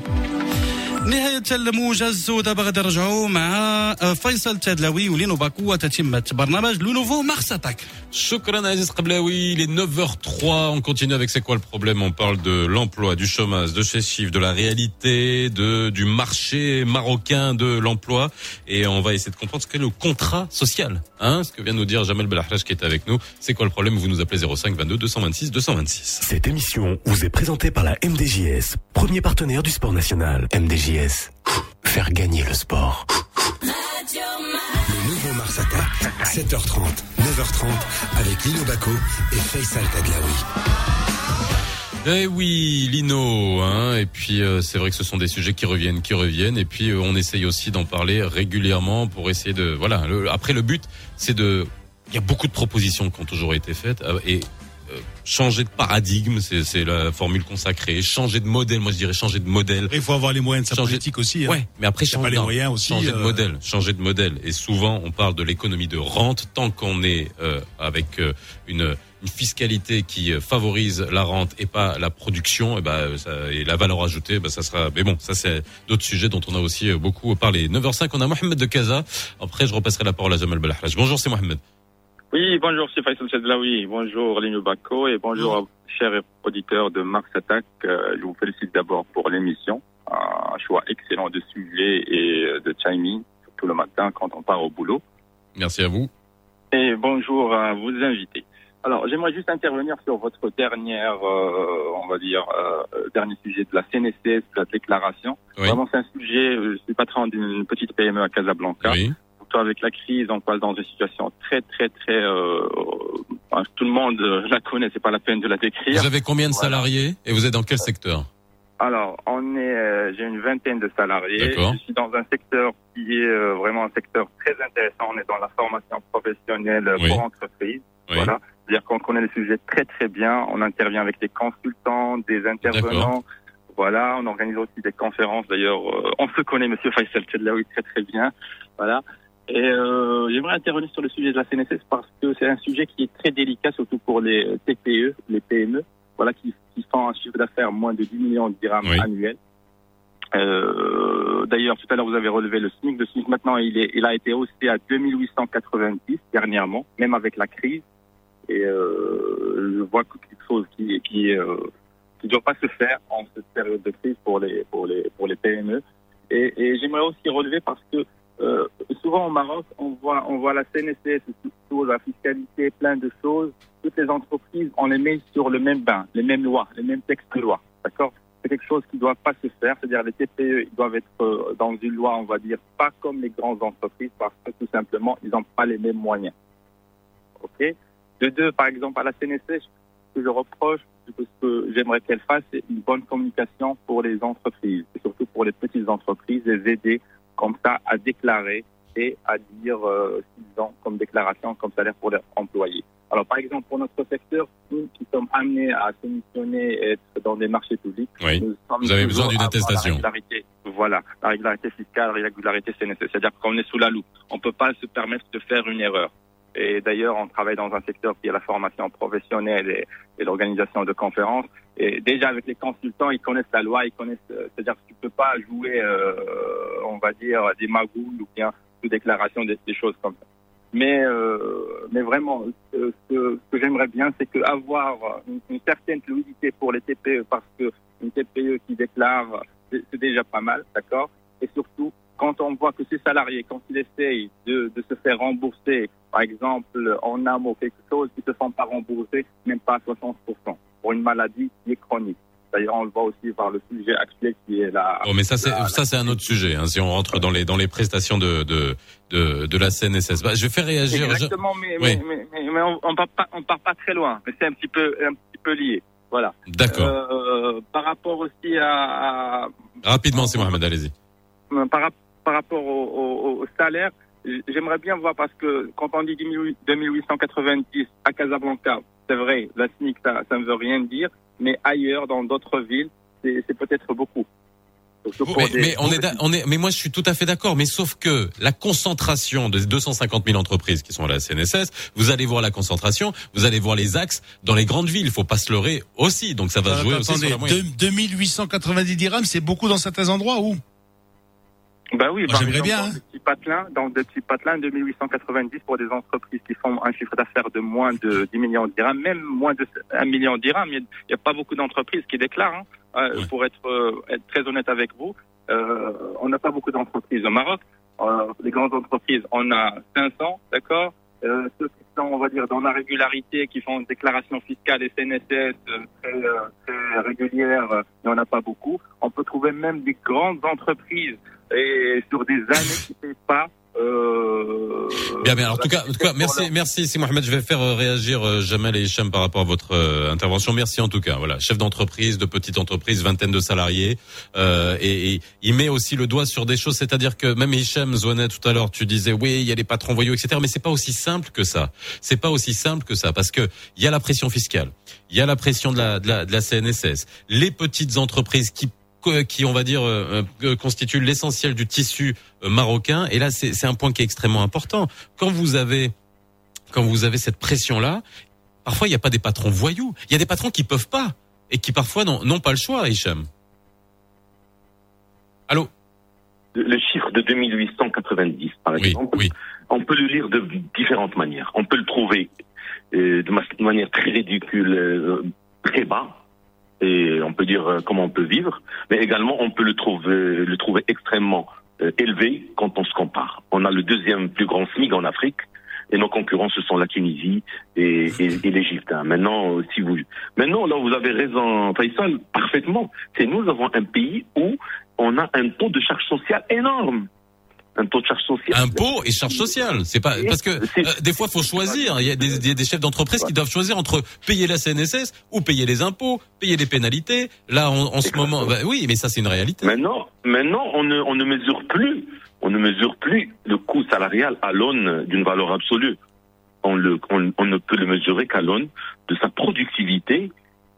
G: نهاية الموجز ودابا غادي نرجعوا مع فيصل تادلاوي ولينو باكو وتتمة برنامج لو نوفو مارس اتاك
B: Shukran Aziz Qablaoui, il est 9h03, on continue avec c'est quoi le problème On parle de l'emploi, du chômage, de chez chiffres, de la réalité, de du marché marocain de l'emploi et on va essayer de comprendre ce qu'est le contrat social. Hein, ce que vient de nous dire Jamel Belahrache qui est avec nous. C'est quoi le problème Vous nous appelez 05 22 226 226.
A: Cette émission vous est présentée par la MDJS, premier partenaire du sport national. MDJS, faire gagner le sport.
F: Le nouveau Mars Attack, 7h30, 9h30, avec Lino Baco et Faisal Tadlaoui.
B: Eh oui, Lino, hein, et puis euh, c'est vrai que ce sont des sujets qui reviennent, qui reviennent, et puis euh, on essaye aussi d'en parler régulièrement pour essayer de, voilà. le- après le but, c'est de, il y a beaucoup de propositions qui ont toujours été faites, euh, et changer de paradigme, c'est la formule consacrée. Changer de modèle, moi je dirais changer de modèle.
C: Il faut avoir les moyens de sa
B: Changer-
C: politique aussi. hein.
B: Ouais, mais après
C: pas
B: changer-
C: les
B: non,
C: moyens aussi.
B: Changer de
C: euh,
B: modèle, changer de modèle. Et souvent, on parle de l'économie de rente tant qu'on est euh, avec euh, une, une fiscalité qui euh, favorise la rente et pas la production, et, ben ça, et la valeur ajoutée, ben ça sera. Mais bon, ça c'est d'autres sujets dont on a aussi euh, beaucoup parlé. 9h05, on a Mohamed de Casa. Après, je repasserai la parole à Jamal Belahraj. Bonjour, c'est Mohamed.
U: Oui, bonjour, c'est Faisal Sedlaoui. Bonjour, Lino Bako et bonjour vous, chers auditeurs de Mars Attack. Euh, je vous félicite d'abord pour l'émission. Un choix excellent de sujet et euh, de timing, surtout le matin quand on part au boulot.
B: Merci à vous.
U: Et bonjour à vos invités. Alors, j'aimerais juste intervenir sur votre dernière, euh, on va dire, euh, dernier sujet de la CNSS, de la déclaration.
B: Oui.
U: Vraiment, c'est un sujet, je suis patron d'une petite PME à Casablanca.
B: Oui.
U: Surtout avec la crise, on passe dans une situation très, très, très, euh, enfin, tout le monde euh, la connaît, c'est pas la peine de la décrire.
B: Vous avez combien de salariés et vous êtes dans quel secteur
U: Alors, on est, euh, j'ai une vingtaine de salariés.
B: D'accord.
U: Je suis dans un secteur qui est euh, vraiment un secteur très intéressant. On est dans la formation professionnelle
B: Oui.
U: pour entreprises.
B: Oui.
U: Voilà. C'est-à-dire qu'on connaît les sujets très très bien. On intervient avec des consultants, des intervenants. Voilà. On organise aussi des conférences. D'ailleurs, euh, on se connaît, Monsieur Faisal Tedlaoui, très très bien. Voilà. Et euh, j'aimerais intervenir sur le sujet de la CNSS parce que c'est un sujet qui est très délicat, surtout pour les TPE, les PME, voilà, qui, qui font un chiffre d'affaires moins de 10 millions de dirhams annuels. Euh, D'ailleurs, tout à l'heure, vous avez relevé le SMIC. Le SMIC, maintenant, il, est, il a été haussé à 2890 dernièrement, même avec la crise. Et euh, je vois que quelque chose qui qui euh, qui doit pas se faire en cette période de crise pour les pour les pour les PME. Et, et j'aimerais aussi relever parce que euh, souvent au Maroc, on voit on voit la CNSS, la fiscalité, plein de choses. Toutes les entreprises, on les met sur le même bain, les mêmes lois, les mêmes textes de loi. D'accord? C'est quelque chose qui ne doit pas se faire. C'est-à-dire les TPE, ils doivent être euh, dans une loi, on va dire, pas comme les grandes entreprises parce que tout simplement, ils n'ont pas les mêmes moyens. Ok? De deux, par exemple, à la CNSS, ce que je reproche, ce que j'aimerais qu'elle fasse, c'est une bonne communication pour les entreprises, et surtout pour les petites entreprises, les aider comme ça à déclarer et à dire euh, ce qu'ils ont comme déclaration, comme salaire pour leurs employés. Alors, par exemple, pour notre secteur, nous qui sommes amenés à soumissionner et être dans des marchés publics,
B: Oui.
U: nous sommes
B: Vous avez besoin d'une attestation.
U: La régularité, voilà, la régularité fiscale, la régularité CNSS. C'est-à-dire qu'on est sous la loupe. On ne peut pas se permettre de faire une erreur. Et d'ailleurs, on travaille dans un secteur qui est la formation professionnelle et, l'organisation de conférences. Et déjà, avec les consultants, ils connaissent la loi, ils connaissent. euh, C'est-à-dire que tu peux pas jouer, euh, on va dire, des magouilles ou bien sous déclaration des, des choses comme ça. Mais, euh, mais vraiment, ce, que j'aimerais bien, c'est qu'avoir une, une certaine fluidité pour les TPE, parce que une TPE qui déclare, c'est déjà pas mal, d'accord? Et surtout, quand on voit que ces salariés, quand ils essayent de se faire rembourser, par exemple en âme ou quelque chose, ils ne se font pas rembourser, même pas à 60%, pour une maladie qui est chronique. D'ailleurs, on le voit aussi par le sujet actuel qui est la...
B: Oh, mais ça c'est ça c'est un autre sujet. Hein, si on rentre dans les dans les prestations de de de, de la CNSS, Bah, je vais faire réagir.
U: Exactement, mais,
B: Oui.
U: mais, mais, mais, mais on, on part pas, on part pas très loin. Mais c'est un petit peu, un petit peu lié. Voilà.
B: D'accord.
U: Euh, par rapport aussi à, à-
B: Rapidement, c'est Mohamed, allez-y.
U: par, rap- par rapport au, au- au salaire, j'aimerais bien voir parce que quand on dit 10 2890 à Casablanca, c'est vrai, la SMIC, ça, ça ne veut rien dire, mais ailleurs, dans d'autres villes, c'est peut-être beaucoup.
B: Mais,
U: des-
B: mais on est, d'a- on est, mais moi je suis tout à fait d'accord. Mais sauf que la concentration des 250 000 entreprises qui sont à la CNSS, vous allez voir la concentration, vous allez voir les axes dans les grandes villes. Il faut pas se leurrer aussi. Donc ça va
C: Attends,
B: jouer aussi
C: attendez,
B: sur la moyenne.
C: deux- 2890 dirhams, c'est beaucoup dans certains endroits où
U: Bah oui,
C: Moi,
U: par
C: j'aimerais
U: exemple,
C: bien,
U: dans
C: hein.
U: des petits patelins, dans des petits patelins de 1890 pour des entreprises qui font un chiffre d'affaires de moins de 10 millions de dirhams, même moins de 1 million de dirhams. Il n'y a, pas beaucoup d'entreprises qui déclarent, hein. Euh, pour être, euh, être très honnête avec vous. Euh, on n'a pas beaucoup d'entreprises au Maroc. Euh, les grandes entreprises, on a 500, d'accord euh, Ceux qui sont, on va dire, dans la régularité, qui font une déclaration fiscale et CNSS euh, très, euh, très régulière, il n'y en a pas beaucoup. On peut trouver même des grandes entreprises et sur des années qui ne pas. Euh,
B: Bien, bien. Alors, en tout cas, en tout cas, merci, merci, c'est Mohamed. Je vais faire euh, réagir euh, Jamal et Hicham par rapport à votre euh, intervention. Merci en tout cas. Voilà, chef d'entreprise, de petite entreprise, vingtaine de salariés, euh, et, et il met aussi le doigt sur des choses. C'est-à-dire que même Hicham Zouanet tout à l'heure, tu disais oui, il y a les patrons voyous, etc. Mais c'est pas aussi simple que ça. C'est pas aussi simple que ça parce que il y a la pression fiscale, il y a la pression de la, de la, de la CNSS, les petites entreprises qui qui on va dire euh, euh, constituent l'essentiel du tissu euh, marocain. Et là c'est un point qui est extrêmement important. Quand vous avez quand vous avez cette pression là parfois il n'y a pas des patrons voyous. Il y a des patrons qui peuvent pas et qui parfois n'ont pas le choix Hicham. Allô
J: le chiffre de 2890, par exemple, on peut le lire de différentes manières. On peut le trouver euh, de ma- de manière très ridicule, euh, très bas, et on peut dire euh, comment on peut vivre, mais également on peut le trouver, le trouver extrêmement euh, élevé quand on se compare. On a le deuxième plus grand SMIC en Afrique, et nos concurrents ce sont la Tunisie et, et, et l'Égypte. hein. Maintenant, euh, si vous, maintenant là vous avez raison, Faisal, parfaitement. C'est nous avons un pays où on a un taux de charge sociale énorme. Un taux de charge sociale.
B: impôts et charges sociales c'est pas parce que euh, des fois faut choisir il y a des, chefs d'entreprise qui doivent choisir entre payer la CNSS ou payer les impôts payer les pénalités là en, en ce moment bah, oui mais ça c'est une réalité
J: Maintenant, maintenant, on ne, on ne mesure plus, on ne mesure plus le coût salarial à l'aune d'une valeur absolue. On, le, on, on ne peut le mesurer qu'à l'aune de sa productivité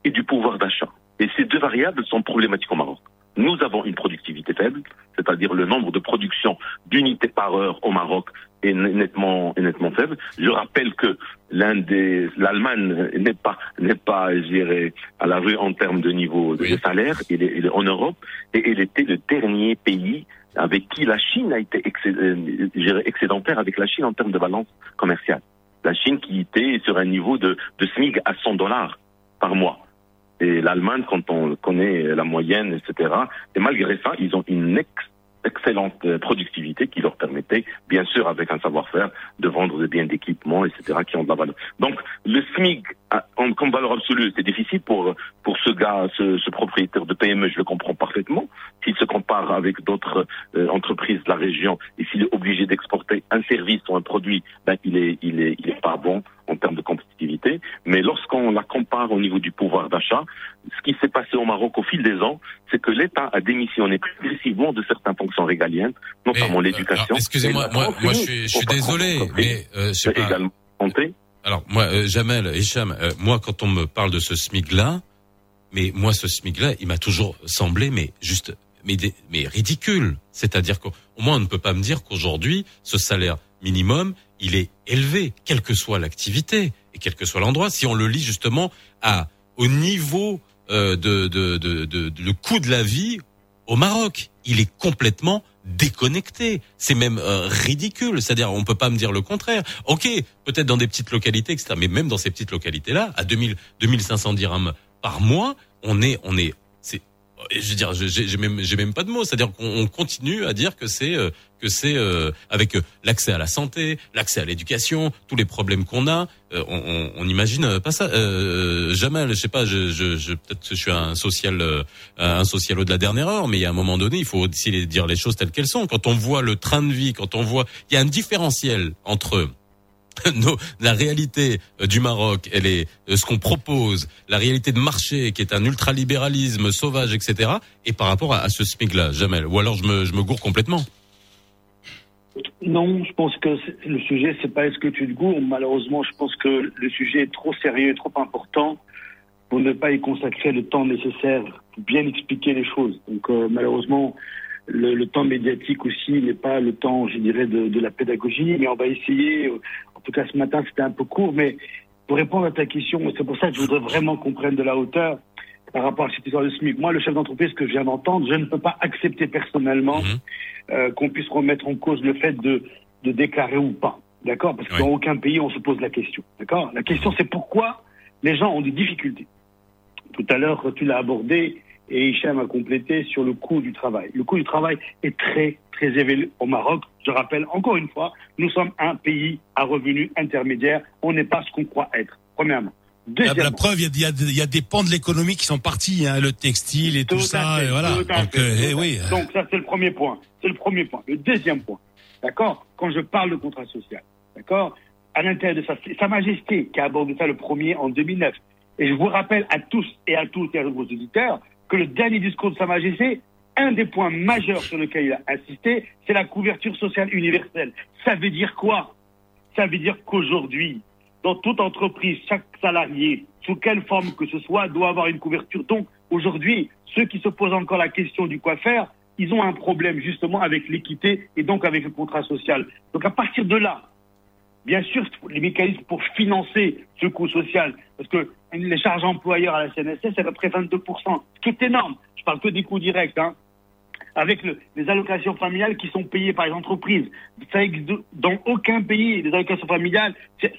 J: et du pouvoir d'achat. Et ces deux variables sont problématiques au Maroc. Nous avons une productivité faible, c'est-à-dire le nombre de productions d'unités par heure au Maroc est nettement, est nettement faible. Je rappelle que l'un des, l'Allemagne n'est pas, n'est pas, je dirais, à la rue en termes de niveau de salaire. Il est, il est en Europe et il était le dernier pays avec qui la Chine a été euh, excédentaire avec la Chine en termes de balance commerciale. La Chine qui était sur un niveau de, de SMIC à 100 dollars par mois. Et l'Allemagne, quand on connaît la moyenne, etc. Et malgré ça, ils ont une ex- excellente euh, productivité qui leur permettait, bien sûr, avec un savoir-faire, de vendre des biens d'équipement, etc., qui ont de la valeur. Donc, le SMIC, à- en, comme valeur absolue, c'est difficile pour, pour ce gars, ce, ce propriétaire de PME, je le comprends parfaitement. S'il se compare avec d'autres euh, entreprises de la région et s'il est obligé d'exporter un service ou un produit, ben, il est, il est, il est pas bon en termes de compétitivité. Mais lorsqu'on la compare au niveau du pouvoir d'achat, ce qui s'est passé au Maroc au fil des ans, c'est que l'État a démissionné progressivement de certaines fonctions régaliennes, notamment l'éducation.
B: alors, excusez-moi, moi- je suis- je désolé, mais, euh, je sais pas.
J: également compté.
B: Alors moi, euh, Jamel, Hicham, euh, moi quand on me parle de ce SMIC là, mais moi ce SMIC là, il m'a toujours semblé mais juste mais ridicule. C'est-à-dire qu'au au moins on ne peut pas me dire qu'aujourd'hui ce salaire minimum il est élevé, quelle que soit l'activité et quel que soit l'endroit. Si on le lit justement à au niveau euh, de, de, de, de- le coût de la vie au Maroc, il est complètement déconnecté. C'est même euh, ridicule. C'est-à-dire, on peut pas me dire le contraire. Ok, peut-être dans des petites localités, etc. Mais même dans ces petites localités-là, à 2000, 2500 dirhams par mois, on est, on est, c'est je veux dire, j'ai même, même pas de mots. C'est-à-dire qu'on on continue à dire que c'est euh, que c'est euh, avec euh, l'accès à la santé, l'accès à l'éducation, tous les problèmes qu'on a, euh, on, on, imagine euh, pas ça. Euh, Jamal, je sais pas, je, je, je peut-être que je suis un social, euh, un socialo de la dernière heure, mais il y a un moment donné, il faut aussi dire les choses telles qu'elles sont. Quand on voit le train de vie, quand on voit, il y a un différentiel entre nos- la réalité du Maroc, elle est ce qu'on propose, la réalité de marché qui est un ultralibéralisme sauvage, etc. Et par rapport à, à ce SMIC-là, Jamel. Ou alors je me, je me gourre complètement.
S: Non, je pense que le sujet, c'est pas est-ce que tu te gourres. Malheureusement, je pense que le sujet est trop sérieux, trop important pour ne pas y consacrer le temps nécessaire pour bien expliquer les choses. Donc, euh, malheureusement, le, temps médiatique aussi n'est pas le temps, je dirais, de, de la pédagogie. Mais on va essayer. euh, En tout cas, ce matin, c'était un peu court, mais pour répondre à ta question, c'est pour ça que je voudrais vraiment qu'on prenne de la hauteur par rapport à cette histoire de SMIC. Moi, le chef d'entreprise que je viens d'entendre, je ne peux pas accepter personnellement euh, qu'on puisse remettre en cause le fait de, de déclarer ou pas. D'accord? Parce que dans aucun pays, on se pose la question. D'accord? La question, c'est pourquoi les gens ont des difficultés. Tout à l'heure, tu l'as abordé et Hicham a complété sur le coût du travail. Le coût du travail est très, très élevé au Maroc. Je rappelle encore une fois, nous sommes un pays à revenus intermédiaires. On n'est pas ce qu'on croit être, premièrement.
C: La, la preuve, il y a, y a- y a des pans de l'économie qui sont partis, hein, le textile et tout, ça,
S: fait,
C: et voilà.
S: tout à
C: Donc,
S: fait,
C: euh, eh oui.
S: Donc ça c'est le premier point. C'est le premier point. Le deuxième point, d'accord? Quand je parle de contrat social, d'accord? À l'intérieur de ça, c'est Sa Majesté qui a abordé ça le premier en 2009. Et je vous rappelle à tous et à toutes et à vos auditeurs que le dernier discours de Sa Majesté, un des points majeurs sur lequel il a insisté, c'est la couverture sociale universelle. Ça veut dire quoi? Ça veut dire qu'aujourd'hui, dans toute entreprise, chaque salarié, sous quelle forme que ce soit, doit avoir une couverture. Donc, aujourd'hui, ceux qui se posent encore la question du quoi faire, ils ont un problème justement avec l'équité et donc avec le contrat social. Donc, à partir de là, bien sûr, les mécanismes pour financer ce coût social, parce que les charges employeurs à la CNSS, c'est à peu près 22%, ce qui est énorme. Je parle que des coûts directs, hein avec le- les allocations familiales qui sont payées par les entreprises. Ça dans aucun pays, les allocations familiales,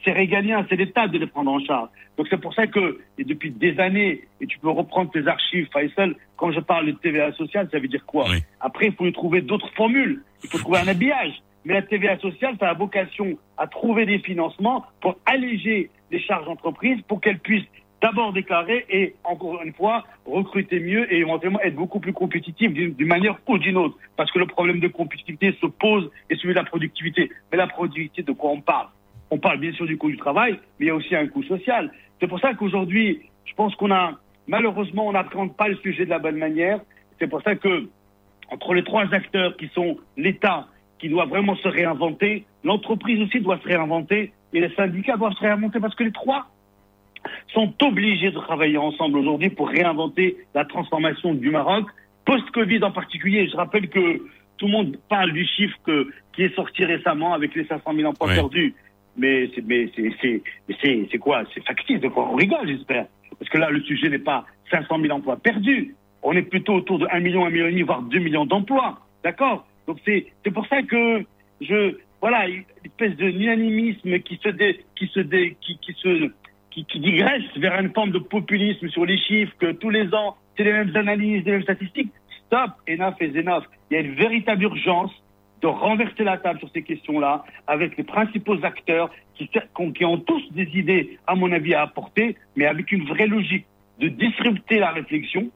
S: c'est régalien, c'est l'État de les prendre en charge. Donc c'est pour ça que, et depuis des années, et tu peux reprendre tes archives, Faisal, quand je parle de TVA sociale, ça veut dire quoi? Après, il faut y trouver d'autres formules, il faut trouver un habillage. Mais la TVA sociale, ça a vocation à trouver des financements pour alléger les charges d'entreprise, pour qu'elles puissent d'abord déclarer et, encore une fois, recruter mieux et éventuellement être beaucoup plus compétitives d'une d'une manière ou d'une autre. Parce que le problème de compétitivité se pose et celui de la productivité. Mais la productivité, de quoi on parle? On parle bien sûr du coût du travail, mais il y a aussi un coût social. C'est pour ça qu'aujourd'hui, je pense qu'on a, malheureusement, on n'appréhende pas le sujet de la bonne manière. C'est pour ça que, entre les trois acteurs qui sont l'État, qui doit vraiment se réinventer, l'entreprise aussi doit se réinventer et les syndicats doivent se réinventer parce que les trois sont obligés de travailler ensemble aujourd'hui pour réinventer la transformation du Maroc, post-Covid en particulier. Je rappelle que tout le monde parle du chiffre que, qui est sorti récemment avec les 500 000 emplois
B: Ouais.
S: perdus. Mais c'est mais quoi? C'est factice de quoi On rigole, j'espère. Parce que là, le sujet n'est pas 500 000 emplois perdus. On est plutôt autour de 1 million, 1 million et demi, voire 2 millions d'emplois. D'accord? Donc c'est c'est pour ça que je voilà une espèce de unanimisme qui se dé, qui se dé, qui, qui se qui, qui digresse vers une forme de populisme sur les chiffres que tous les ans c'est les mêmes analyses, les mêmes statistiques. Stop, enough is enough. Il y a une véritable urgence de renverser la table sur ces questions-là avec les principaux acteurs qui, qui ont tous des idées, à mon avis, à apporter, mais avec une vraie logique de disrupter la réflexion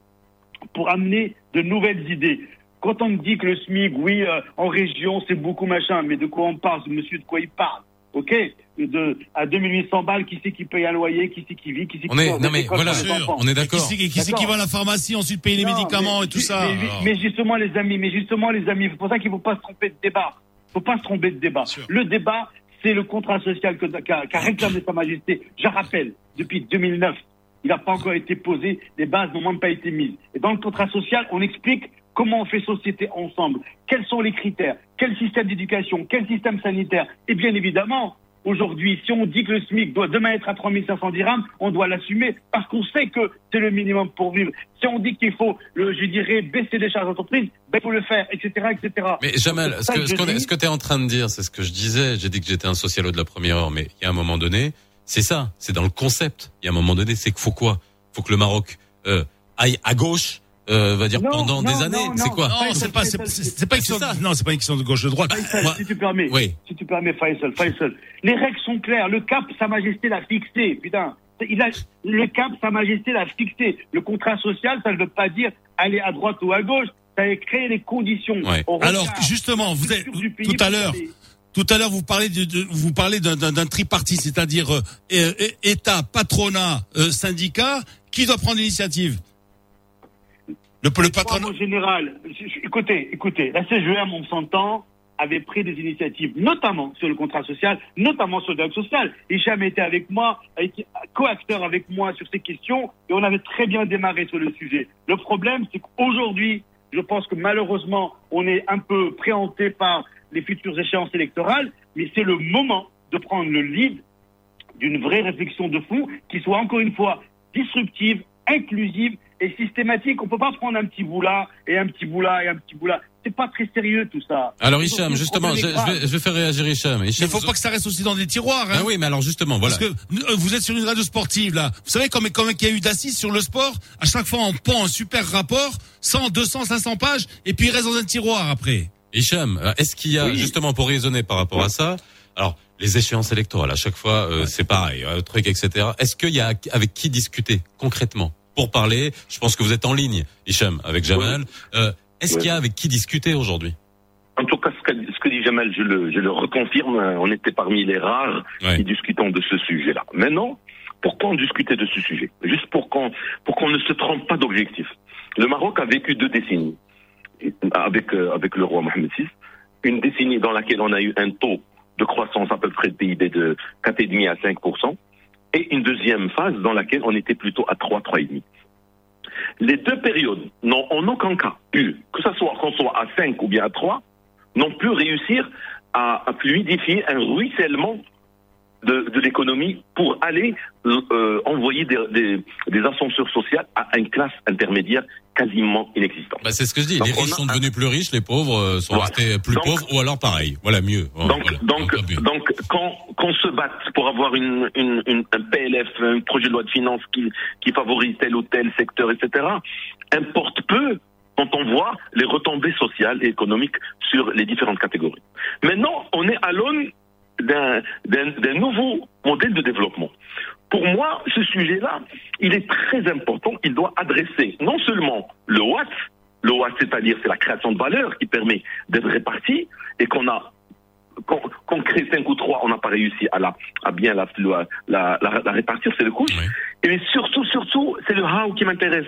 S: pour amener de nouvelles idées. Quand on me dit que le SMIC, oui, euh, en région, c'est beaucoup machin, mais de quoi on parle? Monsieur, de quoi il parle? Ok? De, À 2800 balles, qui c'est qui paye un loyer Qui c'est qui vit Qui c'est qui
B: On est- non, mais voilà, on est d'accord.
C: Qui c'est qui, va à la pharmacie, ensuite payer les
S: Non,
C: médicaments
S: mais-
C: et tout ça
S: Mais, justement, les amis, mais justement, les amis, c'est pour ça qu'il ne faut pas se tromper de débat. Il ne faut pas se tromper de débat. Le débat, c'est le contrat social que- qu'a qu'a réclamé Sa Majesté. Je rappelle, depuis 2009, il n'a pas encore été posé, les bases n'ont même pas été mises. Et dans le contrat social, on explique comment on fait société ensemble, quels sont les critères, quel système d'éducation, quel système sanitaire? Et bien évidemment, aujourd'hui, si on dit que le SMIC doit demain être à 3500 dirhams, on doit l'assumer parce qu'on sait que c'est le minimum pour vivre. Si on dit qu'il faut, le, je dirais, baisser les charges d'entreprise, ben, il faut le faire, etc., etc.
B: Mais Jamal, que,
S: dis.
B: ce que tu es en train de dire, c'est ce que je disais. J'ai dit que j'étais un socialo de la première heure, mais il y a un moment donné, c'est ça, c'est dans le concept. Il y a un moment donné, c'est qu'il faut quoi? Faut que le Maroc euh, aille à gauche euh, va dire
S: Non,
B: pendant
S: non,
B: des années.
S: non,
B: c'est quoi
C: Non, c'est pas, c'est, pas une question, non, c'est pas une question de gauche de droite.
S: Faisal,
C: Moi-
S: si tu permets,
B: Oui.
S: si tu permets, Faisal, Faisal, les règles sont claires. Le cap, Sa Majesté l'a fixé, putain. Il a, le cap, Sa Majesté l'a fixé. Le contrat social, ça ne veut pas dire aller à droite ou à gauche. Ça a créé les conditions.
C: Alors justement, vous êtes tout à l'heure, tout à l'heure vous parlez de, de- vous parlez d'un- tripartite, c'est-à-dire euh, État, patronat, euh, syndicat. Qui doit prendre l'initiative? Le, le patronat.
S: En général, écoutez, écoutez, la CGM, on s'entend, avait pris des initiatives, notamment sur le contrat social, notamment sur le dialogue social. Hicham était avec moi, a été co-acteur avec moi sur ces questions, et on avait très bien démarré sur le sujet. Le problème, c'est qu'aujourd'hui, je pense que malheureusement, on est un peu préhenté par les futures échéances électorales, mais c'est le moment de prendre le lead d'une vraie réflexion de fond qui soit encore une fois disruptive, inclusive et systématique. On peut pas prendre un petit bout là et un petit bout là et un petit bout là. C'est pas très sérieux tout ça.
B: Alors Hicham, justement, je, vais, je vais faire réagir Hicham.
C: Il faut pas que ça reste aussi dans des tiroirs. Hein.
B: Ah oui, mais alors justement, voilà.
C: Parce que euh, vous êtes sur une radio sportive là. Vous savez combien combien il y a eu d'assises sur le sport À chaque fois on pond un super rapport, 100, 200, 500 pages, et puis il reste dans un tiroir après.
B: Hicham, euh, est-ce qu'il y a, justement, pour raisonner par rapport à ça, alors, les échéances électorales, à chaque fois, euh, c'est pareil, un truc, etc. Est-ce qu'il y a avec qui discuter, concrètement? Pour parler, je pense que vous êtes en ligne, Hicham, avec Jamal. Euh, est-ce qu'il y a avec qui discuter aujourd'hui?
J: En tout cas, ce que, ce que dit Jamal, je le, je le reconfirme, euh, on était parmi les rares qui discutons de ce sujet-là. Maintenant, pourquoi on discutait de ce sujet? Juste pour qu'on pour qu'on ne se trompe pas d'objectif. Le Maroc a vécu deux décennies avec, euh, avec le roi Mohamed VI. Une décennie dans laquelle on a eu un taux de croissance à peu près de PIB de 4,5 à 5 et une deuxième phase dans laquelle on était plutôt à 3, 3,5. Les deux périodes n'ont en aucun cas pu, que ce soit qu'on soit à 5 ou bien à 3, n'ont pu réussir à, à fluidifier un ruissellement de, de l'économie pour aller euh, envoyer des, des, des ascenseurs sociaux à une classe intermédiaire quasiment inexistante.
B: bah, C'est ce que je dis.
J: Donc,
B: les
J: on
B: riches sont devenus plus riches, les pauvres euh, sont
J: Voilà.
B: restés plus
J: Donc-
B: pauvres, ou alors pareil. Voilà, mieux.
J: Donc,
B: voilà.
J: donc, donc, quand qu'on se batte pour avoir une, une, une- un PLF, un projet de loi de finances qui, qui favorise tel ou tel secteur, etc., importe peu quand on voit les retombées sociales et économiques sur les différentes catégories. Maintenant, on est à l'aune d'un nouveau modèle de développement. Pour moi, ce sujet-là, il est très important. Il doit adresser non seulement le Watt, le Watt, c'est-à-dire c'est la création de valeur qui permet d'être répartie et qu'on a qu'on qu'on crée 5 ou 3, on n'a pas réussi à, la, à bien la, la, la, la- répartir, c'est le couche. Et mais surtout, surtout, c'est le how qui m'intéresse.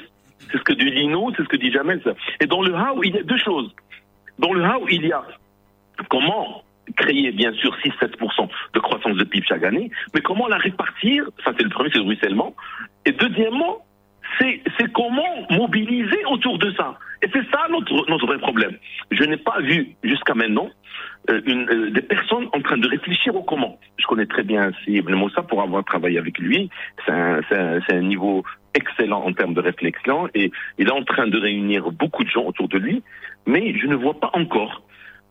J: C'est ce que dit Lino, c'est ce que dit Jamel. Et dans le how, il y a deux choses. Dans le how, il y a comment créer, bien sûr, 6-7% de croissance de PIB chaque année, mais comment la répartir, ça c'est le premier, c'est le ruissellement. Et deuxièmement, c'est comment mobiliser autour de ça. Et c'est ça notre, notre vrai problème. Je n'ai pas vu jusqu'à maintenant euh, une, euh, des personnes en train de réfléchir au comment. Je connais très bien Moussa pour avoir travaillé avec lui. C'est un, un- un niveau excellent en termes de réflexion et il est en train de réunir beaucoup de gens autour de lui, mais je ne vois pas encore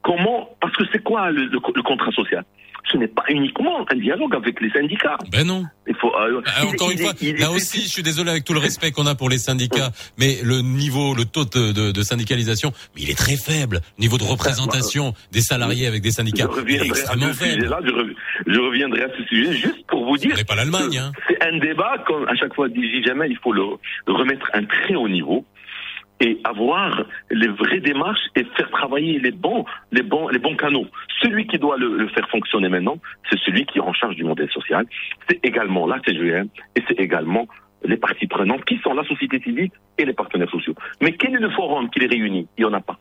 J: comment, parce que c'est quoi le, le- le contrat social? Ce n'est pas uniquement un dialogue avec les syndicats.
B: Ben non.
J: Il faut, euh,
B: Ah, encore
J: il
B: une fois,
J: il
B: là aussi, je suis désolé avec tout le respect qu'on a pour les syndicats, mais le niveau, le taux de, de- de syndicalisation, mais il est très faible. Niveau de représentation des salariés avec des syndicats,
J: Je
B: il est
J: reviendrai à
B: extrêmement
J: ce
B: faible.
J: je, re- je reviendrai à ce sujet juste pour vous dire.
B: On n'est pas l'Allemagne, hein.
J: C'est un débat, comme à chaque fois dit jamais, il faut le, le remettre à un très haut niveau et avoir les vraies démarches et faire travailler les bons, les bons, les bons canaux. Celui qui doit le, le faire fonctionner maintenant, c'est celui qui est en charge du modèle social. C'est également la CGM et c'est également les parties prenantes qui sont la société civile et les partenaires sociaux. Mais quel est le forum qui les réunit? Il n'y en a pas.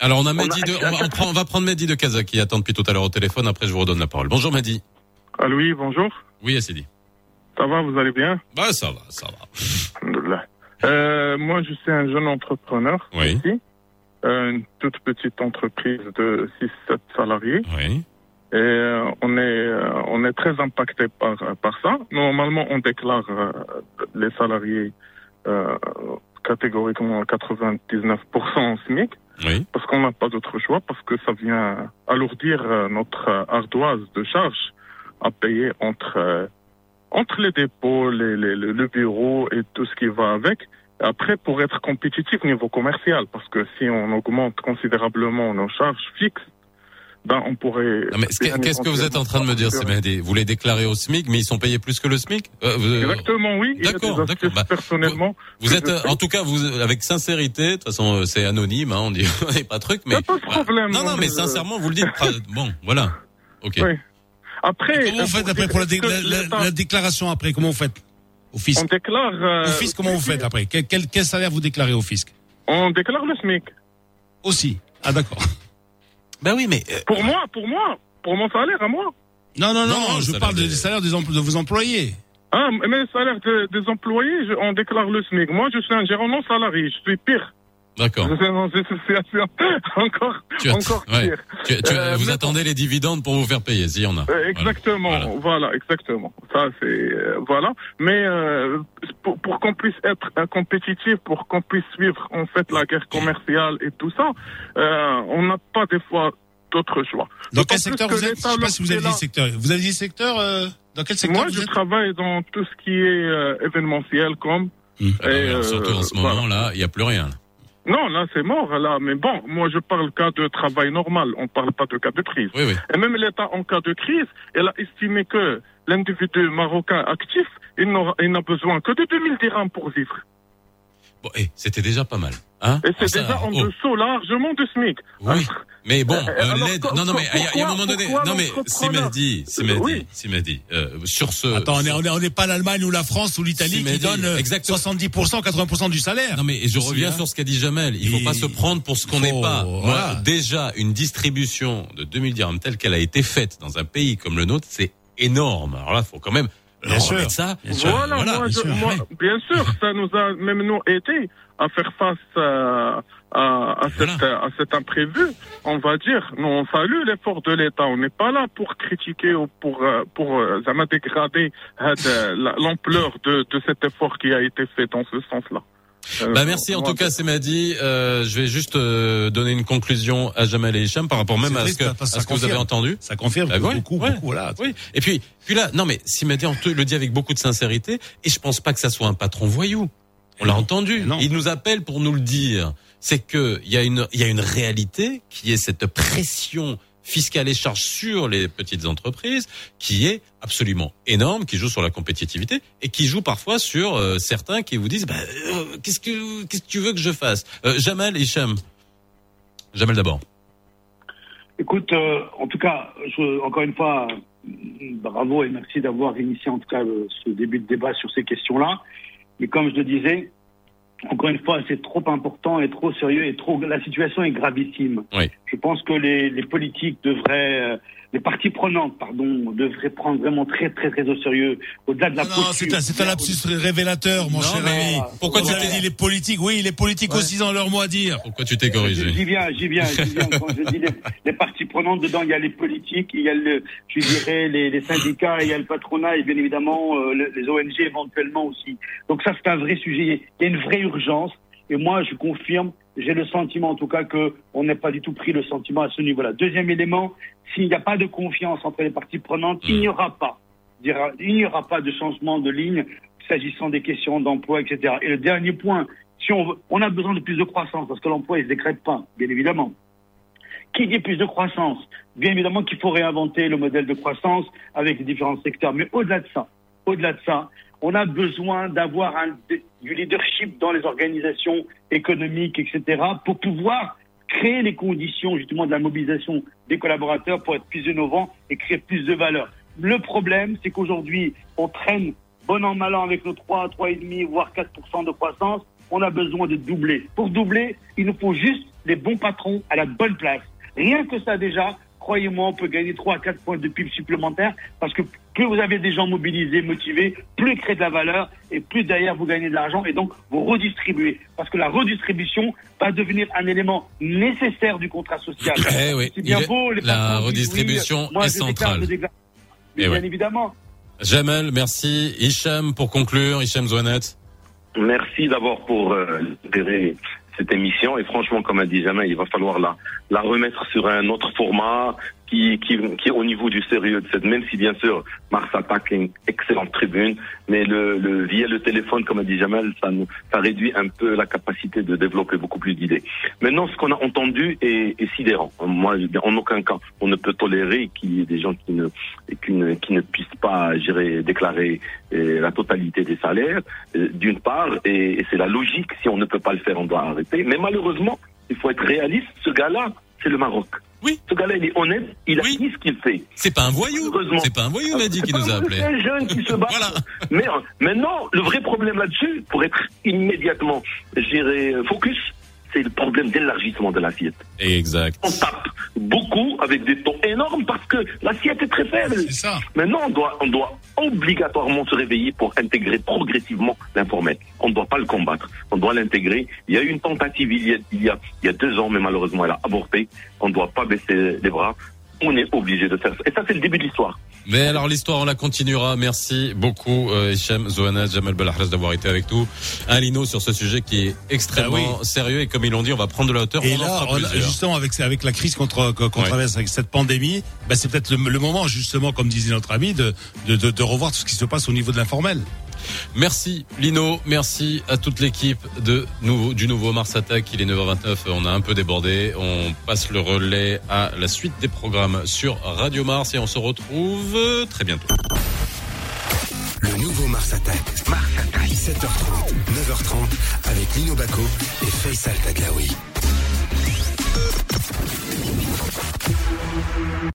B: Alors on a
J: On a-
B: Mehdi de, on va, on prend- on va prendre Mehdi de Casa qui attend depuis tout à l'heure au téléphone. Après, je vous redonne la parole. Bonjour Mehdi.
V: Allô, oui, bonjour.
B: Oui, Assidi.
V: Ça va, vous allez bien?
B: Bah ça va, ça va.
V: Euh, moi, je suis un jeune entrepreneur
B: Oui.
V: ici. Euh, une toute petite entreprise de 6-7 salariés.
B: Oui.
V: Et euh, on est euh, on est très impacté par par ça. Normalement, on déclare euh, les salariés euh, catégoriquement 99% en SMIC.
B: Oui.
V: Parce qu'on n'a pas d'autre choix, parce que ça vient alourdir notre ardoise de charges à payer entre euh, entre les dépôts, les, les- le le bureau et tout ce qui va avec. Après, pour être compétitif au niveau commercial, parce que si on augmente considérablement nos charges fixes, ben on pourrait.
B: Non, mais qu'est- qu'est-ce que vous êtes en train de me dire, Semedi Vous les déclarez au SMIC, mais ils sont payés plus que le SMIC Euh, vous-
V: Exactement, oui.
B: D'accord, d'accord. Bah,
V: personnellement.
B: Vous
V: que
B: êtes, euh, en tout cas, vous, avec sincérité, de toute façon, euh, c'est anonyme, hein, on dit, on n'est pas truc, mais.
V: Y a pas de problème,
B: Non, non,
V: non,
B: mais
V: euh,
B: sincèrement, vous le dites. Bon, voilà. Ok.
V: Oui. Après,
C: Et comment vous faites après pour la, dé- la- la- la déclaration après Comment vous faites au fisc?
V: On déclare. euh,
C: Au fisc, comment vous faites après? Quel, quel, quel salaire vous déclarez au fisc?
V: On déclare le SMIC.
C: Aussi. Ah d'accord.
B: Ben oui, mais.
V: Pour moi, pour moi, pour mon salaire à moi.
C: Non, non, non, je parle
B: des-
C: des salaires des de vos employés.
V: Ah, mais le salaire de- des employés, je- on déclare le SMIC. Moi, je suis un gérant non salarié. Je suis pire.
B: D'accord.
V: Dans une situation encore,
B: Tu as-
V: encore
B: ouais.
V: pire.
B: Tu- tu-
V: Euh,
B: vous attendez les dividendes pour vous faire payer, s'il y en a.
V: Euh,
B: Voilà.
V: exactement, voilà. exactement. Ça c'est euh, voilà. Mais euh, pour, pour qu'on puisse être euh, compétitif, pour qu'on puisse suivre en fait la guerre commerciale et tout ça, euh, on n'a pas des fois d'autres choix.
C: Dans quel secteur
V: que
C: vous êtes Je sais pas si vous avez dit secteur. Vous avez dit secteur euh, Dans quel secteur
V: Moi,
C: vous
V: je
C: êtes
V: travaille dans tout ce qui est euh, événementiel, comme.
B: Ah
V: et,
B: oui,
V: euh,
B: surtout en ce
V: voilà.
B: moment, là, il n'y a plus rien.
V: Non, là, c'est mort, là. Mais bon, moi, je parle cas de travail normal. On parle pas de cas de crise.
B: Oui, oui.
V: Et même l'État, en cas de crise, elle a estimé que l'individu marocain actif, il n'a besoin que de 2000 dirhams pour vivre.
B: Bon, eh, c'était déjà pas mal. Hein?
V: Et c'est
B: Ah,
V: déjà en
B: oh.
V: dessous largement du SMIC.
B: Oui, mais bon,
V: Euh,
B: euh,
V: alors,
B: l'aide. Non, non, mais il y, a- il y a un moment donné. Non, mais Simedi,
V: Oui.
B: Simedi, euh, sur ce.
C: Attends, on est, on est, on n'est pas l'Allemagne ou la France ou l'Italie qui donne euh,
B: exactement.
C: 70%, 80% du salaire.
B: Non mais et je reviens
C: hein.
B: sur ce qu'a dit Jamel. Il faut
C: Et-
B: pas se prendre pour ce qu'on n'est
C: faut-
B: pas. Moi,
C: voilà.
B: déjà une distribution de 2000 dirhams telle qu'elle a été faite dans un pays comme le nôtre, c'est énorme. Alors là, faut quand même
C: Bien sûr.
B: remettre ça.
V: Voilà, moi,
B: bien
V: je-
B: sûr.
V: moi, bien sûr, ça nous a même nous aidé à faire face euh, à, à, cette, à cet imprévu. On va dire, nous on salue l'effort de l'État. On n'est pas là pour critiquer ou pour euh, pour euh, zama dégrader euh, l'ampleur de, de cet effort qui a été fait dans ce sens-là. Euh,
B: Bah merci en tout cas Semadi. Euh, je vais juste euh, donner une conclusion à Jamel et Hicham par rapport même
C: C'est
B: à ce que, à ce que vous avez entendu.
C: Ça confirme
B: Ah
C: que
B: ouais,
C: beaucoup,
B: ouais.
C: beaucoup, voilà.
B: Oui. Et puis, puis là, non mais Simadi on te le dit avec beaucoup de sincérité et je pense pas que ça soit un patron voyou. On l'a entendu. Il nous appelle pour nous le dire. C'est que il y a une il y a une réalité qui est cette pression fiscale et charge sur les petites entreprises qui est absolument énorme, qui joue sur la compétitivité et qui joue parfois sur euh, certains qui vous disent bah, euh, qu'est-ce que qu'est-ce que tu veux que je fasse? Euh, Jamal Hicham. Jamal d'abord.
S: Écoute, euh, en tout cas, je- encore une fois, euh, bravo et merci d'avoir initié en tout cas le- ce début de débat sur ces questions-là. Mais comme je le disais, encore une fois, c'est trop important et trop sérieux et trop. La situation est gravissime.
B: Oui.
S: Je pense que les, les politiques devraient, euh, les parties prenantes, pardon, devraient prendre vraiment très très très au sérieux, au-delà de la
C: Non,
S: posture.
C: c'est un, c'est un lapsus révélateur, mon
B: Non,
C: cher
B: mais
C: ami.
B: pourquoi tu t'es-
C: dit les politiques? Oui, les politiques
B: Ouais.
C: aussi ont leur mot à dire.
B: Pourquoi tu t'es corrigé?
S: J'y viens, j'y viens, j'y viens. Quand je dis les, les parties prenantes, dedans, il y a les politiques, il y a le, je dirais, les, les syndicats, il y a le patronat et bien évidemment euh, le- les ONG éventuellement aussi. Donc ça, c'est un vrai sujet. Il y a une vraie urgence. Et moi, je confirme, j'ai le sentiment en tout cas que on n'est pas du tout pris le sentiment à ce niveau-là. Deuxième élément, s'il n'y a pas de confiance entre les parties prenantes, il n'y aura pas, il n'y aura pas de changement de ligne s'agissant des questions d'emploi, etc. Et le dernier point, si on, a besoin de plus de croissance parce que l'emploi il se décrète pas, bien évidemment. Qui dit plus de croissance Bien évidemment qu'il faut réinventer le modèle de croissance avec les différents secteurs. Mais au-delà de ça, au-delà de ça, on a besoin d'avoir du leadership dans les organisations économiques, etc., pour pouvoir créer les conditions justement de la mobilisation des collaborateurs pour être plus innovants et créer plus de valeur. Le problème, c'est qu'aujourd'hui, on traîne bon an, mal an avec nos 3, 3,5, voire 4% de croissance. On a besoin de doubler. Pour doubler, il nous faut juste les bons patrons à la bonne place. Rien que ça déjà, croyez-moi, on peut gagner 3 à 4 points de PIB supplémentaires parce que plus vous avez des gens mobilisés, motivés, plus ils créent de la valeur et plus derrière vous gagnez de l'argent et donc vous redistribuez. Parce que la redistribution va devenir un élément nécessaire du contrat social.
B: Eh oui,
S: C'est bien beau, les
B: la redistribution
S: oui, moi,
B: est
S: déclare,
B: centrale.
S: je déclare. Mais
B: Eh
S: bien évidemment.
B: Jamel, merci. Hicham pour conclure. Hicham Zouanet.
J: Merci d'abord pour euh, cette émission. Et franchement, comme a dit Jamais, il va falloir la, la remettre sur un autre format qui, qui, qui est au niveau du sérieux de cette, même si bien sûr Mars Attack est une excellente tribune, mais le, le via le téléphone, comme a dit Jamal, ça, nous- ça réduit un peu la capacité de développer beaucoup plus d'idées. Maintenant, ce qu'on a entendu est, est sidérant. Moi, en aucun cas, on ne peut tolérer qu'il y ait des gens qui ne, qui ne, qui ne puissent pas, dirais, déclarer euh, la totalité des salaires, euh, d'une part, et c'est la logique. Si on ne peut pas le faire, on doit arrêter. Mais malheureusement, il faut être réaliste. Ce gars-là, c'est le Maroc.
B: Oui.
J: Ce gars-là, il est honnête. Il a dit ce qu'il fait.
B: C'est pas un voyou. C'est pas un voyou, Mehdi, qui
J: C'est
B: nous a appelé.
J: C'est un jeune qui se bat. Mais euh, maintenant, le vrai problème là-dessus, pour être immédiatement, je dirais, euh, focus, c'est le problème d'élargissement de l'assiette.
B: Exact.
J: On tape beaucoup avec des taux énormes parce que l'assiette est très faible. Maintenant, on doit, on doit obligatoirement se réveiller pour intégrer progressivement l'informel. On ne doit pas le combattre. On doit l'intégrer. Il y a eu une tentative il y a, il y a, il y a deux ans, mais malheureusement, elle a avorté. On ne doit pas baisser les bras. On est obligé de faire ça. Et ça, c'est le début de l'histoire.
B: Mais alors l'histoire on la continuera. Merci beaucoup euh, Hicham Zohana, Jamal Belahraz d'avoir été avec nous. Un lino sur ce sujet qui est extrêmement
C: Ah oui.
B: sérieux et comme ils l'ont dit, on va prendre de la hauteur.
C: Et
B: on
C: là, on a- justement, avec, avec la crise qu'on qu'on
B: Ouais.
C: traverse avec cette pandémie, bah, c'est peut-être le, le moment, justement, comme disait notre ami, de, de, de, de revoir tout ce qui se passe au niveau de l'informel.
B: Merci Lino, merci à toute l'équipe de nouveau, du nouveau Mars Attack. Il est 9h29, on a un peu débordé. On passe le relais à la suite des programmes sur Radio Mars et on se retrouve très bientôt.
F: Le nouveau Mars Attack. Mars Attack. 7h30, 9h30 avec Lino Baco et Faisal Taglaoui.